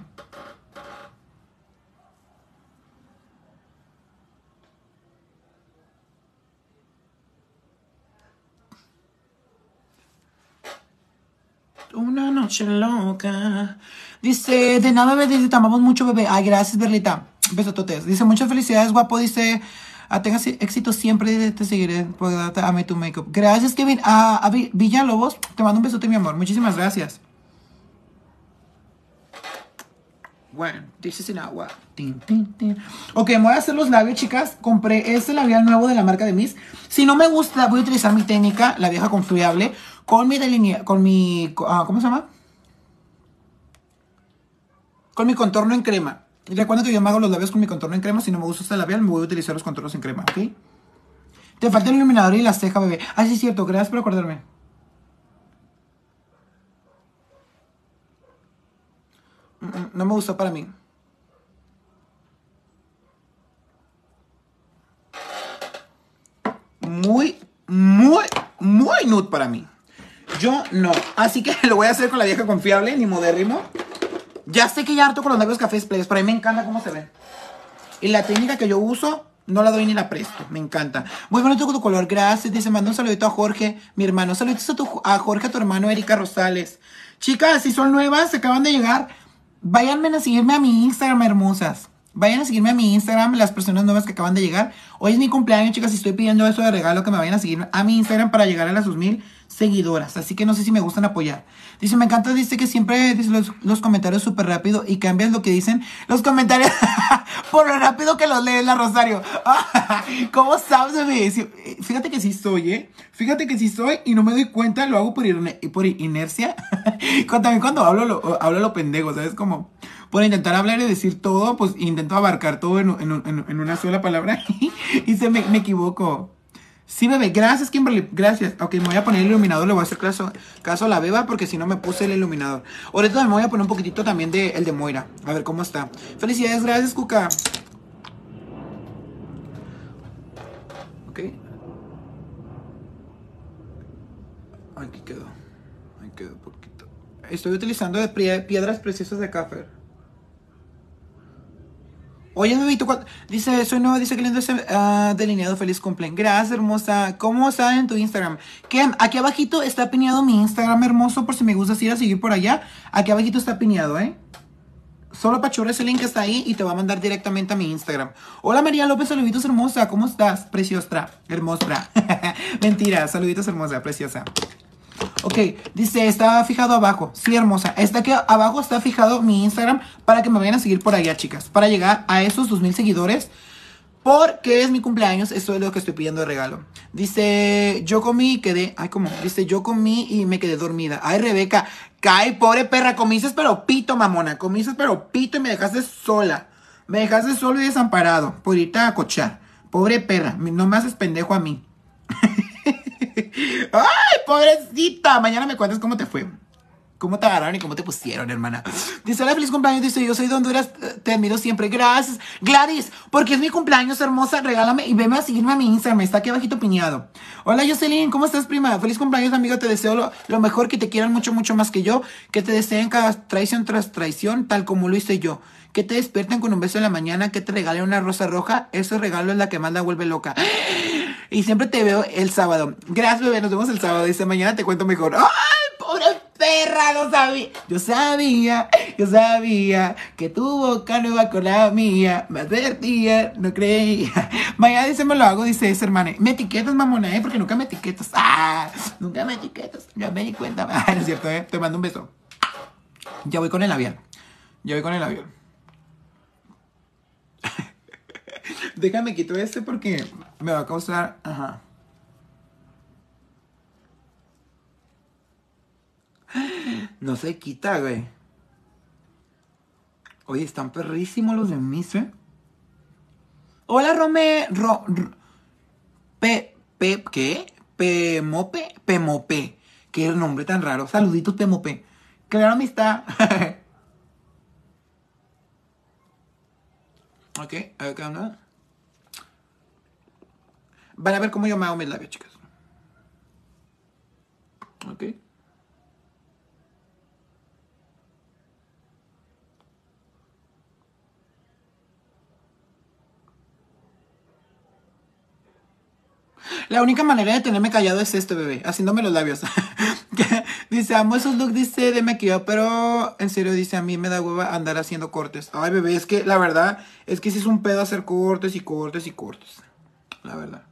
Una noche loca. Dice, de nada, bebé, dice, te amamos mucho, bebé. Ay, gracias, Berlita. Besototes. Dice, muchas felicidades, guapo. Dice, ah, éxito siempre. Te seguiré. Te amé tu makeup. Gracias, Kevin. A, a Vi- Villalobos, te mando un besote, mi amor. Muchísimas gracias. Bueno, dice sin agua. Ok, me voy a hacer los labios, chicas. Compré este labial nuevo de la marca de Miss. Si no me gusta, voy a utilizar mi técnica, la vieja confiable, con mi delinea, con mi, ah, ¿cómo se llama? Con mi contorno en crema. Recuerda que yo me hago los labios con mi contorno en crema. Si no me gusta este labial, me voy a utilizar los contornos en crema, ¿ok? Te falta el iluminador y la ceja, bebé. Ah, sí, es cierto. Gracias por acordarme. Mm, mm, No me gustó para mí. Muy, muy, muy nude para mí. Yo no. Así que lo voy a hacer con la vieja confiable, ni modérrimo. Ya sé que ya harto con los labios cafés plays, pero a mí me encanta cómo se ven. Y la técnica que yo uso, no la doy ni la presto. Me encanta. Muy bonito tu color. Gracias. Dice, manda un saludito a Jorge, mi hermano. Saluditos a, tu, a Jorge, a tu hermano, Erika Rosales. Chicas, si son nuevas, se acaban de llegar, váyanme a seguirme a mi Instagram, hermosas. Vayan a seguirme a mi Instagram, las personas nuevas que acaban de llegar. Hoy es mi cumpleaños, chicas, y estoy pidiendo eso de regalo que me vayan a seguir a mi Instagram para llegar a las 2000 seguidoras. Así que no sé si me gustan apoyar. Dice, me encanta, dice que siempre dice los, los comentarios súper rápido y cambias lo que dicen los comentarios por lo rápido que los lees la Rosario. ¿Cómo sabes, eh, Fíjate que sí soy, ¿eh? Fíjate que sí soy y no me doy cuenta, lo hago por, por inercia. También cuando hablo lo, hablo lo pendejo, ¿sabes? Como, por intentar hablar y decir todo, pues intento abarcar todo en- en una sola palabra y se me, me equivoco. Sí, bebé, gracias, Kimberly, gracias. Ok, me voy a poner el iluminador, le voy a hacer caso, caso a la beba porque si no me puse el iluminador. Ahorita me voy a poner un poquitito también de el de Moira, a ver cómo está. Felicidades, gracias, Cuca. Ok. Aquí quedó. Ahí quedó poquito. Estoy utilizando de piedras preciosas de café. Oye, bebito, ¿cuál- dice, soy nueva, dice que lindo ese ah, delineado, feliz cumple. Gracias, hermosa. ¿Cómo está en tu Instagram? Que aquí abajito está pineado mi Instagram, hermoso, por si me gusta ir a seguir por allá. Aquí abajito está pineado, ¿eh? Solo pachurra ese link que está ahí y te va a mandar directamente a mi Instagram. Hola María López, saluditos hermosa, ¿cómo estás? Preciosa, hermosa. Mentira, saluditos hermosa, preciosa. Ok, dice, está fijado abajo. Sí, hermosa. Está que abajo está fijado mi Instagram para que me vayan a seguir por allá, chicas. Para llegar a esos 2000 seguidores. Porque es mi cumpleaños, eso es lo que estoy pidiendo de regalo. Dice, yo comí y quedé. Ay, ¿cómo? Dice, yo comí y me quedé dormida. Ay, Rebeca, cae, pobre perra. Comiste pero pito, mamona. Comiste pero pito y me dejaste sola. Me dejaste solo y desamparado. Por irte a cochar. Pobre perra, no me haces pendejo a mí. ¡Ay, pobrecita! Mañana me cuentas cómo te fue. ¿Cómo te agarraron y cómo te pusieron, hermana? Dice, hola, feliz cumpleaños. Dice, yo soy de Honduras, te admiro siempre. Gracias. Gladys, porque es mi cumpleaños, hermosa. Regálame y veme a seguirme a mi Instagram. Está aquí abajito piñado. Hola, Jocelyn, ¿cómo estás, prima? Feliz cumpleaños, amigo. Te deseo lo, mejor, que te quieran mucho, mucho más que yo. Que te deseen cada traición tras traición, tal como lo hice yo. Que te despierten con un beso en la mañana, que te regalen una rosa roja. Ese regalo es la que más la vuelve loca. Y siempre te veo el sábado. Gracias, bebé. Nos vemos el sábado. Dice, mañana te cuento mejor. ¡Ay, pobre perra! No sabía. Yo sabía, yo sabía que tu boca no iba con la mía. Me advertía, no creía. Mañana dice, me lo hago, dice ese hermano. Me etiquetas, mamona, ¿eh? Porque nunca me etiquetas. ¡Ah! Nunca me etiquetas. Ya me di cuenta. Ah, no es cierto, ¿eh? Te mando un beso. Ya voy con el avión. Ya voy con el avión. Déjame quito este porque me va a causar. Ajá. No se quita, güey. Oye, están perrísimos los de Miss, ¿eh? Hola, Rome. Ro, ro- pe, pe, ¿Qué? Pemope. Pemope. Qué nombre tan raro. Saluditos, Pemope. Claro, amistad. ok, a ver qué onda. Van a ver cómo yo me hago mis labios, chicas. Ok. La única manera de tenerme callado es este, bebé, haciéndome los labios. dice, amo esos looks, dice, de maquillado, pero en serio, dice, a mí me da hueva andar haciendo cortes. Ay, bebé, es que la verdad, es que sí es un pedo hacer cortes y cortes y cortes. La verdad.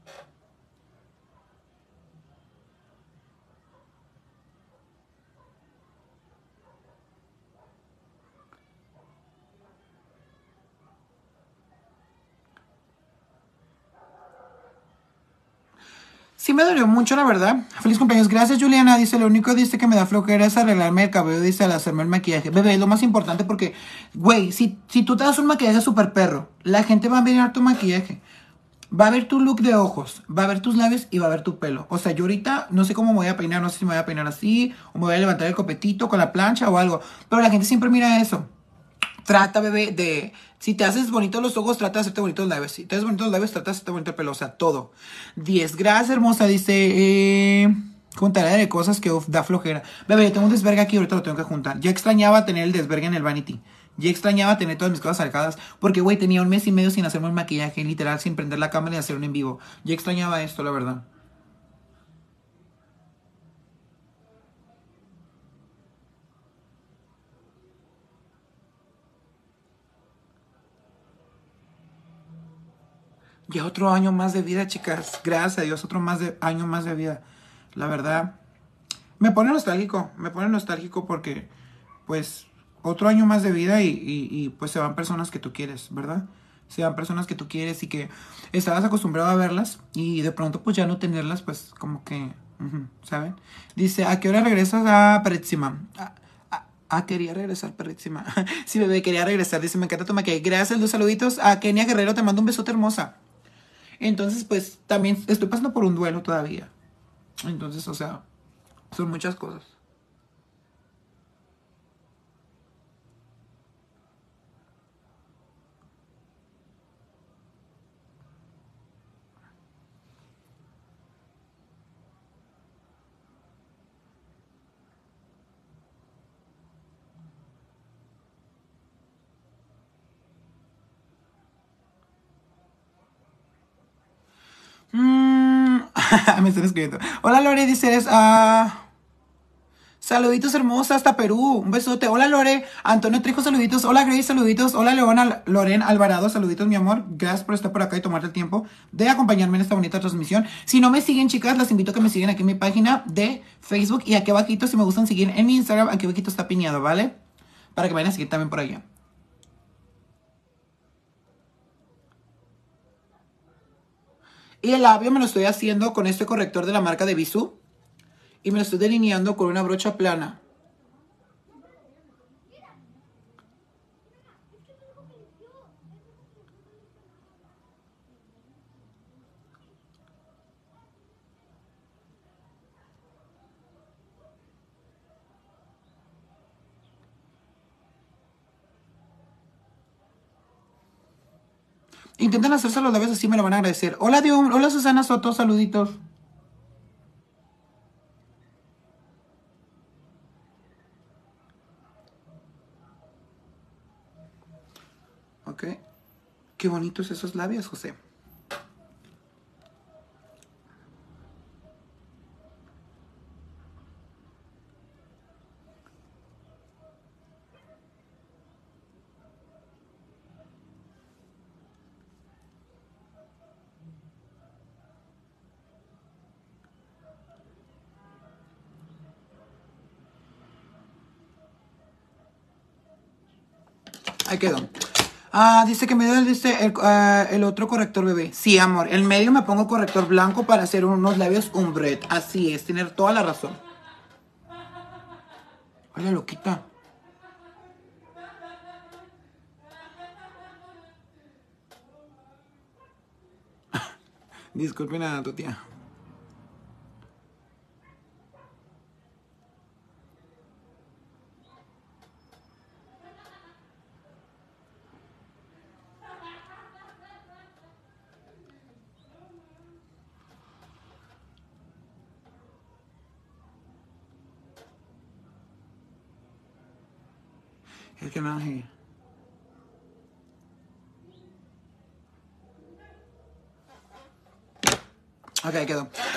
Sí me dolió mucho, la verdad. Feliz cumpleaños. Gracias, Juliana. Dice, lo único dice que me da flojera es arreglarme el cabello, dice, al hacerme el maquillaje. Bebé, es lo más importante porque, güey, si, si tú te das un maquillaje súper perro, la gente va a mirar tu maquillaje. Va a ver tu look de ojos, va a ver tus labios y va a ver tu pelo. O sea, yo ahorita no sé cómo me voy a peinar, no sé si me voy a peinar así, o me voy a levantar el copetito con la plancha o algo. Pero la gente siempre mira eso. Trata, bebé, de... Si te haces bonitos los ojos, trata de hacerte bonitos los labios. Si te haces bonitos los labios, trata de hacerte bonito el pelo. O sea, todo. 10. Gracias, hermosa. Dice... Eh, de cosas que da flojera. Bebé, tengo un desvergue aquí, ahorita lo tengo que juntar. Ya extrañaba tener el desvergue en el Vanity. Ya extrañaba tener todas mis cosas sacadas. Porque, güey, tenía un mes y medio sin hacerme un maquillaje, literal, sin prender la cámara y hacer un en vivo. Ya extrañaba esto, la verdad. Ya otro año más de vida, chicas. Gracias a Dios, otro más de, año más de vida. La verdad, me pone nostálgico. Me pone nostálgico porque, pues, otro año más de vida y, pues se van personas que tú quieres, ¿verdad? Se van personas que tú quieres y que estabas acostumbrado a verlas y de pronto, pues ya no tenerlas, pues como que, ¿saben? Dice, ¿a qué hora regresas a Peretzima? A, a- Ah, quería regresar, perrísima. sí, bebé, quería regresar. Dice, me encanta tu maquillaje. Gracias, dos saluditos. A Kenia Guerrero, te mando un besote hermosa. Entonces, pues, también estoy pasando por un duelo todavía. Entonces, o sea, son muchas cosas. Mm, me están escribiendo. Hola Lore, dice eres. ah, saluditos hermosa hasta Perú. Un besote. Hola Lore. Antonio Trijo, saluditos. Hola Grace, saluditos. Hola Leona Loren Alvarado, saluditos mi amor. Gracias por estar por acá y tomarte el tiempo de acompañarme en esta bonita transmisión. Si no me siguen, chicas, las invito a que me sigan aquí en mi página de Facebook. Y aquí abajito, si me gustan seguir en mi Instagram, aquí abajito está piñado, ¿vale? Para que vayan a seguir también por allá. Y el labio me lo estoy haciendo con este corrector de la marca de Bisú. Y me lo estoy delineando con una brocha plana. Intenten hacerse los labios así, me lo van a agradecer. Hola, Dion. Hola, Susana Soto. Saluditos. Ok. Qué bonitos esos labios, José. Ahí quedó. Ah, dice que me dio dice el, ah, el otro corrector bebé. Sí, amor. En medio me pongo corrector blanco para hacer unos labios umbret. Así es, tener toda la razón. Hola, loquita. Disculpen a tu tía. Es que nada, sí.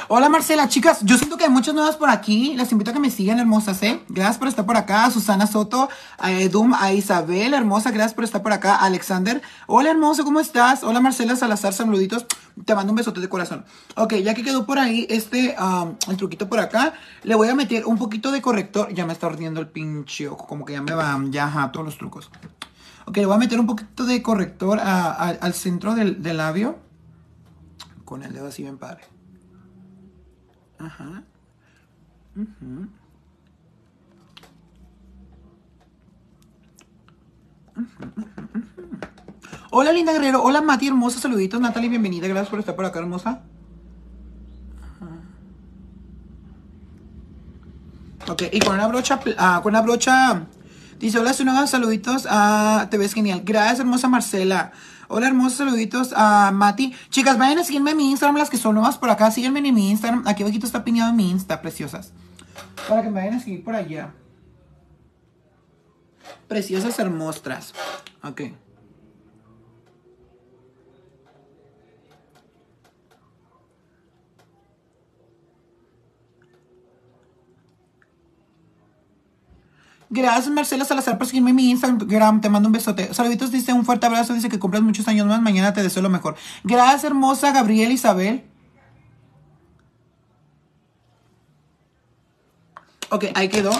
Hola Marcela, chicas, yo siento que hay muchas nuevas por aquí. Las invito a que me sigan, hermosas, ¿eh? Gracias por estar por acá. A Susana Soto, a Edum, a Isabel, hermosa, gracias por estar por acá. Alexander, hola hermoso, ¿cómo estás? Hola Marcela Salazar, saluditos. Te mando un besote de corazón. Ok, ya que quedó por ahí este, el truquito por acá, le voy a meter un poquito de corrector. Ya me está ardiendo el pinche ojo, como que ya me van, ya, ajá, todos los trucos. Ok, le voy a meter un poquito de corrector al centro del, del labio. Con el dedo así bien padre. Ajá. Ujú. Ujú, ujú, ujú. Hola Linda Guerrero, hola Mati hermosa, saluditos Natalie, bienvenida, gracias por estar por acá hermosa. Ok, y con una brocha, ah, con una brocha, dice hola su nueva saluditos, ah, te ves genial, gracias hermosa Marcela. Hola hermosos saluditos a Mati. Chicas, vayan a seguirme en mi Instagram, las que son nuevas por acá, síguenme en mi Instagram, aquí abajito está piñado mi Insta, preciosas. Para que me vayan a seguir por allá. Preciosas hermostras. Ok. Gracias Marcela Salazar por seguirme en mi Instagram. Te mando un besote. Saluditos, dice un fuerte abrazo. Dice que cumplas muchos años más. Mañana te deseo lo mejor. Gracias, hermosa Gabriel Isabel. Ok, ahí quedó.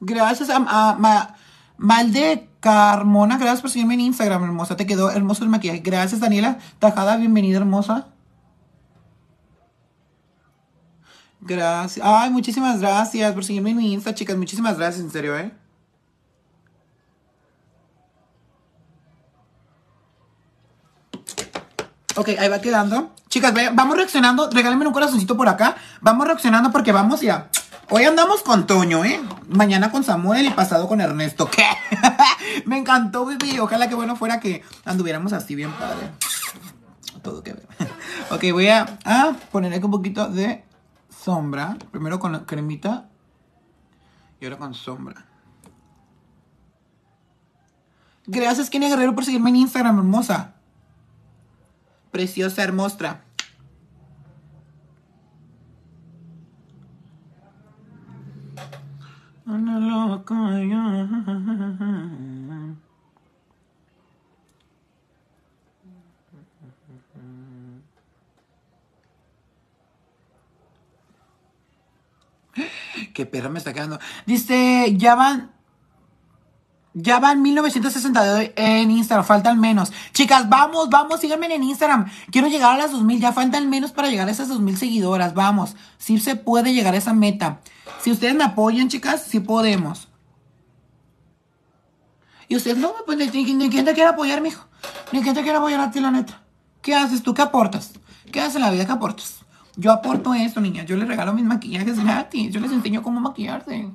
Gracias a, a Ma- Malde Carmona. Gracias por seguirme en Instagram, hermosa. Te quedó hermoso el maquillaje. Gracias, Daniela Tajada. Bienvenida, hermosa. Gracias. Ay, muchísimas gracias por seguirme en mi Insta, chicas. Muchísimas gracias, en serio, ¿eh? Ok, ahí va quedando. Chicas, vamos reaccionando. Regálenme un corazoncito por acá. Vamos reaccionando porque vamos ya. Hoy andamos con Toño, ¿eh? Mañana con Samuel y pasado con Ernesto. ¿Qué? Me encantó, baby. Ojalá que bueno fuera que anduviéramos así bien padre. Todo que ver. Ok, voy a, a poner aquí un poquito de sombra. Primero con la cremita. Y ahora con sombra. Gracias, Kenia Guerrero, por seguirme en Instagram, hermosa. Preciosa, hermosa. Una loca Qué perra me está quedando. Dice, ya van. Ya van 1962 en Instagram, faltan menos. Chicas, vamos, vamos, síganme en Instagram. Quiero llegar a las 2000, ya faltan menos para llegar a esas 2000 seguidoras, vamos. Sí se puede llegar a esa meta. Si ustedes me apoyan, chicas, sí podemos. Y ustedes no, pues ni, ni- ni quién te quiere apoyar, mijo. Ni quién te quiere apoyar a ti, la neta. ¿Qué haces tú? ¿Qué aportas? ¿Qué haces en la vida? ¿Qué aportas? Yo aporto esto, niña. Yo les regalo mis maquillajes gratis. Yo les enseño cómo maquillarse.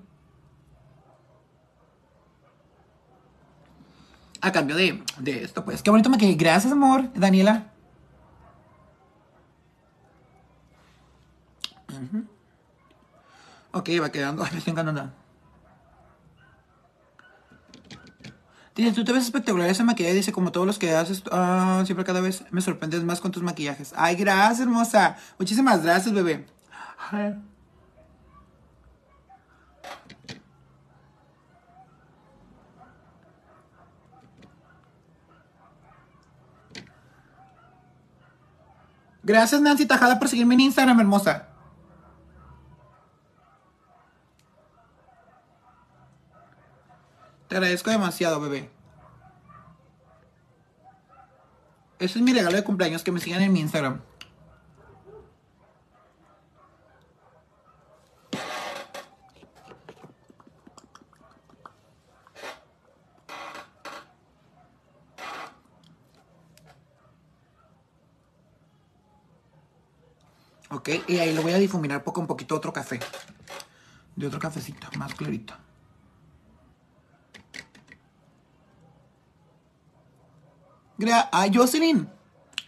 A cambio de, de esto, pues. Qué bonito maquillaje. Gracias, amor. Daniela. Ujú. Ok, va quedando. Ay, me estoy encantando. Dice, tú te ves espectacular ese maquillaje. Dice, como todos los que haces, ah, siempre cada vez me sorprendes más con tus maquillajes. Ay, gracias, hermosa. Muchísimas gracias, bebé. Gracias, Nancy Tajada, por seguirme en Instagram, hermosa. Te agradezco demasiado, bebé. Ese es mi regalo de cumpleaños, que me sigan en mi Instagram. Ok, y ahí lo voy a difuminar poco un poquito otro café. De otro cafecito, más clarito. Gra ah, Jocelyn.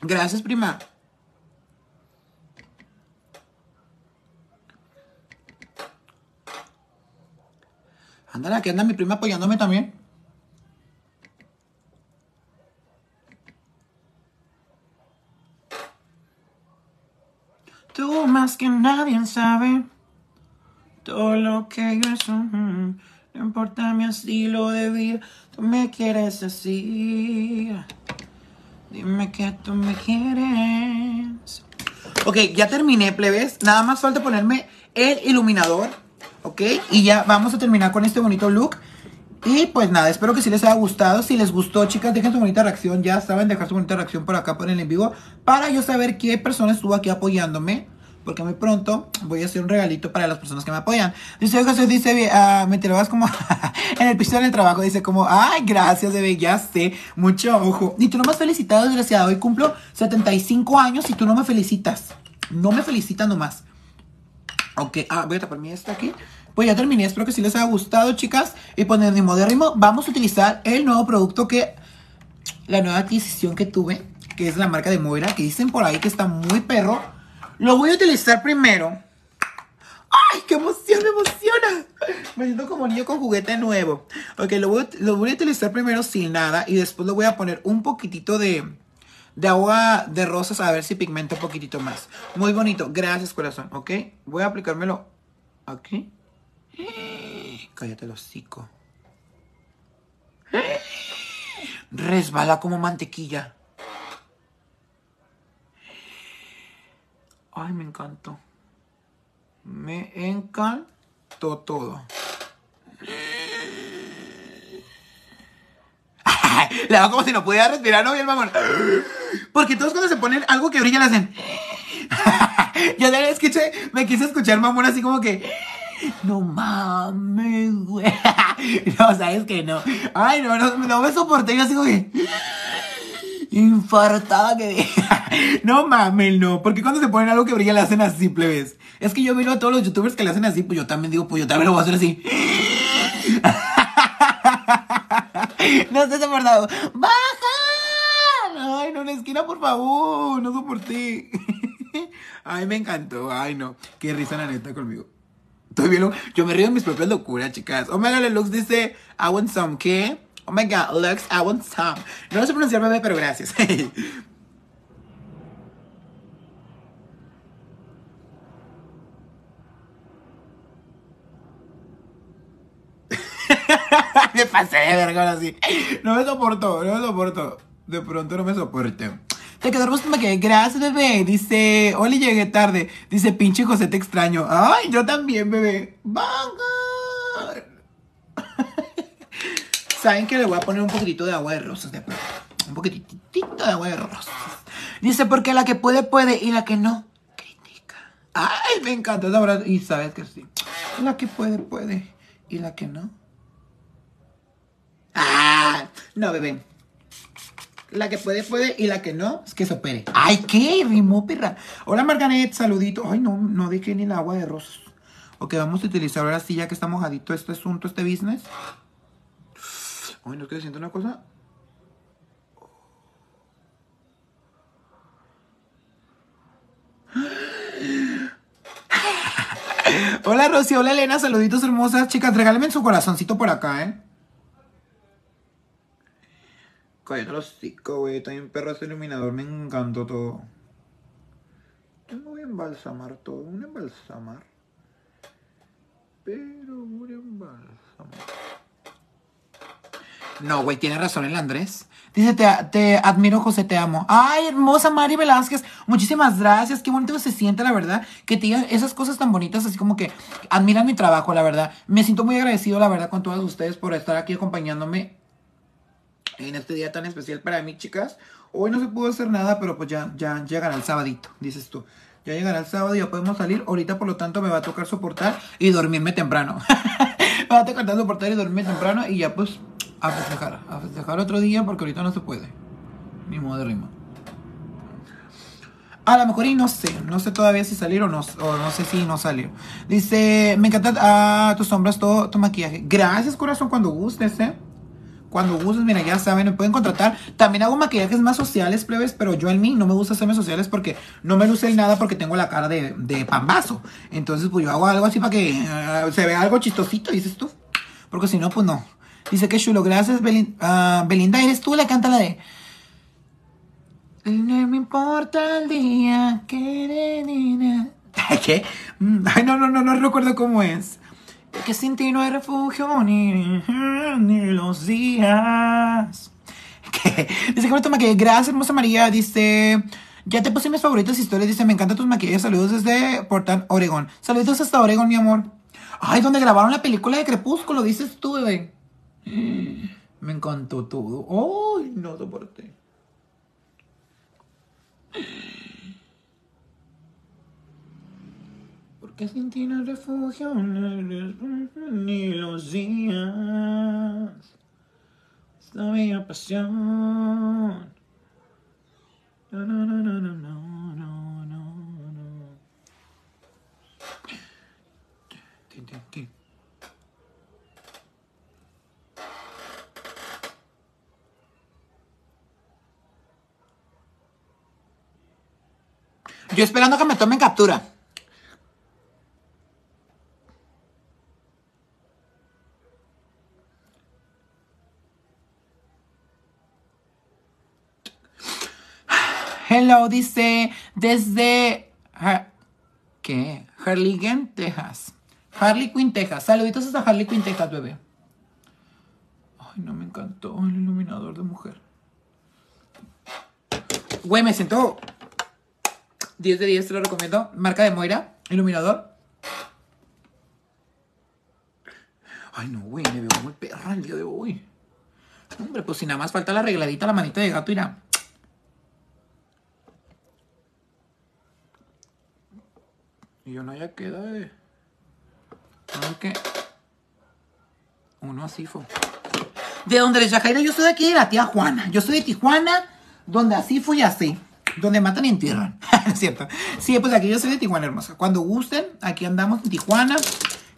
Gracias, prima. Ándale, aquí anda mi prima apoyándome también. Tú más que nadie sabe todo lo que yo soy. No importa mi estilo de vida, tú me quieres así. Dime que tú me quieres. Ok, ya terminé, plebes. Nada más falta ponerme el iluminador. Ok, y ya vamos a terminar con este bonito look. Y pues nada, espero que sí les haya gustado. Si les gustó, chicas, dejen su bonita reacción. Ya saben, dejar su bonita reacción por acá, por el en vivo. Para yo saber qué persona estuvo aquí apoyándome. Porque muy pronto voy a hacer un regalito para las personas que me apoyan. Dice José, dice, ah, me te vas como en el piso del trabajo. Dice como, ay, gracias, bebé, ya sé. Mucho ojo. Y tú no me has felicitado, desgraciado. Hoy cumplo 75 años y tú no me felicitas. No me felicitas nomás. Ok, ah, voy a taparme esto aquí. Pues ya terminé, espero que sí les haya gustado, chicas. Y pues en mi modérrimo vamos a utilizar el nuevo producto que... La nueva adquisición que tuve, que es la marca de Moira, que dicen por ahí que está muy perro. Lo voy a utilizar primero. ¡Ay, qué emoción, me emociona! Me siento como niño con juguete nuevo. Ok, lo voy, a- lo voy a utilizar primero sin nada y después le voy a poner un poquitito de, de agua de rosas a ver si pigmenta un poquitito más. Muy bonito. Gracias, corazón. Ok, voy a aplicármelo aquí. Cállate el hocico. Resbala como mantequilla. Ay, me encantó. Me encantó todo. Le hago como si no pudiera respirar, ¿no? Bien, mamón. Porque todos cuando se ponen algo que brilla le hacen. Yo también escuché, me quise escuchar mamón así como que. No mames, güey. No, sabes que no. Ay, no, no, no me soporté. Yo así como que. Infartada que No mames, no. Porque cuando se ponen algo que brilla le hacen así, plebes. Es que yo miro a todos los youtubers que le hacen así, pues yo también digo, pues yo también lo voy a hacer así. no estés soportado. ¡Baja! Ay, no, en la esquina, por favor. No soporté. Ay, me encantó. Ay, no. Qué risa la neta conmigo. Estoy bien, yo me río de mis propias locuras, chicas. God, Lux dice, I want some, ¿qué? Oh my god, Lux, I want some. No lo sé pronunciar, bebé, pero gracias. me pasé de verga así. No me soporto, no me soporto. De pronto no me soporte. Te quedó hermoso que Gracias, bebé. Dice, Oli, llegué tarde. Dice, pinche José, te extraño. Ay, yo también, bebé. ¡Vanga! Saben que le voy a poner un poquitito de agua de rosas de pronto. Un poquitito de agua de rosas. Dice, porque la que puede, puede y la que no, critica. Ay, me encanta esa verdad. Y sabes que sí. La que puede, puede. Y la que no. Ah, no, bebé. La que puede, puede. Y la que no, es que se opere. Ay, ¿qué? Rimó, perra. Hola, Margaret. Saludito. Ay, no, no dejé ni el agua de rosas. Ok, vamos a utilizar ahora sí, ya que está mojadito este asunto, este business. Ay, ¿no que siento una cosa? Hola Rosy, hola Elena, saluditos hermosas. Chicas, regálenme su corazoncito por acá, ¿eh? Cállate los cinco, güey. Bien perro ese iluminador. Me encantó todo. Yo voy a embalsamar todo. Un embalsamar. Pero un embalsamar. No, güey, tiene razón el Andrés. Dice, te, te, admiro, José, te amo. Ay, hermosa Mari Velázquez. Muchísimas gracias. Qué bonito se siente, la verdad, que te digan esas cosas tan bonitas, así como que admiran mi trabajo, la verdad. Me siento muy agradecido, la verdad, con todos ustedes por estar aquí acompañándome en este día tan especial para mí, chicas. Hoy no se pudo hacer nada, pero pues ya, ya llegará el sabadito, dices tú. Ya llegará el sábado y ya podemos salir. Ahorita, por lo tanto, me va a tocar soportar y dormirme temprano. me va a tocar soportar y dormirme temprano y ya pues a festejar. A festejar otro día porque ahorita no se puede. Ni modo de rima. A lo mejor y no sé, no sé todavía si salir o no, o no sé si no salió. Dice, me encanta ah, tus sombras, todo tu maquillaje. Gracias corazón cuando gustes, eh. Cuando gustes, mira, ya saben, me pueden contratar. También hago maquillajes más sociales, plebes, pero yo en mí no me gusta hacerme sociales porque no me luce nada porque tengo la cara de, de pambazo. Entonces, pues yo hago algo así para que eh, se vea algo chistosito, dices tú. Porque si no, pues no. Dice que chulo, gracias ah, Belinda. ¿Eres tú la canta la de... No me importa el día que... ¿Qué? Mm, ay, no, no, no, no recuerdo cómo es que sin ti no hay refugio ni, ni los días. ¿Qué? Dice que me toma que gracias, hermosa María. Dice, ya te puse mis favoritas historias. Dice, me encantan tus maquillajes. Saludos desde Portland, Oregon. Saludos hasta Oregon, mi amor. Ay, donde grabaron la película de Crepúsculo, dices tú, bebé. Me encantó todo. ¡Ay, no soporté! Porque sin ti no refugio ni los días. Esta bella pasión. No, no, no, no, no, no, no, no. Tin, tin, tin. Yo esperando que me tomen captura. Hello, dice desde. ¿Qué? Harlingen, Texas. Harley Quinn, Texas. Saluditos hasta Harley Quinn, Texas, bebé. Ay, no me encantó el iluminador de mujer. Güey, me siento 10 de 10, te lo recomiendo. Marca de Moira, iluminador. Ay, no, güey, me veo muy perra el día de hoy. Hombre, pues si nada más falta la arregladita, la manita de gato, irá. Y yo no ya queda de. Aunque. Uno así fue. De donde les Yajaira, yo soy de aquí de la tía Juana. Yo soy de Tijuana, donde así fui así. Donde matan y entierran. ¿Es cierto? Sí, pues aquí yo soy de Tijuana, hermosa. Cuando gusten, aquí andamos en Tijuana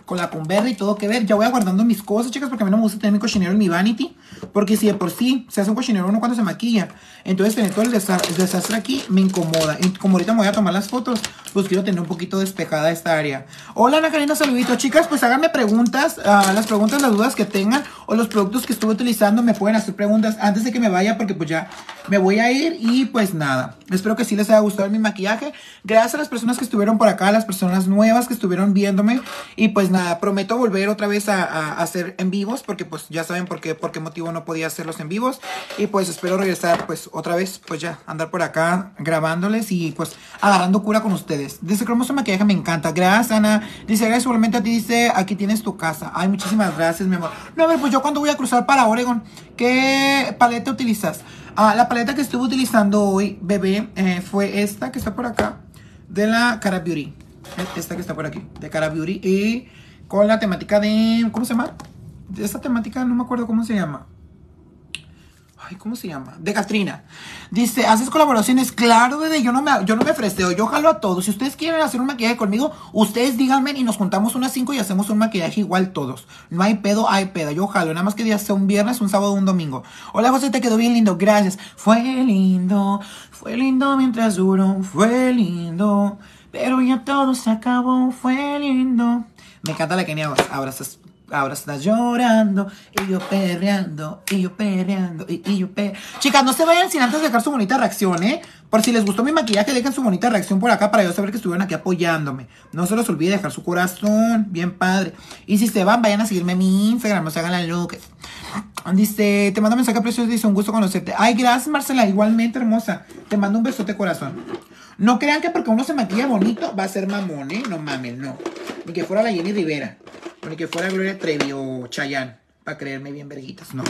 con la conversa y todo que ver. Ya voy aguardando mis cosas, chicas, porque a mí no me gusta tener mi cochinero en mi vanity. Porque si de por sí se hace un cochinero uno cuando se maquilla, entonces tener todo el desastre, aquí me incomoda. Y como ahorita me voy a tomar las fotos, pues quiero tener un poquito despejada esta área. Hola Ana Karina, saluditos. Chicas, pues háganme preguntas, uh, las preguntas, las dudas que tengan o los productos que estuve utilizando. Me pueden hacer preguntas antes de que me vaya porque pues ya me voy a ir y pues nada. Espero que sí les haya gustado mi maquillaje. Gracias a las personas que estuvieron por acá, a las personas nuevas que estuvieron viéndome y pues nada, prometo volver otra vez a, hacer en vivos, porque pues ya saben por qué, por qué motivo no podía hacerlos en vivos. Y pues espero regresar pues otra vez, pues ya, andar por acá grabándoles y pues agarrando cura con ustedes. Dice hermoso maquillaje, me encanta. Gracias, Ana. Dice, gracias igualmente a ti, dice, aquí tienes tu casa. Ay, muchísimas gracias, mi amor. No, a ver, pues yo cuando voy a cruzar para Oregon, ¿qué paleta utilizas? Ah, la paleta que estuve utilizando hoy, bebé, eh, fue esta que está por acá, de la Cara Beauty. Esta que está por aquí, de Cara Beauty. Con la temática de. ¿Cómo se llama? De esta temática no me acuerdo cómo se llama. Ay, ¿cómo se llama? De Katrina. Dice, ¿haces colaboraciones? Claro, bebé, yo no me, yo no me fresteo, yo jalo a todos. Si ustedes quieren hacer un maquillaje conmigo, ustedes díganme y nos juntamos unas cinco y hacemos un maquillaje igual todos. No hay pedo, hay pedo, yo jalo. Nada más que día sea un viernes, un sábado, un domingo. Hola, José, te quedó bien lindo, gracias. Fue lindo, fue lindo mientras duró, fue lindo. Pero ya todo se acabó, fue lindo. Me encanta la Kenia ahora estás, ahora estás llorando y yo perreando y yo perreando y, yo perreando. Chicas, no se vayan sin antes dejar su bonita reacción, ¿eh? Por si les gustó mi maquillaje, dejen su bonita reacción por acá para yo saber que estuvieron aquí apoyándome. No se los olvide dejar su corazón, bien padre. Y si se van, vayan a seguirme en mi Instagram, no se hagan la look. Dice, te mando mensaje precioso, dice, un gusto conocerte. Ay, gracias Marcela, igualmente hermosa. Te mando un besote corazón. No crean que porque uno se maquilla bonito va a ser mamón, ¿eh? No mames, no. Ni que fuera la Jenny Rivera. ni que fuera Gloria Trevi o Chayanne. Para creerme bien verguitas. No.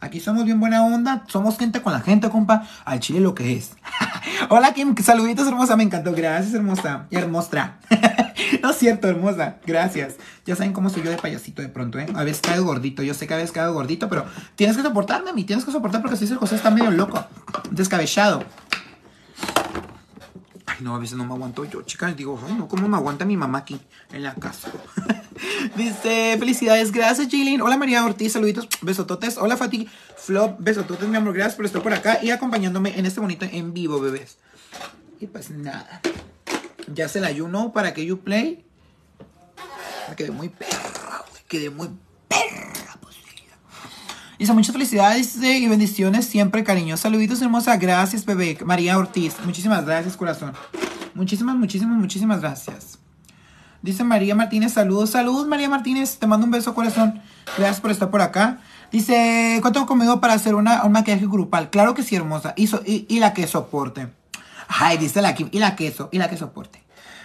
Aquí somos bien buena onda. Somos gente con la gente, compa. Al chile lo que es. Hola, Kim. Saluditos, hermosa. Me encantó. Gracias, hermosa. Y hermosa. no es cierto, hermosa. Gracias. Ya saben cómo soy yo de payasito de pronto, ¿eh? A veces caído gordito. Yo sé que a veces caído gordito, pero tienes que soportarme a mí. Tienes que soportar porque si el José está medio loco. Descabellado. Ay, no, a veces no me aguanto yo, chicas. Digo, ay, no, ¿cómo me aguanta mi mamá aquí en la casa? Dice, felicidades, gracias, Jilin. Hola, María Ortiz, saluditos, besototes. Hola, Fati, Flop, besototes, mi amor. Gracias por estar por acá y acompañándome en este bonito en vivo, bebés. Y pues nada. Ya se la ayuno para que you play. Me quedé muy perra, güey. Quedé muy perra. Dice, muchas felicidades y bendiciones siempre, cariño. Saluditos, hermosa. Gracias, bebé. María Ortiz. Muchísimas gracias, corazón. Muchísimas, muchísimas, muchísimas gracias. Dice María Martínez, saludos, saludos María Martínez, te mando un beso corazón. Gracias por estar por acá. Dice, ¿cuánto conmigo para hacer una, un maquillaje grupal? Claro que sí, hermosa. Y, y, y la que soporte. Ay, dice la Kim, y la queso, y la que soporte.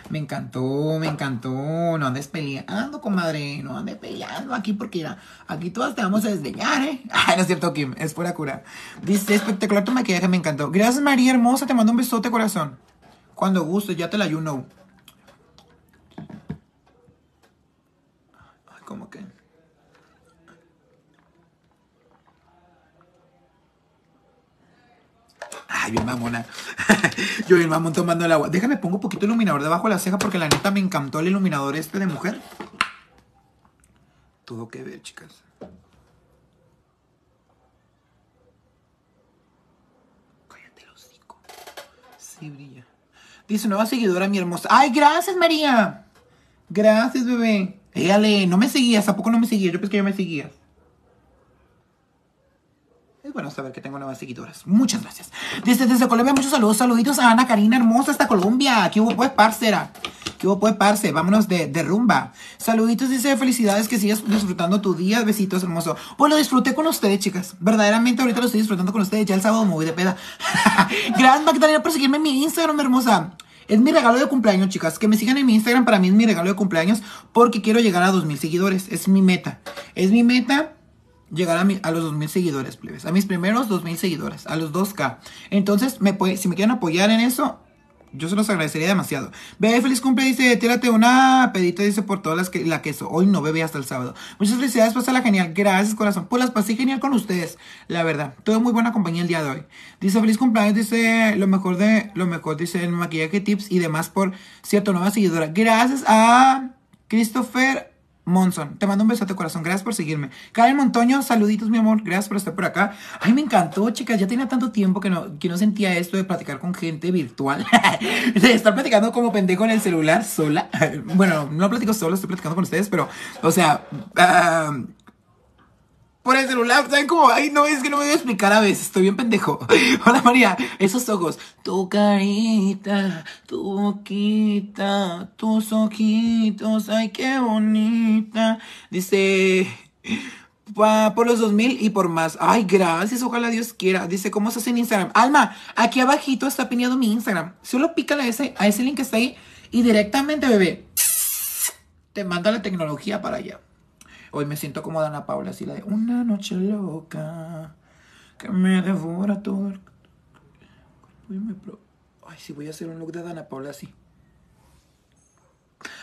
Me encantó, me encantó. No andes peleando, comadre. No andes peleando aquí porque ya, aquí todas te vamos a desdeñar, ¿eh? Ay, no es cierto, Kim. Es pura cura. Dice, espectacular tu maquillaje, me encantó. Gracias, María hermosa. Te mando un besote, corazón. Cuando guste, ya te la you know. Ay, ¿cómo que? Ay, bien mamona. Yo bien mamón tomando el agua. Déjame pongo un poquito iluminador debajo de la ceja porque la neta me encantó el iluminador este de mujer. Todo que ver, chicas. Cállate el hocico. Sí, brilla. Dice nueva seguidora, mi hermosa. ¡Ay, gracias, María! Gracias, bebé. Éale, no me seguías. ¿A poco no me seguías? Yo pensé que ya me seguías. Bueno saber que tengo nuevas seguidoras. Muchas gracias. Desde, desde Colombia, muchos saludos. Saluditos a Ana Karina Hermosa hasta Colombia. Aquí hubo pues, parcera. ¿Qué hubo pues, parce? Vámonos de, rumba. Saluditos, dice felicidades, que sigas disfrutando tu día. Besitos, hermoso. Pues lo disfruté con ustedes, chicas. Verdaderamente ahorita lo estoy disfrutando con ustedes. Ya el sábado me voy de peda. Gracias, Magdalena, por seguirme en mi Instagram, hermosa. Es mi regalo de cumpleaños, chicas. Que me sigan en mi Instagram para mí es mi regalo de cumpleaños porque quiero llegar a 2000 seguidores. Es mi meta. Es mi meta llegar a, mi, a los 2000 seguidores, plebes. A mis primeros 2000 seguidores, a los 2K. Entonces, me puede, si me quieren apoyar en eso, Yo se los agradecería demasiado. Bebé, feliz cumple, dice, tírate una pedita, dice, por todas las que la queso. Hoy no bebé hasta el sábado. Muchas felicidades, la genial. Gracias, corazón. Pues las pasé genial con ustedes, la verdad. Tuve muy buena compañía el día de hoy. Dice, feliz cumpleaños, dice, lo mejor de, lo mejor, dice, el maquillaje tips y demás por cierto, nueva seguidora. Gracias a Christopher Monson, te mando un besote corazón, gracias por seguirme. Karen Montoño, saluditos mi amor, gracias por estar por acá. Ay, me encantó, chicas, ya tenía tanto tiempo que no, que no sentía esto de platicar con gente virtual. estar platicando como pendejo en el celular sola. bueno, no platico solo, estoy platicando con ustedes, pero, o sea, uh, por el celular. ¿Saben cómo? Ay, no, es que no me voy a explicar a veces. Estoy bien pendejo. Hola, María. Esos ojos. Tu carita, tu boquita, tus ojitos. Ay, qué bonita. Dice... por los 2000 y por más. Ay, gracias, ojalá Dios quiera. Dice, ¿cómo hace en Instagram? Alma, aquí abajito está pineado mi Instagram. Solo pícale a ese, a ese link que está ahí y directamente, bebé, te manda la tecnología para allá. Hoy me siento como Dana Paula, así la de una noche loca que me devora todo. Ay, sí, voy a hacer un look de Dana Paula así.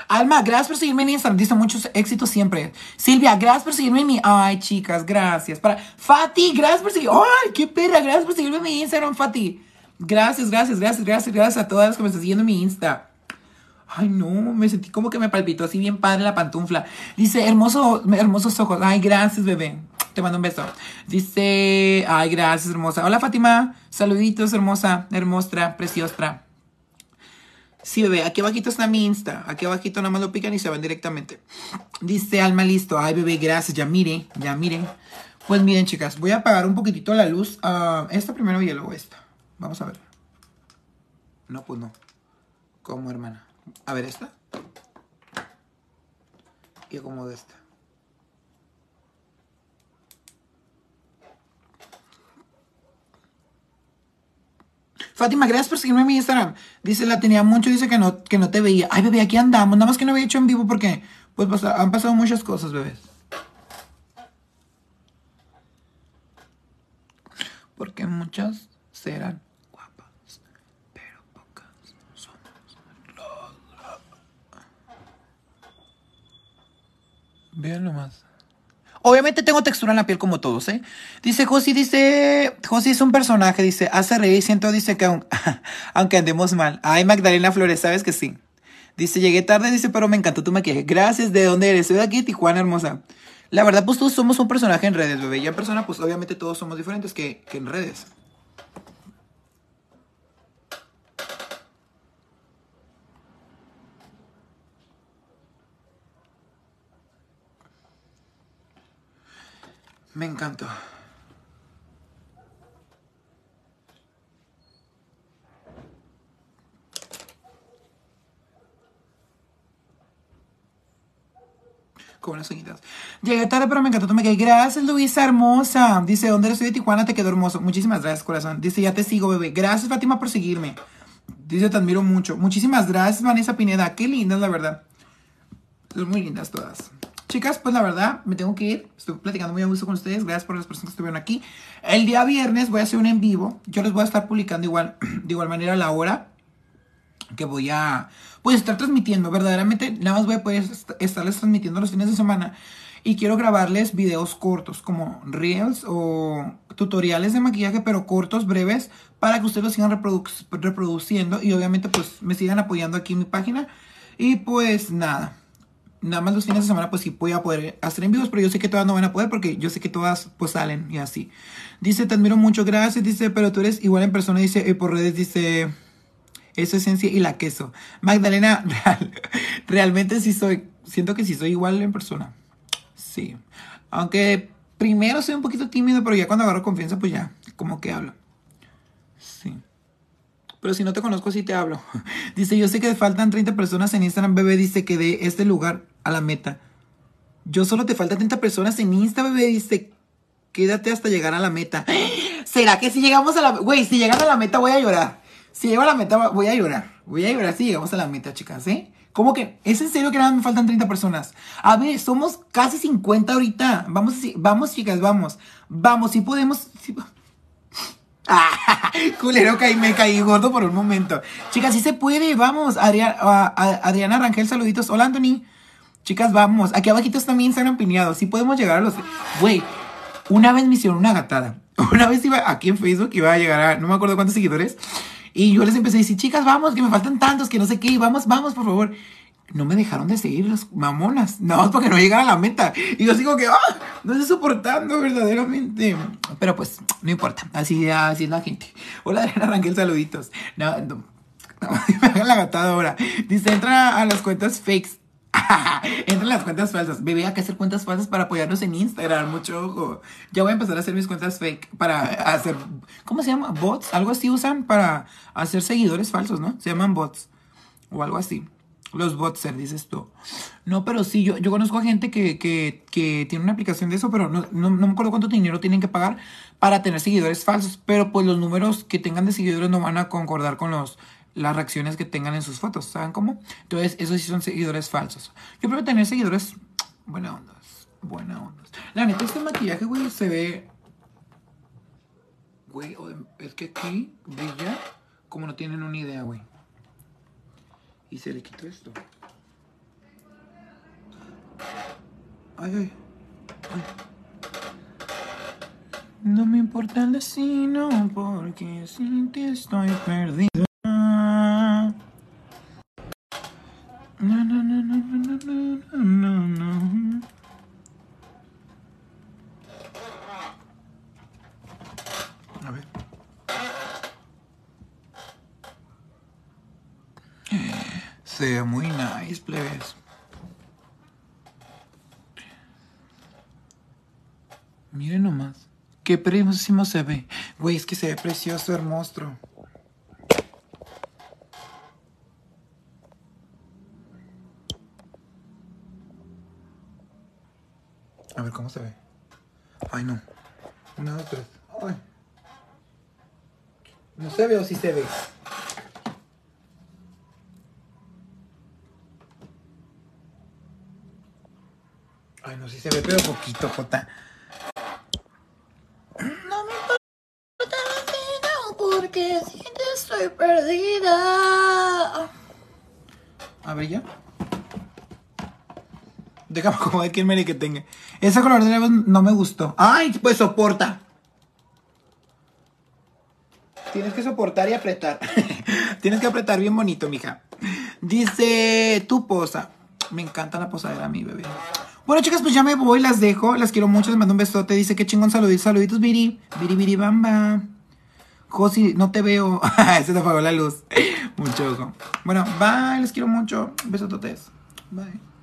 Alma, gracias por seguirme en Instagram. Dice muchos éxitos siempre. Silvia, gracias por seguirme en mi. Ay, chicas, gracias. Para Fati, gracias por seguirme. Ay, qué perra, gracias por seguirme en mi Instagram, Fati. Gracias, gracias, gracias, gracias, gracias a todas las que me están siguiendo en mi Insta. Ay, no, me sentí como que me palpitó así bien padre la pantufla. Dice, hermoso, hermosos ojos. Ay, gracias, bebé. Te mando un beso. Dice, ay, gracias, hermosa. Hola, Fátima. Saluditos, hermosa, hermosa, preciosa. Sí, bebé, aquí abajito está mi Insta. Aquí abajito nada más lo pican y se van directamente. Dice, alma listo. Ay, bebé, gracias. Ya mire, ya miren. Pues miren, chicas, voy a apagar un poquitito la luz. Uh, esta primero y luego esta. Vamos a ver. No, pues no. ¿Cómo, hermana? A ver esta. Y acomodo esta. Fátima, gracias por seguirme en mi Instagram. Dice, la tenía mucho, dice que no, que no te veía. Ay, bebé, aquí andamos. Nada más que no había hecho en vivo porque pues, han pasado muchas cosas, bebés. Porque muchas serán Vean nomás. Obviamente tengo textura en la piel como todos, ¿eh? Dice Josi, dice... Josi es un personaje, dice... Hace reír, siento, dice que aunque andemos mal. Ay, Magdalena Flores, ¿sabes que sí? Dice, llegué tarde, dice, pero me encantó tu maquillaje. Gracias, ¿de dónde eres? Soy de aquí, Tijuana, hermosa. La verdad, pues todos somos un personaje en redes, bebé. Y en persona, pues obviamente todos somos diferentes que, que en redes. Me encantó. Con las uñitas. Llegué tarde, pero me encantó tu quedé. Gracias, Luisa, hermosa. Dice, ¿dónde eres? De Tijuana, te quedó hermoso. Muchísimas gracias, corazón. Dice, ya te sigo, bebé. Gracias, Fátima, por seguirme. Dice, te admiro mucho. Muchísimas gracias, Vanessa Pineda. Qué lindas, la verdad. Son muy lindas todas. Chicas, pues la verdad, me tengo que ir. Estoy platicando muy a gusto con ustedes. Gracias por las personas que estuvieron aquí. El día viernes voy a hacer un en vivo. Yo les voy a estar publicando igual, de igual manera la hora que voy a pues estar transmitiendo. Verdaderamente, nada más voy a poder estarles transmitiendo los fines de semana. Y quiero grabarles videos cortos, como reels o tutoriales de maquillaje, pero cortos, breves, para que ustedes los sigan reproduciendo y obviamente pues me sigan apoyando aquí en mi página. Y pues nada, nada más los fines de semana pues sí voy a poder hacer en vivos, pero yo sé que todas no van a poder porque yo sé que todas pues salen y así. Dice, te admiro mucho, gracias, dice, pero tú eres igual en persona, dice, eh, por redes, dice, es esencia y la queso. Magdalena, realmente sí soy, siento que sí soy igual en persona. Sí. Aunque primero soy un poquito tímido, pero ya cuando agarro confianza pues ya, como que hablo. Sí. Pero si no te conozco, sí te hablo. Dice, yo sé que faltan 30 personas en Instagram, bebé. Dice que de este lugar a la meta. Yo solo te faltan 30 personas en Insta, bebé. Dice, quédate hasta llegar a la meta. ¿Será que si llegamos a la... Güey, si llegan a la meta voy a llorar. Si llego a la meta voy a llorar. Voy a llorar si llegamos a la meta, chicas, ¿eh? ¿Cómo que? ¿Es en serio que nada me faltan 30 personas? A ver, somos casi 50 ahorita. Vamos, vamos, chicas, vamos. Vamos, si podemos... culero, caí, me caí gordo por un momento. Chicas, sí se puede, vamos. Adriana, Adriana Rangel, saluditos. Hola, Anthony. Chicas, vamos. Aquí abajito también están pineados. Sí podemos llegar a los... Güey, una vez me hicieron una gatada. Una vez iba aquí en Facebook, iba a llegar a no me acuerdo cuántos seguidores. Y yo les empecé a decir, chicas, vamos, que me faltan tantos, que no sé qué, vamos, vamos, por favor. No me dejaron de seguir las mamonas, no, porque no llegara a la meta. Y yo sigo que, ah, no estoy soportando verdaderamente. Pero pues, no importa, así, así es la gente. Hola, Adriana Rangel, saluditos. No, no, no me hagan la gatada ahora. Dice, entra a las cuentas fakes Entran las cuentas falsas. Bebé, hay que hacer cuentas falsas para apoyarnos en Instagram. Mucho ojo. Ya voy a empezar a hacer mis cuentas fake para hacer. ¿Cómo se llama? Bots. Algo así usan para hacer seguidores falsos, ¿no? Se llaman bots. O algo así. Los botser, dices tú. No, pero sí, yo, yo conozco a gente que, que, que tiene una aplicación de eso, pero no, no, no, me acuerdo cuánto dinero tienen que pagar para tener seguidores falsos. Pero pues los números que tengan de seguidores no van a concordar con los las reacciones que tengan en sus fotos. ¿Saben cómo? Entonces, esos sí son seguidores falsos. Yo prefiero tener seguidores buena ondas. Buena ondas. La neta, este maquillaje, güey, se ve. Güey, es que aquí brilla como no tienen una idea, güey. Y se le quitó esto. Ay, ay. ay. No me importa el destino porque sin ti estoy perdido. No, no, no, no, no, no, no, no. A ver. Se ve muy nice, plebes. Miren nomás. Qué precioso se ve. Güey, es que se ve precioso, hermoso. A ver cómo se ve. Ay, no. Una, dos, tres. Ay. ¿No se ve o sí se ve? Ay, no, sí se ve, pero poquito, Jota. No me importa la porque si te estoy perdida. A ver, ya. Déjame como de quién me que tenga. Esa color de labios no me gustó. Ay, pues soporta. Tienes que soportar y apretar. Tienes que apretar bien bonito, mija. Dice tu posa. Me encanta la posadera, mi bebé. Bueno, chicas, pues ya me voy, las dejo. Las quiero mucho, les mando un besote. Dice que chingón saluditos, saluditos, Viri. Viri, Viri, bamba. Josi, no te veo. Se te apagó la luz. mucho ojo. Bueno, bye, les quiero mucho. Besototes. Bye.